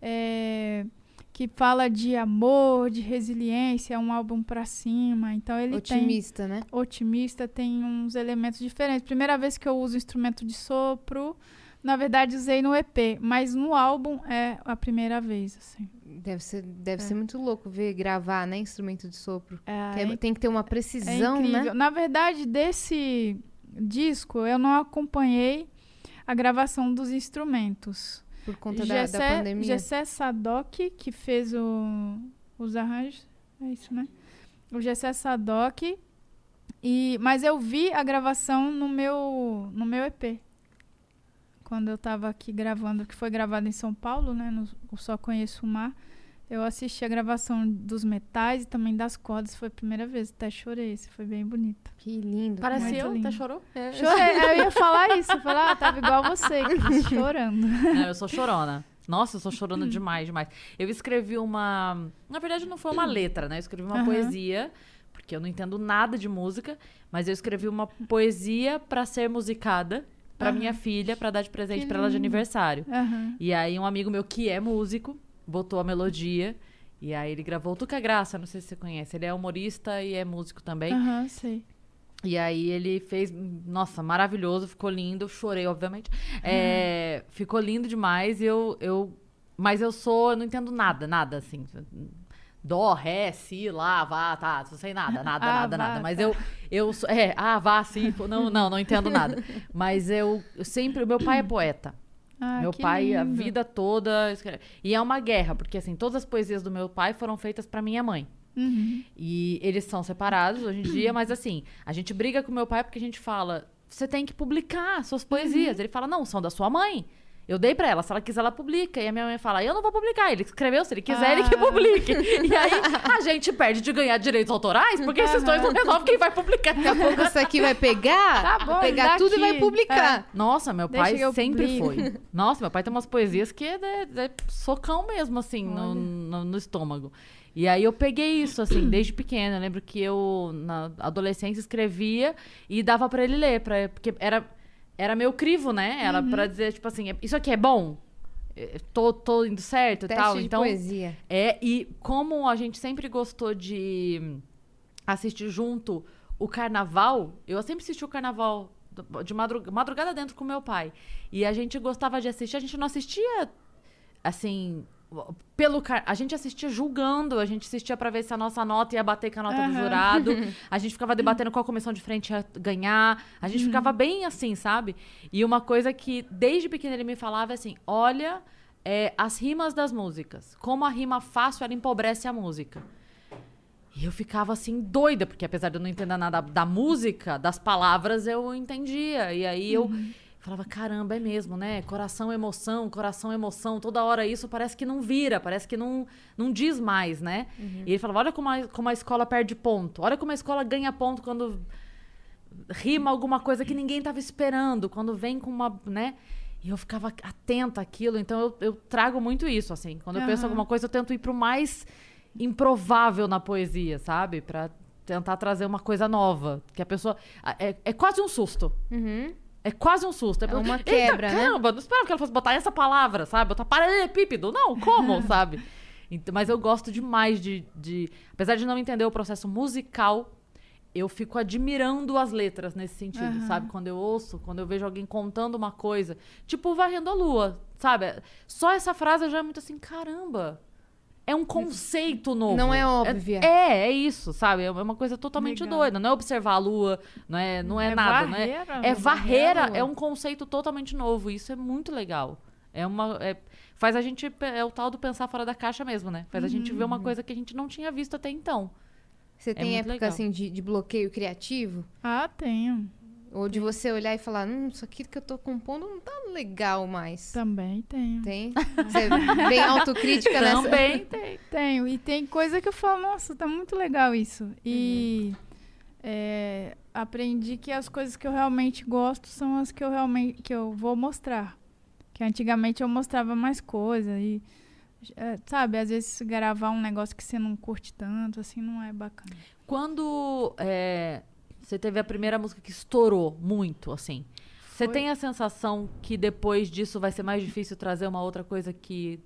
S3: é, que fala de amor, de resiliência, é um álbum pra cima. Então ele tem
S2: Otimista, né?
S3: otimista, tem uns elementos diferentes. Primeira vez que eu uso instrumento de sopro, na verdade usei no EP, mas no álbum é a primeira vez, assim.
S2: Deve ser, deve ser muito louco ver gravar, né? Instrumento de sopro.
S3: É,
S2: Que é- tem que ter uma
S3: é
S2: precisão, né?
S3: Na verdade, desse disco, eu não acompanhei a gravação dos instrumentos.
S2: Por conta da, da pandemia.
S3: Gessé Sadoc, que fez o- os arranjos. É isso, né? O Gessé Sadoc. E, mas eu vi a gravação no meu, no meu EP. Quando eu tava aqui gravando, que foi gravado em São Paulo, né? No, Só Conheço o Mar. Eu assisti a gravação dos metais e também das cordas. Foi a primeira vez. Até chorei. Esse foi bem bonito.
S2: Que lindo.
S1: Parece
S3: Muito
S1: eu,
S3: lindo.
S1: até chorou?
S3: Chorei. eu ia falar isso. Eu falei, ah, tava igual você, Cris, chorando.
S1: Não, eu sou chorona. Nossa, eu sou chorona demais, demais. Eu escrevi uma. Na verdade, não foi uma letra, né? Eu escrevi uma
S3: Aham.
S1: poesia, porque eu não entendo nada de música, mas eu escrevi uma poesia pra ser musicada pra
S3: Aham.
S1: minha filha, pra dar de presente pra ela de aniversário.
S3: Aham.
S1: E aí, um amigo meu que é músico botou a melodia. E aí, ele gravou o Tuca Graça, não sei se você conhece. Ele é humorista e é músico também.
S3: Aham, sei.
S1: E aí ele fez, nossa, maravilhoso, ficou lindo, eu chorei, obviamente. É, ficou lindo demais, eu, eu, mas eu sou, eu não entendo nada, nada, assim. Dó, ré, si, lá, vá, tá, não sei nada, nada,
S3: Ah,
S1: nada,
S3: vá,
S1: nada. Mas
S3: tá.
S1: eu, eu, sou- é, ah, vá, si, pô, não, não, não entendo nada. Mas eu, eu sempre, meu pai é poeta.
S3: Ah,
S1: meu pai, a
S3: lindo.
S1: vida toda, escreve- e é uma guerra, porque assim, todas as poesias do meu pai foram feitas pra minha mãe.
S3: Uhum.
S1: E eles são separados hoje em dia, mas assim, a gente briga com meu pai porque a gente fala: você tem que publicar suas poesias. Ele fala: não, são da sua mãe. Eu dei pra ela, se ela quiser, ela publica. E a minha mãe fala, eu não vou publicar. Ele escreveu, se ele quiser, ele que publique. E aí a gente perde de ganhar direitos autorais, porque esses dois não resolvem quem vai publicar.
S2: Daqui a pouco isso aqui vai pegar,
S3: Tá bom,
S2: vai pegar
S3: daqui.
S2: tudo e vai publicar.
S1: Nossa, meu
S3: Deixa
S1: pai sempre
S3: publico.
S1: foi. Nossa, meu pai tem umas poesias que é, é- é socão mesmo, assim, no, no- no estômago. E aí eu peguei isso, assim, desde pequena. Eu lembro que eu, na adolescência, escrevia e dava pra ele ler, pra, porque era, era meu crivo, né? Era
S2: Uhum.
S1: pra dizer, tipo assim, isso aqui é bom? Eh, Tô, tô indo certo e tal.
S2: de
S1: Então,
S2: poesia.
S1: é, e como a gente sempre gostou de assistir junto o carnaval, eu sempre assisti o carnaval de madrugada, madrugada dentro com meu pai. E a gente gostava de assistir, a gente não assistia assim. Pelo. A gente assistia julgando, a gente assistia pra ver se a nossa nota ia bater com a nota do
S3: Aham.
S1: jurado. A gente ficava debatendo qual comissão de frente ia ganhar. A gente ficava bem assim, sabe? E uma coisa que desde pequena ele me falava é assim: olha é, as rimas das músicas. Como a rima fácil ela empobrece a música. E eu ficava assim doida, porque apesar de eu não entender nada da música, das palavras eu entendia. E aí eu falava, caramba, é mesmo, né? Coração, emoção, coração, emoção. Toda hora isso parece que não vira, parece que não, não diz mais, né? E ele falava, olha como a, como a escola perde ponto. Olha como a escola ganha ponto quando rima alguma coisa que ninguém estava esperando, quando vem com uma, né? E eu ficava atenta àquilo, então eu, eu trago muito isso, assim. Quando eu penso
S3: Aham.
S1: alguma coisa, eu tento ir pro mais improvável na poesia, sabe? Pra tentar trazer uma coisa nova. Que a pessoa. É, é quase um susto.
S2: Uhum.
S1: É quase um susto.
S2: É uma
S1: Eita,
S2: quebra, né?
S1: caramba, não esperava que ela fosse botar essa palavra, sabe? Botar paralelepípedo. Não, como, sabe? Então, mas eu gosto demais de, de. Apesar de não entender o processo musical, eu fico admirando as letras nesse sentido,
S3: Aham.
S1: sabe? Quando eu ouço, quando eu vejo alguém contando uma coisa, tipo varrendo a lua, sabe? Só essa frase já é muito assim, caramba. É um conceito novo.
S2: Não é óbvia.
S1: É, é isso, sabe? É uma coisa totalmente
S3: Legal.
S1: doida. Não é observar a lua, não é, não é,
S3: É
S1: nada, não é,
S3: varrer a
S1: é varreira, é um conceito totalmente novo. Isso é muito legal. É uma. é- faz a gente. É o tal do pensar fora da caixa mesmo, né? Faz a gente ver
S2: Uhum.
S1: uma coisa que a gente não tinha visto até então.
S2: Você tem
S1: muito
S2: época
S1: legal.
S2: assim de, de bloqueio criativo?
S3: Ah, tenho.
S2: Ou de você olhar e falar, hum, isso aqui que eu tô compondo não tá legal mais.
S3: Também tenho.
S2: Tem? Você é bem autocrítica nessa.
S1: Também tem.
S3: Tenho. E tem coisa que eu falo, nossa, tá muito legal isso. E
S1: Uhum.
S3: é, aprendi que as coisas que eu realmente gosto são as que eu realmente que eu vou mostrar. Que antigamente eu mostrava mais coisa e é, sabe, às vezes gravar um negócio que você não curte tanto, assim, não é bacana.
S1: Quando é, você teve a primeira música que estourou muito, assim, você tem a sensação que depois disso vai ser mais difícil trazer uma outra coisa que.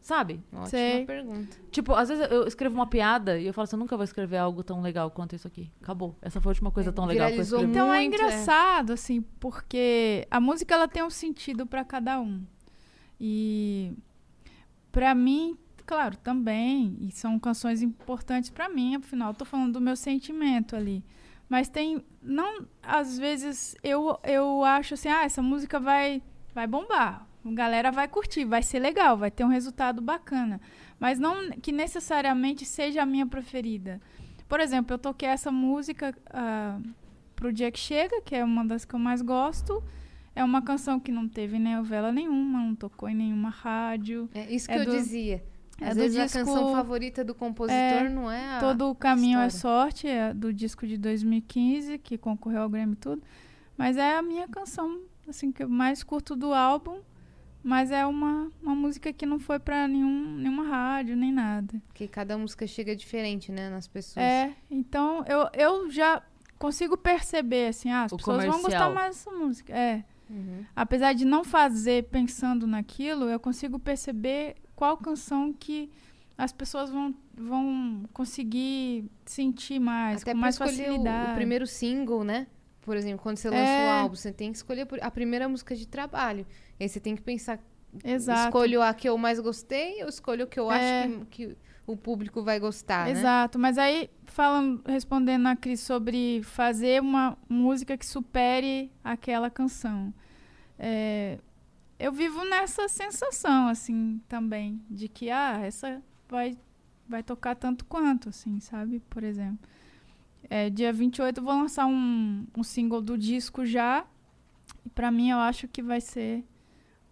S1: Sabe?
S2: Ótima
S3: Sei.
S2: pergunta.
S1: Tipo, às vezes eu escrevo uma piada e eu falo assim, eu nunca vou escrever algo tão legal quanto isso aqui. Acabou. Essa foi a última coisa tão legal que eu escrevi.
S3: Então é
S2: Muito, é.
S3: engraçado, assim, porque a música ela tem um sentido para cada um. E para mim, claro, também, e são canções importantes para mim, afinal, eu tô falando do meu sentimento ali. Mas tem não às vezes eu eu acho assim, ah, essa música vai vai bombar. A galera vai curtir, vai ser legal, vai ter um resultado bacana. Mas não que necessariamente seja a minha preferida. Por exemplo, eu toquei essa música ah, pro dia que chega, que é uma das que eu mais gosto. É uma canção que não teve novela nenhuma, não tocou em nenhuma rádio.
S2: É isso que
S3: É
S2: eu
S3: do-
S2: dizia.
S3: É
S2: Às
S3: do
S2: vezes
S3: disco-
S2: a canção favorita do compositor
S3: É,
S2: não é a.
S3: Todo o caminho é
S2: história.
S3: sorte, é do disco de 2015, que concorreu ao Grammy e tudo. Mas é a minha canção, assim, que eu mais curto do álbum. Mas é uma, uma música que não foi pra nenhum, nenhuma rádio, nem nada.
S2: Porque cada música chega diferente, né, nas pessoas.
S3: É, então eu, eu já consigo perceber, assim, ah, as
S1: O
S3: pessoas vão
S1: comercial.
S3: gostar mais dessa música. É.
S2: Uhum.
S3: Apesar de não fazer pensando naquilo, eu consigo perceber qual canção que as pessoas vão, vão conseguir sentir mais,
S2: Até
S3: com mais
S2: escolher o-
S3: facilidade.
S2: o, primeiro single, né? Por exemplo, quando você lança
S3: É.
S2: um álbum, você tem que escolher a primeira música de trabalho. E aí você tem que pensar,
S3: Exato.
S2: escolho a que eu mais gostei ou escolho o que eu
S3: É.
S2: acho que, que o público vai gostar, né?
S3: Exato, mas aí falando, respondendo a Cris sobre fazer uma música que supere aquela canção. É, eu vivo nessa sensação, assim, também, de que, ah, essa vai, vai tocar tanto quanto, assim, sabe? Por exemplo. É, dia 28 eu vou lançar um, um single do disco já, e pra mim eu acho que vai ser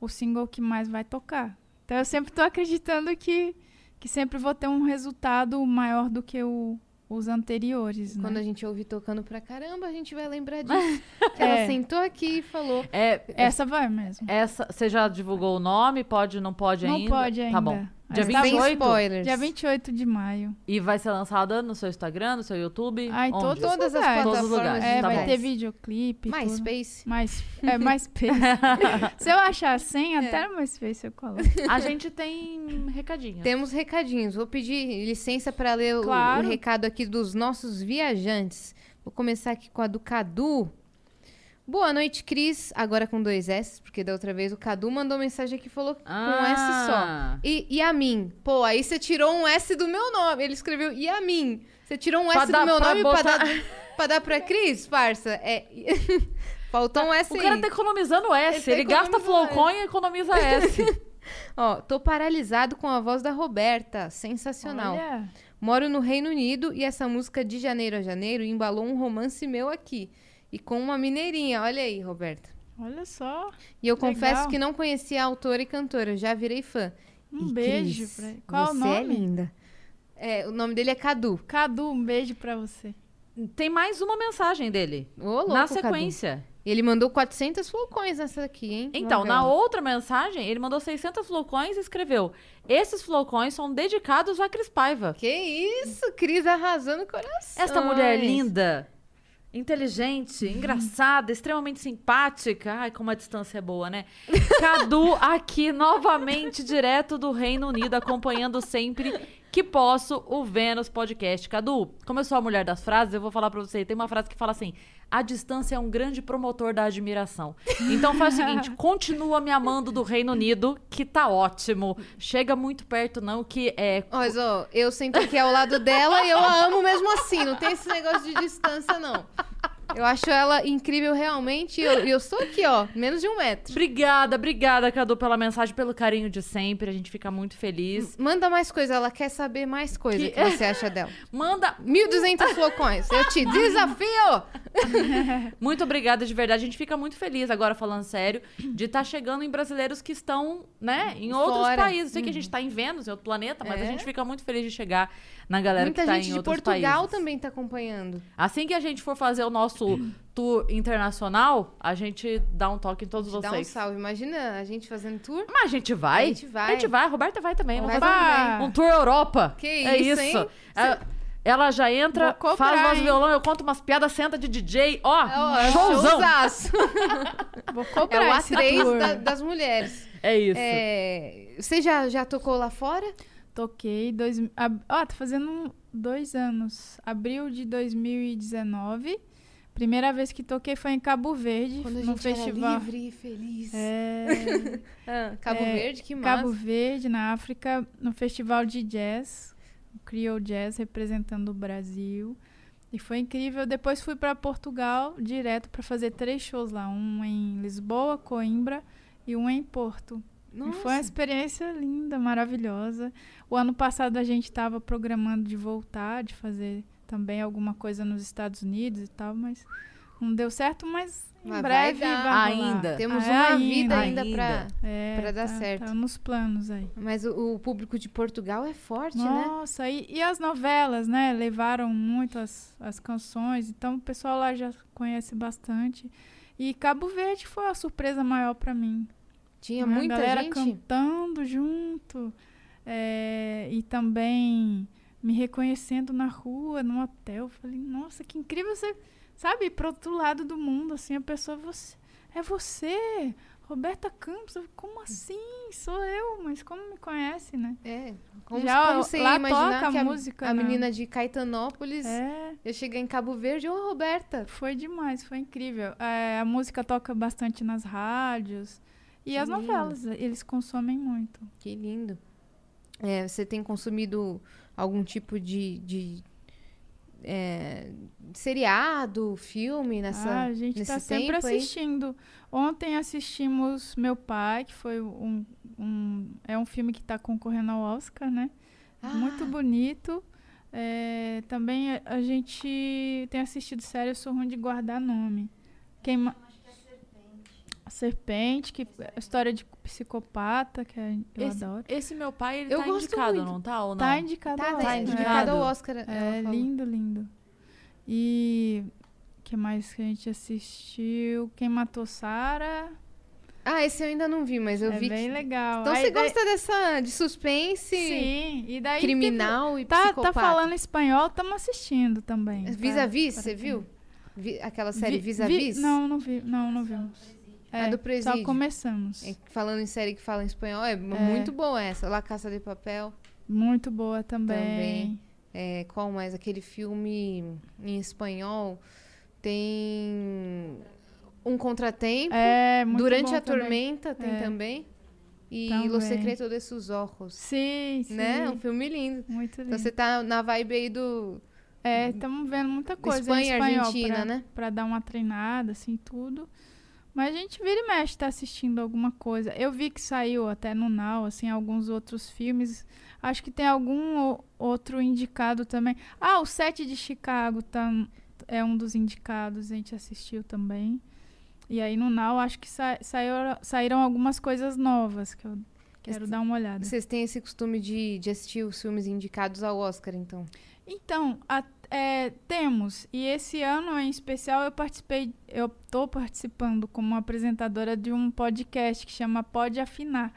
S3: o single que mais vai tocar. Então eu sempre tô acreditando que, que sempre vou ter um resultado maior do que o, os anteriores, né?
S2: Quando a gente ouvir tocando pra caramba, a gente vai lembrar disso. que ela
S3: É.
S2: sentou aqui e falou.
S1: É,
S3: Essa vai mesmo.
S1: essa, você já divulgou o nome? Pode, não pode
S3: Não
S1: ainda?
S3: pode ainda.
S1: Tá bom. Dia
S3: Mas tá-
S1: 28?
S2: Sem spoilers.
S3: Dia 28 de maio.
S1: E vai ser lançada no seu Instagram, no seu YouTube?
S3: Ah, em
S1: Onde?
S3: todos,
S2: Todas as
S3: lugares.
S1: Todos os lugares.
S2: plataformas
S3: É,
S1: Tá
S3: vai
S1: bom.
S3: ter videoclipe. tudo.
S2: MySpace.
S3: Mais, é, MySpace. Se eu achar a senha, até no MySpace eu coloco.
S1: A gente tem recadinho.
S2: Temos recadinhos. Vou pedir licença para ler o-
S3: Claro.
S2: o, recado aqui dos nossos viajantes. Vou começar aqui com a do Cadu. Boa noite, Cris. Agora com dois S, porque da outra vez o Cadu mandou mensagem aqui e falou com S só.
S1: Ah.
S2: E Yamin. Pô, aí você tirou um S do meu nome. Ele escreveu Yamin. Você tirou um
S1: Pra
S2: S do meu
S1: pra
S2: nome pra
S1: botar-
S2: dar, pra dar pra Cris, parça? É. Faltou um S
S1: O
S2: aí.
S1: cara tá economizando S.
S2: Ele
S1: Ele,
S2: tá
S1: gasta
S2: economizando
S1: Flowcoin e economiza S.
S2: Ó, tô paralisado com a voz da Roberta. Sensacional.
S3: Olha,
S2: Moro no Reino Unido e essa música de janeiro a janeiro embalou um romance meu aqui. E com uma mineirinha. Olha aí, Roberta.
S3: olha só.
S2: E eu
S3: Legal.
S2: confesso que não conhecia a autora e cantora. Já virei fã.
S3: Um
S2: E,
S3: beijo
S2: Cris,
S3: pra ele. Qual
S2: você
S3: o nome?
S2: é linda. É, o nome dele é Cadu.
S3: Cadu, um beijo pra você.
S1: Tem mais uma mensagem dele.
S2: Ô, louco,
S1: na
S2: Cadu.
S1: sequência.
S2: Ele mandou 400 flocões nessa aqui, hein?
S1: Então, na outra mensagem, ele mandou 600 flocões e escreveu: Esses flocões são dedicados a Cris Paiva.
S2: Que isso, Cris arrasando o coração.
S1: Esta mulher linda, inteligente, engraçada, extremamente simpática. Ai, como a distância é boa, né? Cadu aqui novamente, direto do Reino Unido, acompanhando sempre que posso o Vênus Podcast. Cadu, como eu sou a mulher das frases, eu vou falar pra você. Tem uma frase que fala assim: a distância é um grande promotor da admiração. Então faz o seguinte: continua me amando do Reino Unido, que tá ótimo. Chega muito perto, não, que é.
S2: Mas, ó, eu sento aqui ao lado dela e eu a amo mesmo assim. Não tem esse negócio de distância, não. Eu acho ela incrível realmente. E eu, eu estou aqui, ó, menos de um metro.
S1: Obrigada, obrigada, Cadu, pela mensagem, pelo carinho de sempre. A gente fica muito feliz.
S2: Manda mais coisa, ela quer saber mais coisa. O
S1: Que-
S2: que você acha dela?
S1: Manda
S2: 1.200 flocões. Eu te desafio!
S1: Muito obrigada de verdade. A gente fica muito feliz agora falando sério de estar chegando em brasileiros que estão, né, em outros
S2: Fora.
S1: países. Sei que a gente tá em Vênus, em outro planeta, mas
S2: É.
S1: a gente fica muito feliz de chegar na galera
S2: Muita
S1: que tá
S2: gente
S1: em
S2: de
S1: outros
S2: Portugal
S1: países.
S2: também tá acompanhando.
S1: Assim que a gente for fazer o nosso tour internacional, a gente dá um toque em todos
S2: Dá um
S1: vocês.
S2: salve. Imagina a gente fazendo tour.
S1: Mas a gente vai.
S2: A gente vai.
S1: A gente vai. A Roberta vai também. Vamos
S2: Vai
S1: fazer um tour Europa.
S2: Que
S1: é
S2: isso,
S1: isso.
S2: hein?
S1: Ela, ela já entra,
S3: cobrar,
S1: faz voz violão, eu conto umas piadas, senta de DJ. Ó,
S2: é
S1: showzão.
S3: Vou
S2: É
S3: cobrar
S2: o
S3: esse
S2: A3
S3: tour.
S2: da- das mulheres.
S1: É isso.
S2: É, você já, já tocou lá fora?
S3: Toquei dois, ab- ó, tá fazendo um- dois anos. Abril de 2019. Primeira vez que toquei foi em Cabo Verde,
S2: Quando a
S3: no
S2: gente
S3: festival.
S2: era livre e feliz.
S3: É,
S2: Ah, Cabo
S3: É,
S2: Verde, que massa.
S3: Cabo Verde, na África, no festival de jazz, o Creole Jazz representando o Brasil. E foi incrível. Depois fui para Portugal direto para fazer três shows lá, um em Lisboa, Coimbra e um em Porto. E foi uma experiência linda, maravilhosa. O ano passado a gente estava programando de voltar, de fazer também alguma coisa nos Estados Unidos e tal, mas não deu certo, mas em
S2: Mas vai
S3: breve
S2: dar.
S3: vai rolar.
S1: Ainda.
S2: Temos
S3: É,
S2: uma vida
S1: ainda.
S2: ainda pra...
S3: É,
S2: pra dar
S3: tá-
S2: certo.
S3: Tá nos planos aí.
S2: Mas o, o público de Portugal é forte, né?
S3: Nossa, e, e as novelas, né? Levaram muito as, as canções, então o pessoal lá já conhece bastante. E Cabo Verde foi a surpresa maior pra mim.
S2: Tinha
S3: né?
S2: muita
S3: a galera
S2: gente.
S3: cantando junto é, e também me reconhecendo na rua, no hotel. Falei, nossa, que incrível você, sabe, pro outro lado do mundo, assim, a pessoa, você, é você, Roberta Campos. Eu, como assim? Sou eu, mas como me conhece, né?
S2: É. Como,
S3: Já,
S2: como você
S3: lá
S2: imaginar
S3: toca
S2: a,
S3: música,
S2: a
S3: né?
S2: menina de Caetanópolis
S3: É,
S2: ia chegar em Cabo Verde? Ô, Roberta!
S3: foi demais, foi incrível. É, a música toca bastante nas rádios. E
S2: Que
S3: as
S2: lindo.
S3: novelas, eles consomem muito.
S2: Que lindo. É, você tem consumido algum tipo de, de é, seriado, filme nessa,
S3: ah, a gente
S2: nesse
S3: tá sempre assistindo. Ontem assistimos Meu Pai, que foi um, um- é um filme que está concorrendo ao Oscar, né?
S2: Ah,
S3: Muito bonito. É, também a, a gente tem assistido série Eu Sou Ruim de Guardar Nome. Quem A Serpente, que é a história de psicopata, que é- eu
S1: Esse,
S3: adoro.
S1: esse meu pai, ele
S2: Eu
S1: tá
S2: gosto
S1: indicado,
S2: muito.
S1: não tá? Ou não?
S3: Tá indicado
S2: Tá,
S3: ao
S2: tá indicado
S1: indicado.
S2: ao Oscar.
S3: É
S2: falou.
S3: lindo, lindo. E o que mais que a gente assistiu? Quem matou Sarah?
S2: Ah, esse eu ainda não vi, mas eu
S3: é
S2: vi
S3: bem
S2: que...
S3: legal.
S2: Então
S3: Aí
S2: você
S3: daí-
S2: gosta dessa de suspense,
S3: Sim, e daí
S2: criminal e
S3: tipo, tá,
S2: psicopata?
S3: tá falando espanhol, estamos assistindo também.
S2: Vis-a-vis,
S3: pra
S2: você
S3: quem-
S2: viu? Vi- aquela série
S3: Vi-
S2: Vis-a-Vis?
S3: vi- Não, não vi, não, não vimos.
S2: A
S3: É,
S2: do presídio.
S3: Só começamos.
S2: É, Falando em série que fala em espanhol, é, muito boa essa. La Caça de Papel.
S3: Muito boa também.
S2: Também. É, qual mais? Aquele filme em espanhol tem Um Contratempo.
S3: É, muito
S2: Durante a
S3: também.
S2: Tormenta tem
S3: É.
S2: também. E
S3: Também.
S2: Los Secretos de Sus Ojos.
S3: Sim, sim.
S2: Né? Um filme lindo.
S3: Muito lindo.
S2: Então você tá na vibe aí do,
S3: É, estamos vendo muita coisa
S2: Espanha
S3: em
S2: e
S3: espanhol
S2: Argentina,
S3: pra,
S2: né?
S3: pra dar uma treinada, assim, tudo. Mas a gente vira e mexe, tá assistindo alguma coisa. Eu vi que saiu até no Now, assim, alguns outros filmes. Acho que tem algum outro indicado também. Ah, o Sete de Chicago tá, é um dos indicados, a gente assistiu também. E aí no Now acho que sa saiu, saíram algumas coisas novas que eu quero dar uma olhada.
S2: Vocês têm esse costume de, de assistir os filmes indicados ao Oscar, então?
S3: Então, a- é, temos. E esse ano, em especial, eu participei, eu tô participando como apresentadora de um podcast que chama Pode Afinar.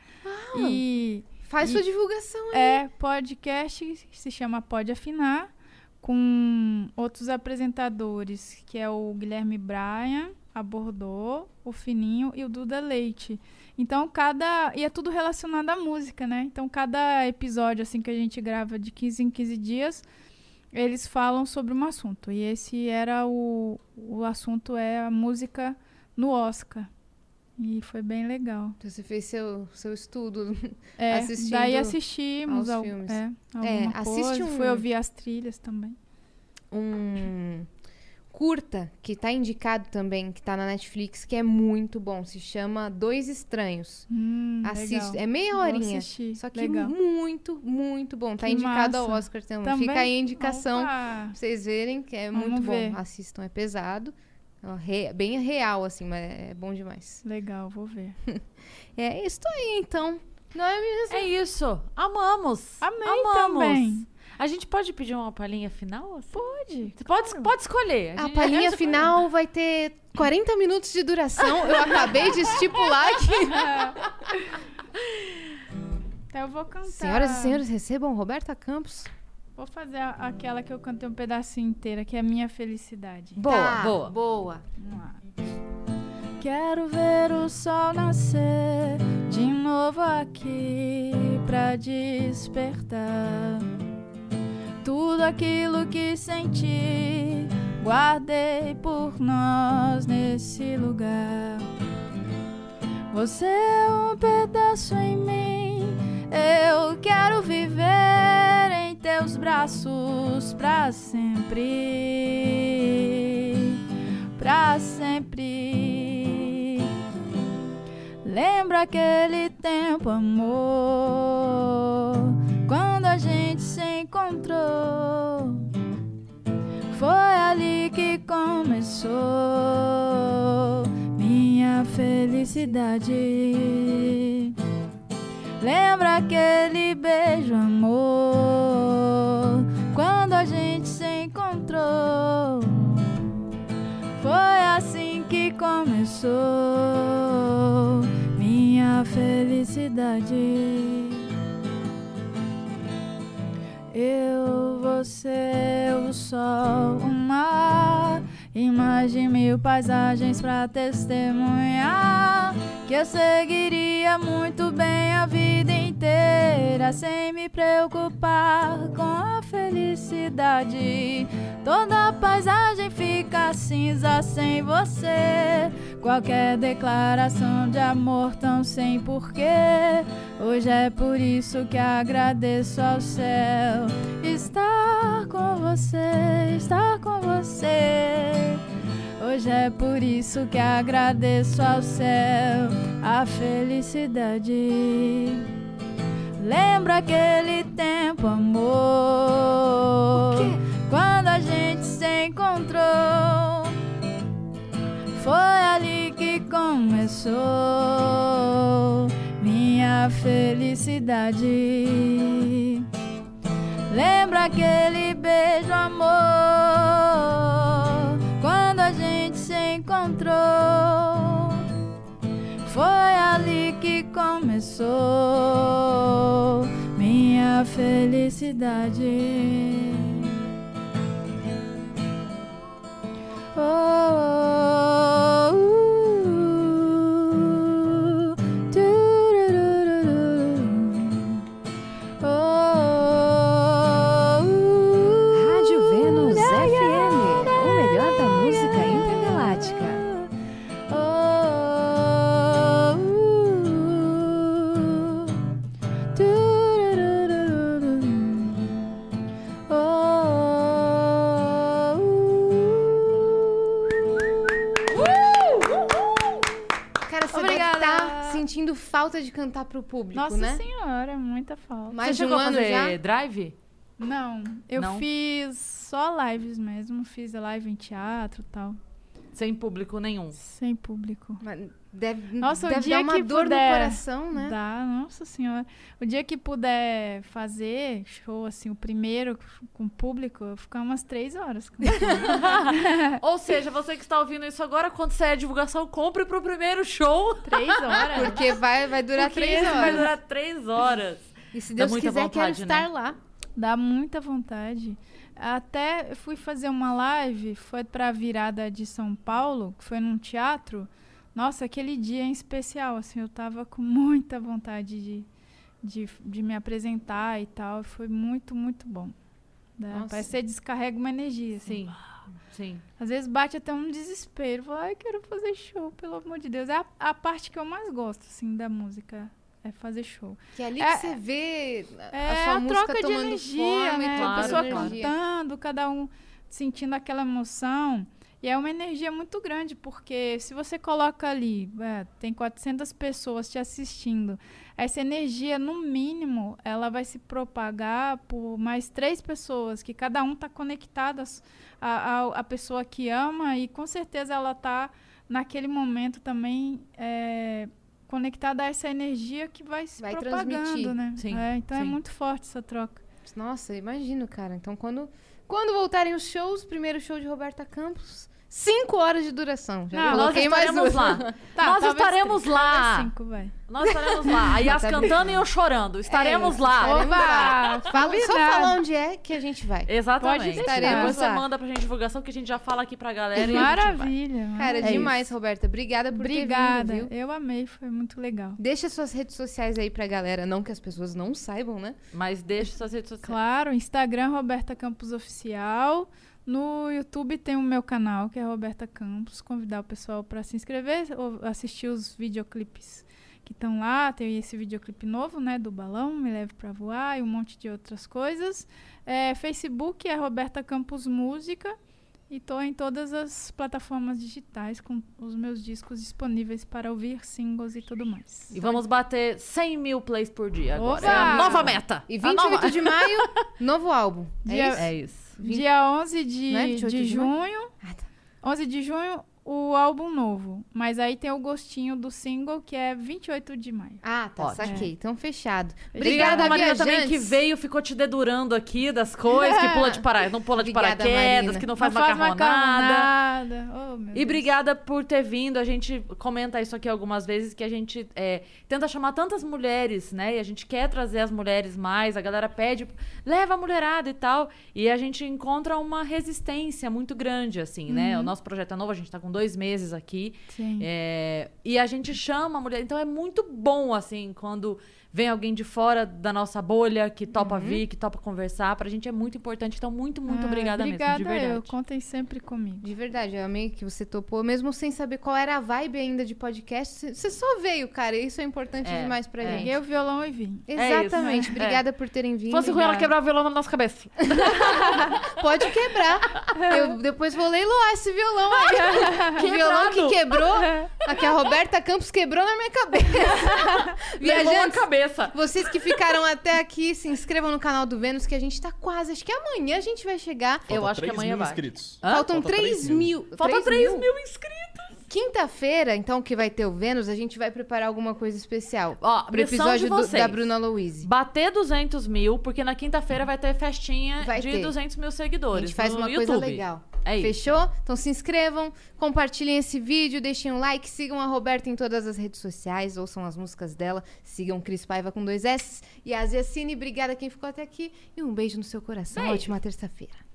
S3: E
S2: Faz
S3: E-
S2: sua divulgação aí.
S3: é podcast que se chama Pode Afinar, com outros apresentadores, que é o Guilherme Bryan, abordou, o Fininho e o Duda Leite. Então, cada. E é tudo relacionado à música, né? Então, cada episódio, assim, que a gente grava de 15 em 15 dias, eles falam sobre um assunto. E esse era o. O assunto é a música no Oscar. E foi bem legal.
S2: Então você fez seu, seu estudo.
S3: É,
S2: Assistindo
S3: daí assistimos
S2: aos
S3: al-
S2: filmes.
S3: É,
S2: É,
S3: coisa.
S2: um-
S3: Fui ouvir as trilhas também.
S2: Um curta que tá indicado também, que tá na Netflix, que é muito bom. Se chama Dois Estranhos.
S3: Hum,
S2: Assiste.
S3: legal.
S2: É meia horinha. Só que
S3: legal.
S2: muito, muito bom. Tá
S3: Que
S2: indicado ao
S3: massa.
S2: Oscar também.
S3: Também?
S2: Fica aí a indicação
S3: Opa!
S2: pra vocês verem, que é
S3: Vamos
S2: muito bom.
S3: ver.
S2: Assistam, é pesado. Re- Bem real, assim, mas é bom demais.
S3: Legal, vou ver.
S2: É isso aí, então. Não é mesmo?
S1: É isso. Amamos.
S3: Amei
S1: Amamos.
S3: também.
S1: A gente pode pedir uma palhinha final? assim?
S3: Pode.
S1: Você pode, pode escolher.
S2: A
S1: gente-
S2: palhinha final vai ter 40 minutos de duração. Eu acabei de estipular aqui.
S3: Então eu vou cantar.
S2: Senhoras e senhores, recebam Roberta Campos.
S3: Vou fazer a- aquela que eu cantei um pedacinho inteira, que é a minha felicidade.
S2: Boa,
S1: Tá, boa.
S2: boa.
S3: Vamos lá. Quero ver o sol nascer de novo aqui pra despertar. Tudo aquilo que senti, guardei por nós nesse lugar. Você é um pedaço em mim, eu quero viver em teus braços pra sempre pra sempre. Lembra aquele tempo, amor, a gente se encontrou. Foi ali que começou minha felicidade. Lembra aquele beijo, amor, quando a gente se encontrou. Foi assim que começou minha felicidade. Eu, você, o sol, o mar e de mil paisagens pra testemunhar que eu seguiria muito bem a vida inteira sem me preocupar com a felicidade. Toda paisagem fica cinza sem você. Qualquer declaração de amor tão sem porquê. Hoje é por isso que agradeço ao céu estar com você, estar com você. Hoje é por isso que agradeço ao céu a felicidade. Lembra aquele tempo, amor? Quando a gente se encontrou. Foi ali que começou felicidade. Lembra aquele beijo, amor, quando a gente se encontrou? Foi ali que começou minha felicidade. Oh, oh, uh,
S2: falta de cantar pro público,
S3: Nossa
S2: né?
S3: senhora, muita falta.
S2: Mais
S1: Você
S2: de um ano já?
S1: drive?
S3: Não, eu
S1: Não?
S3: fiz só lives mesmo, fiz live em teatro e tal,
S1: Sem público nenhum.
S3: sem público.
S2: Mas Deve,
S3: Nossa, o
S2: deve
S3: dia
S2: dar uma
S3: que
S2: dor
S3: puder
S2: no coração, né?
S3: Dá, nossa senhora. O dia que puder fazer show, assim, o primeiro com público, eu ficar umas três horas.
S1: Ou seja, você que está ouvindo isso agora, quando sair a divulgação, compre pro primeiro show.
S3: três horas?
S2: Porque vai, vai durar
S1: porque
S2: três horas.
S1: vai durar três horas.
S2: E se
S1: Dá
S2: Deus
S1: muita
S2: quiser,
S1: vontade,
S2: quero estar
S1: né?
S2: lá.
S3: Dá muita vontade. Até eu fui fazer uma live, foi pra virada de São Paulo, que foi num teatro. Nossa, aquele dia em especial, assim, eu tava com muita vontade de, de, de me apresentar e tal. Foi muito, muito bom. Né? Parece que você descarrega uma energia, assim.
S1: Sim, sim.
S3: Às vezes bate até um desespero. Fala, ai, quero fazer show, pelo amor de Deus. É a, a parte que eu mais gosto, assim, da música. É fazer show.
S2: Que é ali
S3: É-
S2: que você vê a
S3: É
S2: sua
S3: a
S2: música
S3: troca de
S2: tomando
S3: energia,
S2: forma
S3: né?
S2: e
S3: a
S1: Claro,
S3: pessoa
S1: claro.
S2: energia.
S3: cantando, cada um sentindo aquela emoção. E é uma energia muito grande, porque se você coloca ali, é, tem 400 pessoas te assistindo, essa energia, no mínimo, ela vai se propagar por mais três pessoas, que cada um está conectada à, pessoa que ama e com certeza ela está naquele momento também é, conectada a essa energia que vai se
S2: Vai
S3: propagando,
S2: transmitir.
S3: né?
S1: Sim,
S3: É, então é
S1: sim.
S3: muito forte essa troca.
S2: Nossa, imagino, cara. Então, quando, quando voltarem os shows, primeiro show de Roberta Campos, cinco horas de duração. Já
S3: Não,
S1: Nós
S2: coloquei mais
S1: estaremos lá.
S3: Tá,
S1: Nós estaremos
S3: três,
S1: lá.
S3: cinco, vai.
S1: Nós estaremos lá. A Yas cantando e eu chorando. Estaremos
S2: isso,
S1: lá.
S2: estaremos lá.
S3: Opa!
S2: Fala, só falar onde é que a gente vai.
S1: Exatamente.
S3: Pode deixar.
S1: Depois você
S2: Lá.
S1: manda pra gente divulgação que a gente já fala aqui pra galera. e a gente vai.
S3: Maravilha.
S2: Cara.
S1: É
S2: demais, Roberta. Obrigada por
S3: Obrigada.
S2: ter vindo, viu?
S3: Eu amei, foi muito legal.
S2: Deixa suas redes sociais aí pra galera. Não que as pessoas não saibam, né?
S1: Mas deixa suas redes sociais.
S3: Claro, Instagram Roberta Campos Oficial. No YouTube tem o meu canal, que é Roberta Campos. Convidar o pessoal para se inscrever ou assistir os videoclipes que estão lá. Tem esse videoclipe novo, né, do balão, Me Leve Pra Voar e um monte de outras coisas. É, Facebook é Roberta Campos Música. E tô em todas as plataformas digitais com os meus discos disponíveis para ouvir singles e tudo mais.
S1: E vamos bater 100 mil plays por dia agora.
S3: Opa!
S1: É a nova meta.
S2: E
S1: A
S2: 28
S1: nova-
S2: de maio, novo álbum. É
S3: Dia-
S2: isso?
S1: É isso.
S2: Vinte-
S3: Dia 11 de,
S2: Não é 28
S3: de
S2: de maio?
S3: junho.
S2: Ah, tá.
S3: 11 de junho, o álbum novo. Mas aí tem o gostinho do single, que é 28 de maio.
S2: Ah, tá.
S1: Ótimo.
S2: Saquei. Então, fechado.
S1: Obrigada,
S2: Obrigada,
S1: Marina, também que veio, ficou te dedurando aqui das coisas, que pula de para... não pula de
S2: Obrigada,
S1: paraquedas,
S2: Marina.
S1: que não faz
S3: Não faz
S1: macarronada.
S3: macarronada. Oh, meu
S1: E obrigada por ter vindo. A gente comenta isso aqui algumas vezes, que a gente é, tenta chamar tantas mulheres, né? E a gente quer trazer as mulheres mais. A galera pede, leva a mulherada e tal. E a gente encontra uma resistência muito grande, assim, né? O nosso projeto é novo, a gente tá com dois meses aqui.
S3: Sim.
S1: É, e a gente chama a mulher. Então é muito bom, assim, quando vem alguém de fora da nossa bolha que topa vir, que topa conversar. Pra gente é muito importante. Então, muito, muito
S3: Ah,
S1: obrigada,
S3: obrigada
S1: mesmo, de verdade.
S3: eu. Contem sempre comigo.
S2: De verdade, eu amei que você topou, mesmo sem saber qual era a vibe ainda de podcast. você- só veio, cara. e Isso é importante
S1: É,
S2: demais pra
S1: é.
S2: gente.
S3: Peguei o violão e vim.
S2: Exatamente.
S1: isso.
S2: Obrigada por terem vindo.
S1: Se fosse ruim, ela
S2: Obrigada.
S1: quebrar o violão na nossa cabeça.
S2: Pode quebrar. Eu depois vou leiloar esse violão aí. o violão que quebrou, a que a Roberta Campos quebrou na minha cabeça.
S1: Levou a
S2: Viajantes,
S1: cabeça.
S2: vocês que ficaram até aqui, se inscrevam no canal do Vênus, que a gente tá quase. Acho que amanhã a gente vai chegar.
S1: Eu
S4: Falta
S1: acho que
S4: 3
S1: amanhã
S4: mil
S1: vai.
S4: inscritos.
S1: Hã?
S2: Faltam
S4: Falta
S2: 3
S4: 3
S2: mil.
S1: Falta
S2: 3
S1: 3 mil inscritos.
S2: Quinta-feira, então, que vai ter o Vênus, a gente vai preparar alguma coisa especial.
S1: Ó,
S2: Pro episódio
S1: de
S2: do- da Bruna Louise.
S1: Bater 200 mil, porque na quinta-feira vai ter festinha
S2: Vai
S1: de
S2: ter.
S1: 200 mil
S2: A
S1: seguidores
S2: gente faz
S1: no
S2: uma
S1: YouTube.
S2: coisa legal.
S1: É.
S2: Fechou? Então se inscrevam, compartilhem esse vídeo, deixem um like, sigam a Roberta em todas as redes sociais, ouçam as músicas dela, sigam Cris Paiva com dois S e a Cine. Obrigada quem ficou até aqui e um beijo no seu coração.
S1: Beijo.
S2: Ótima terça-feira.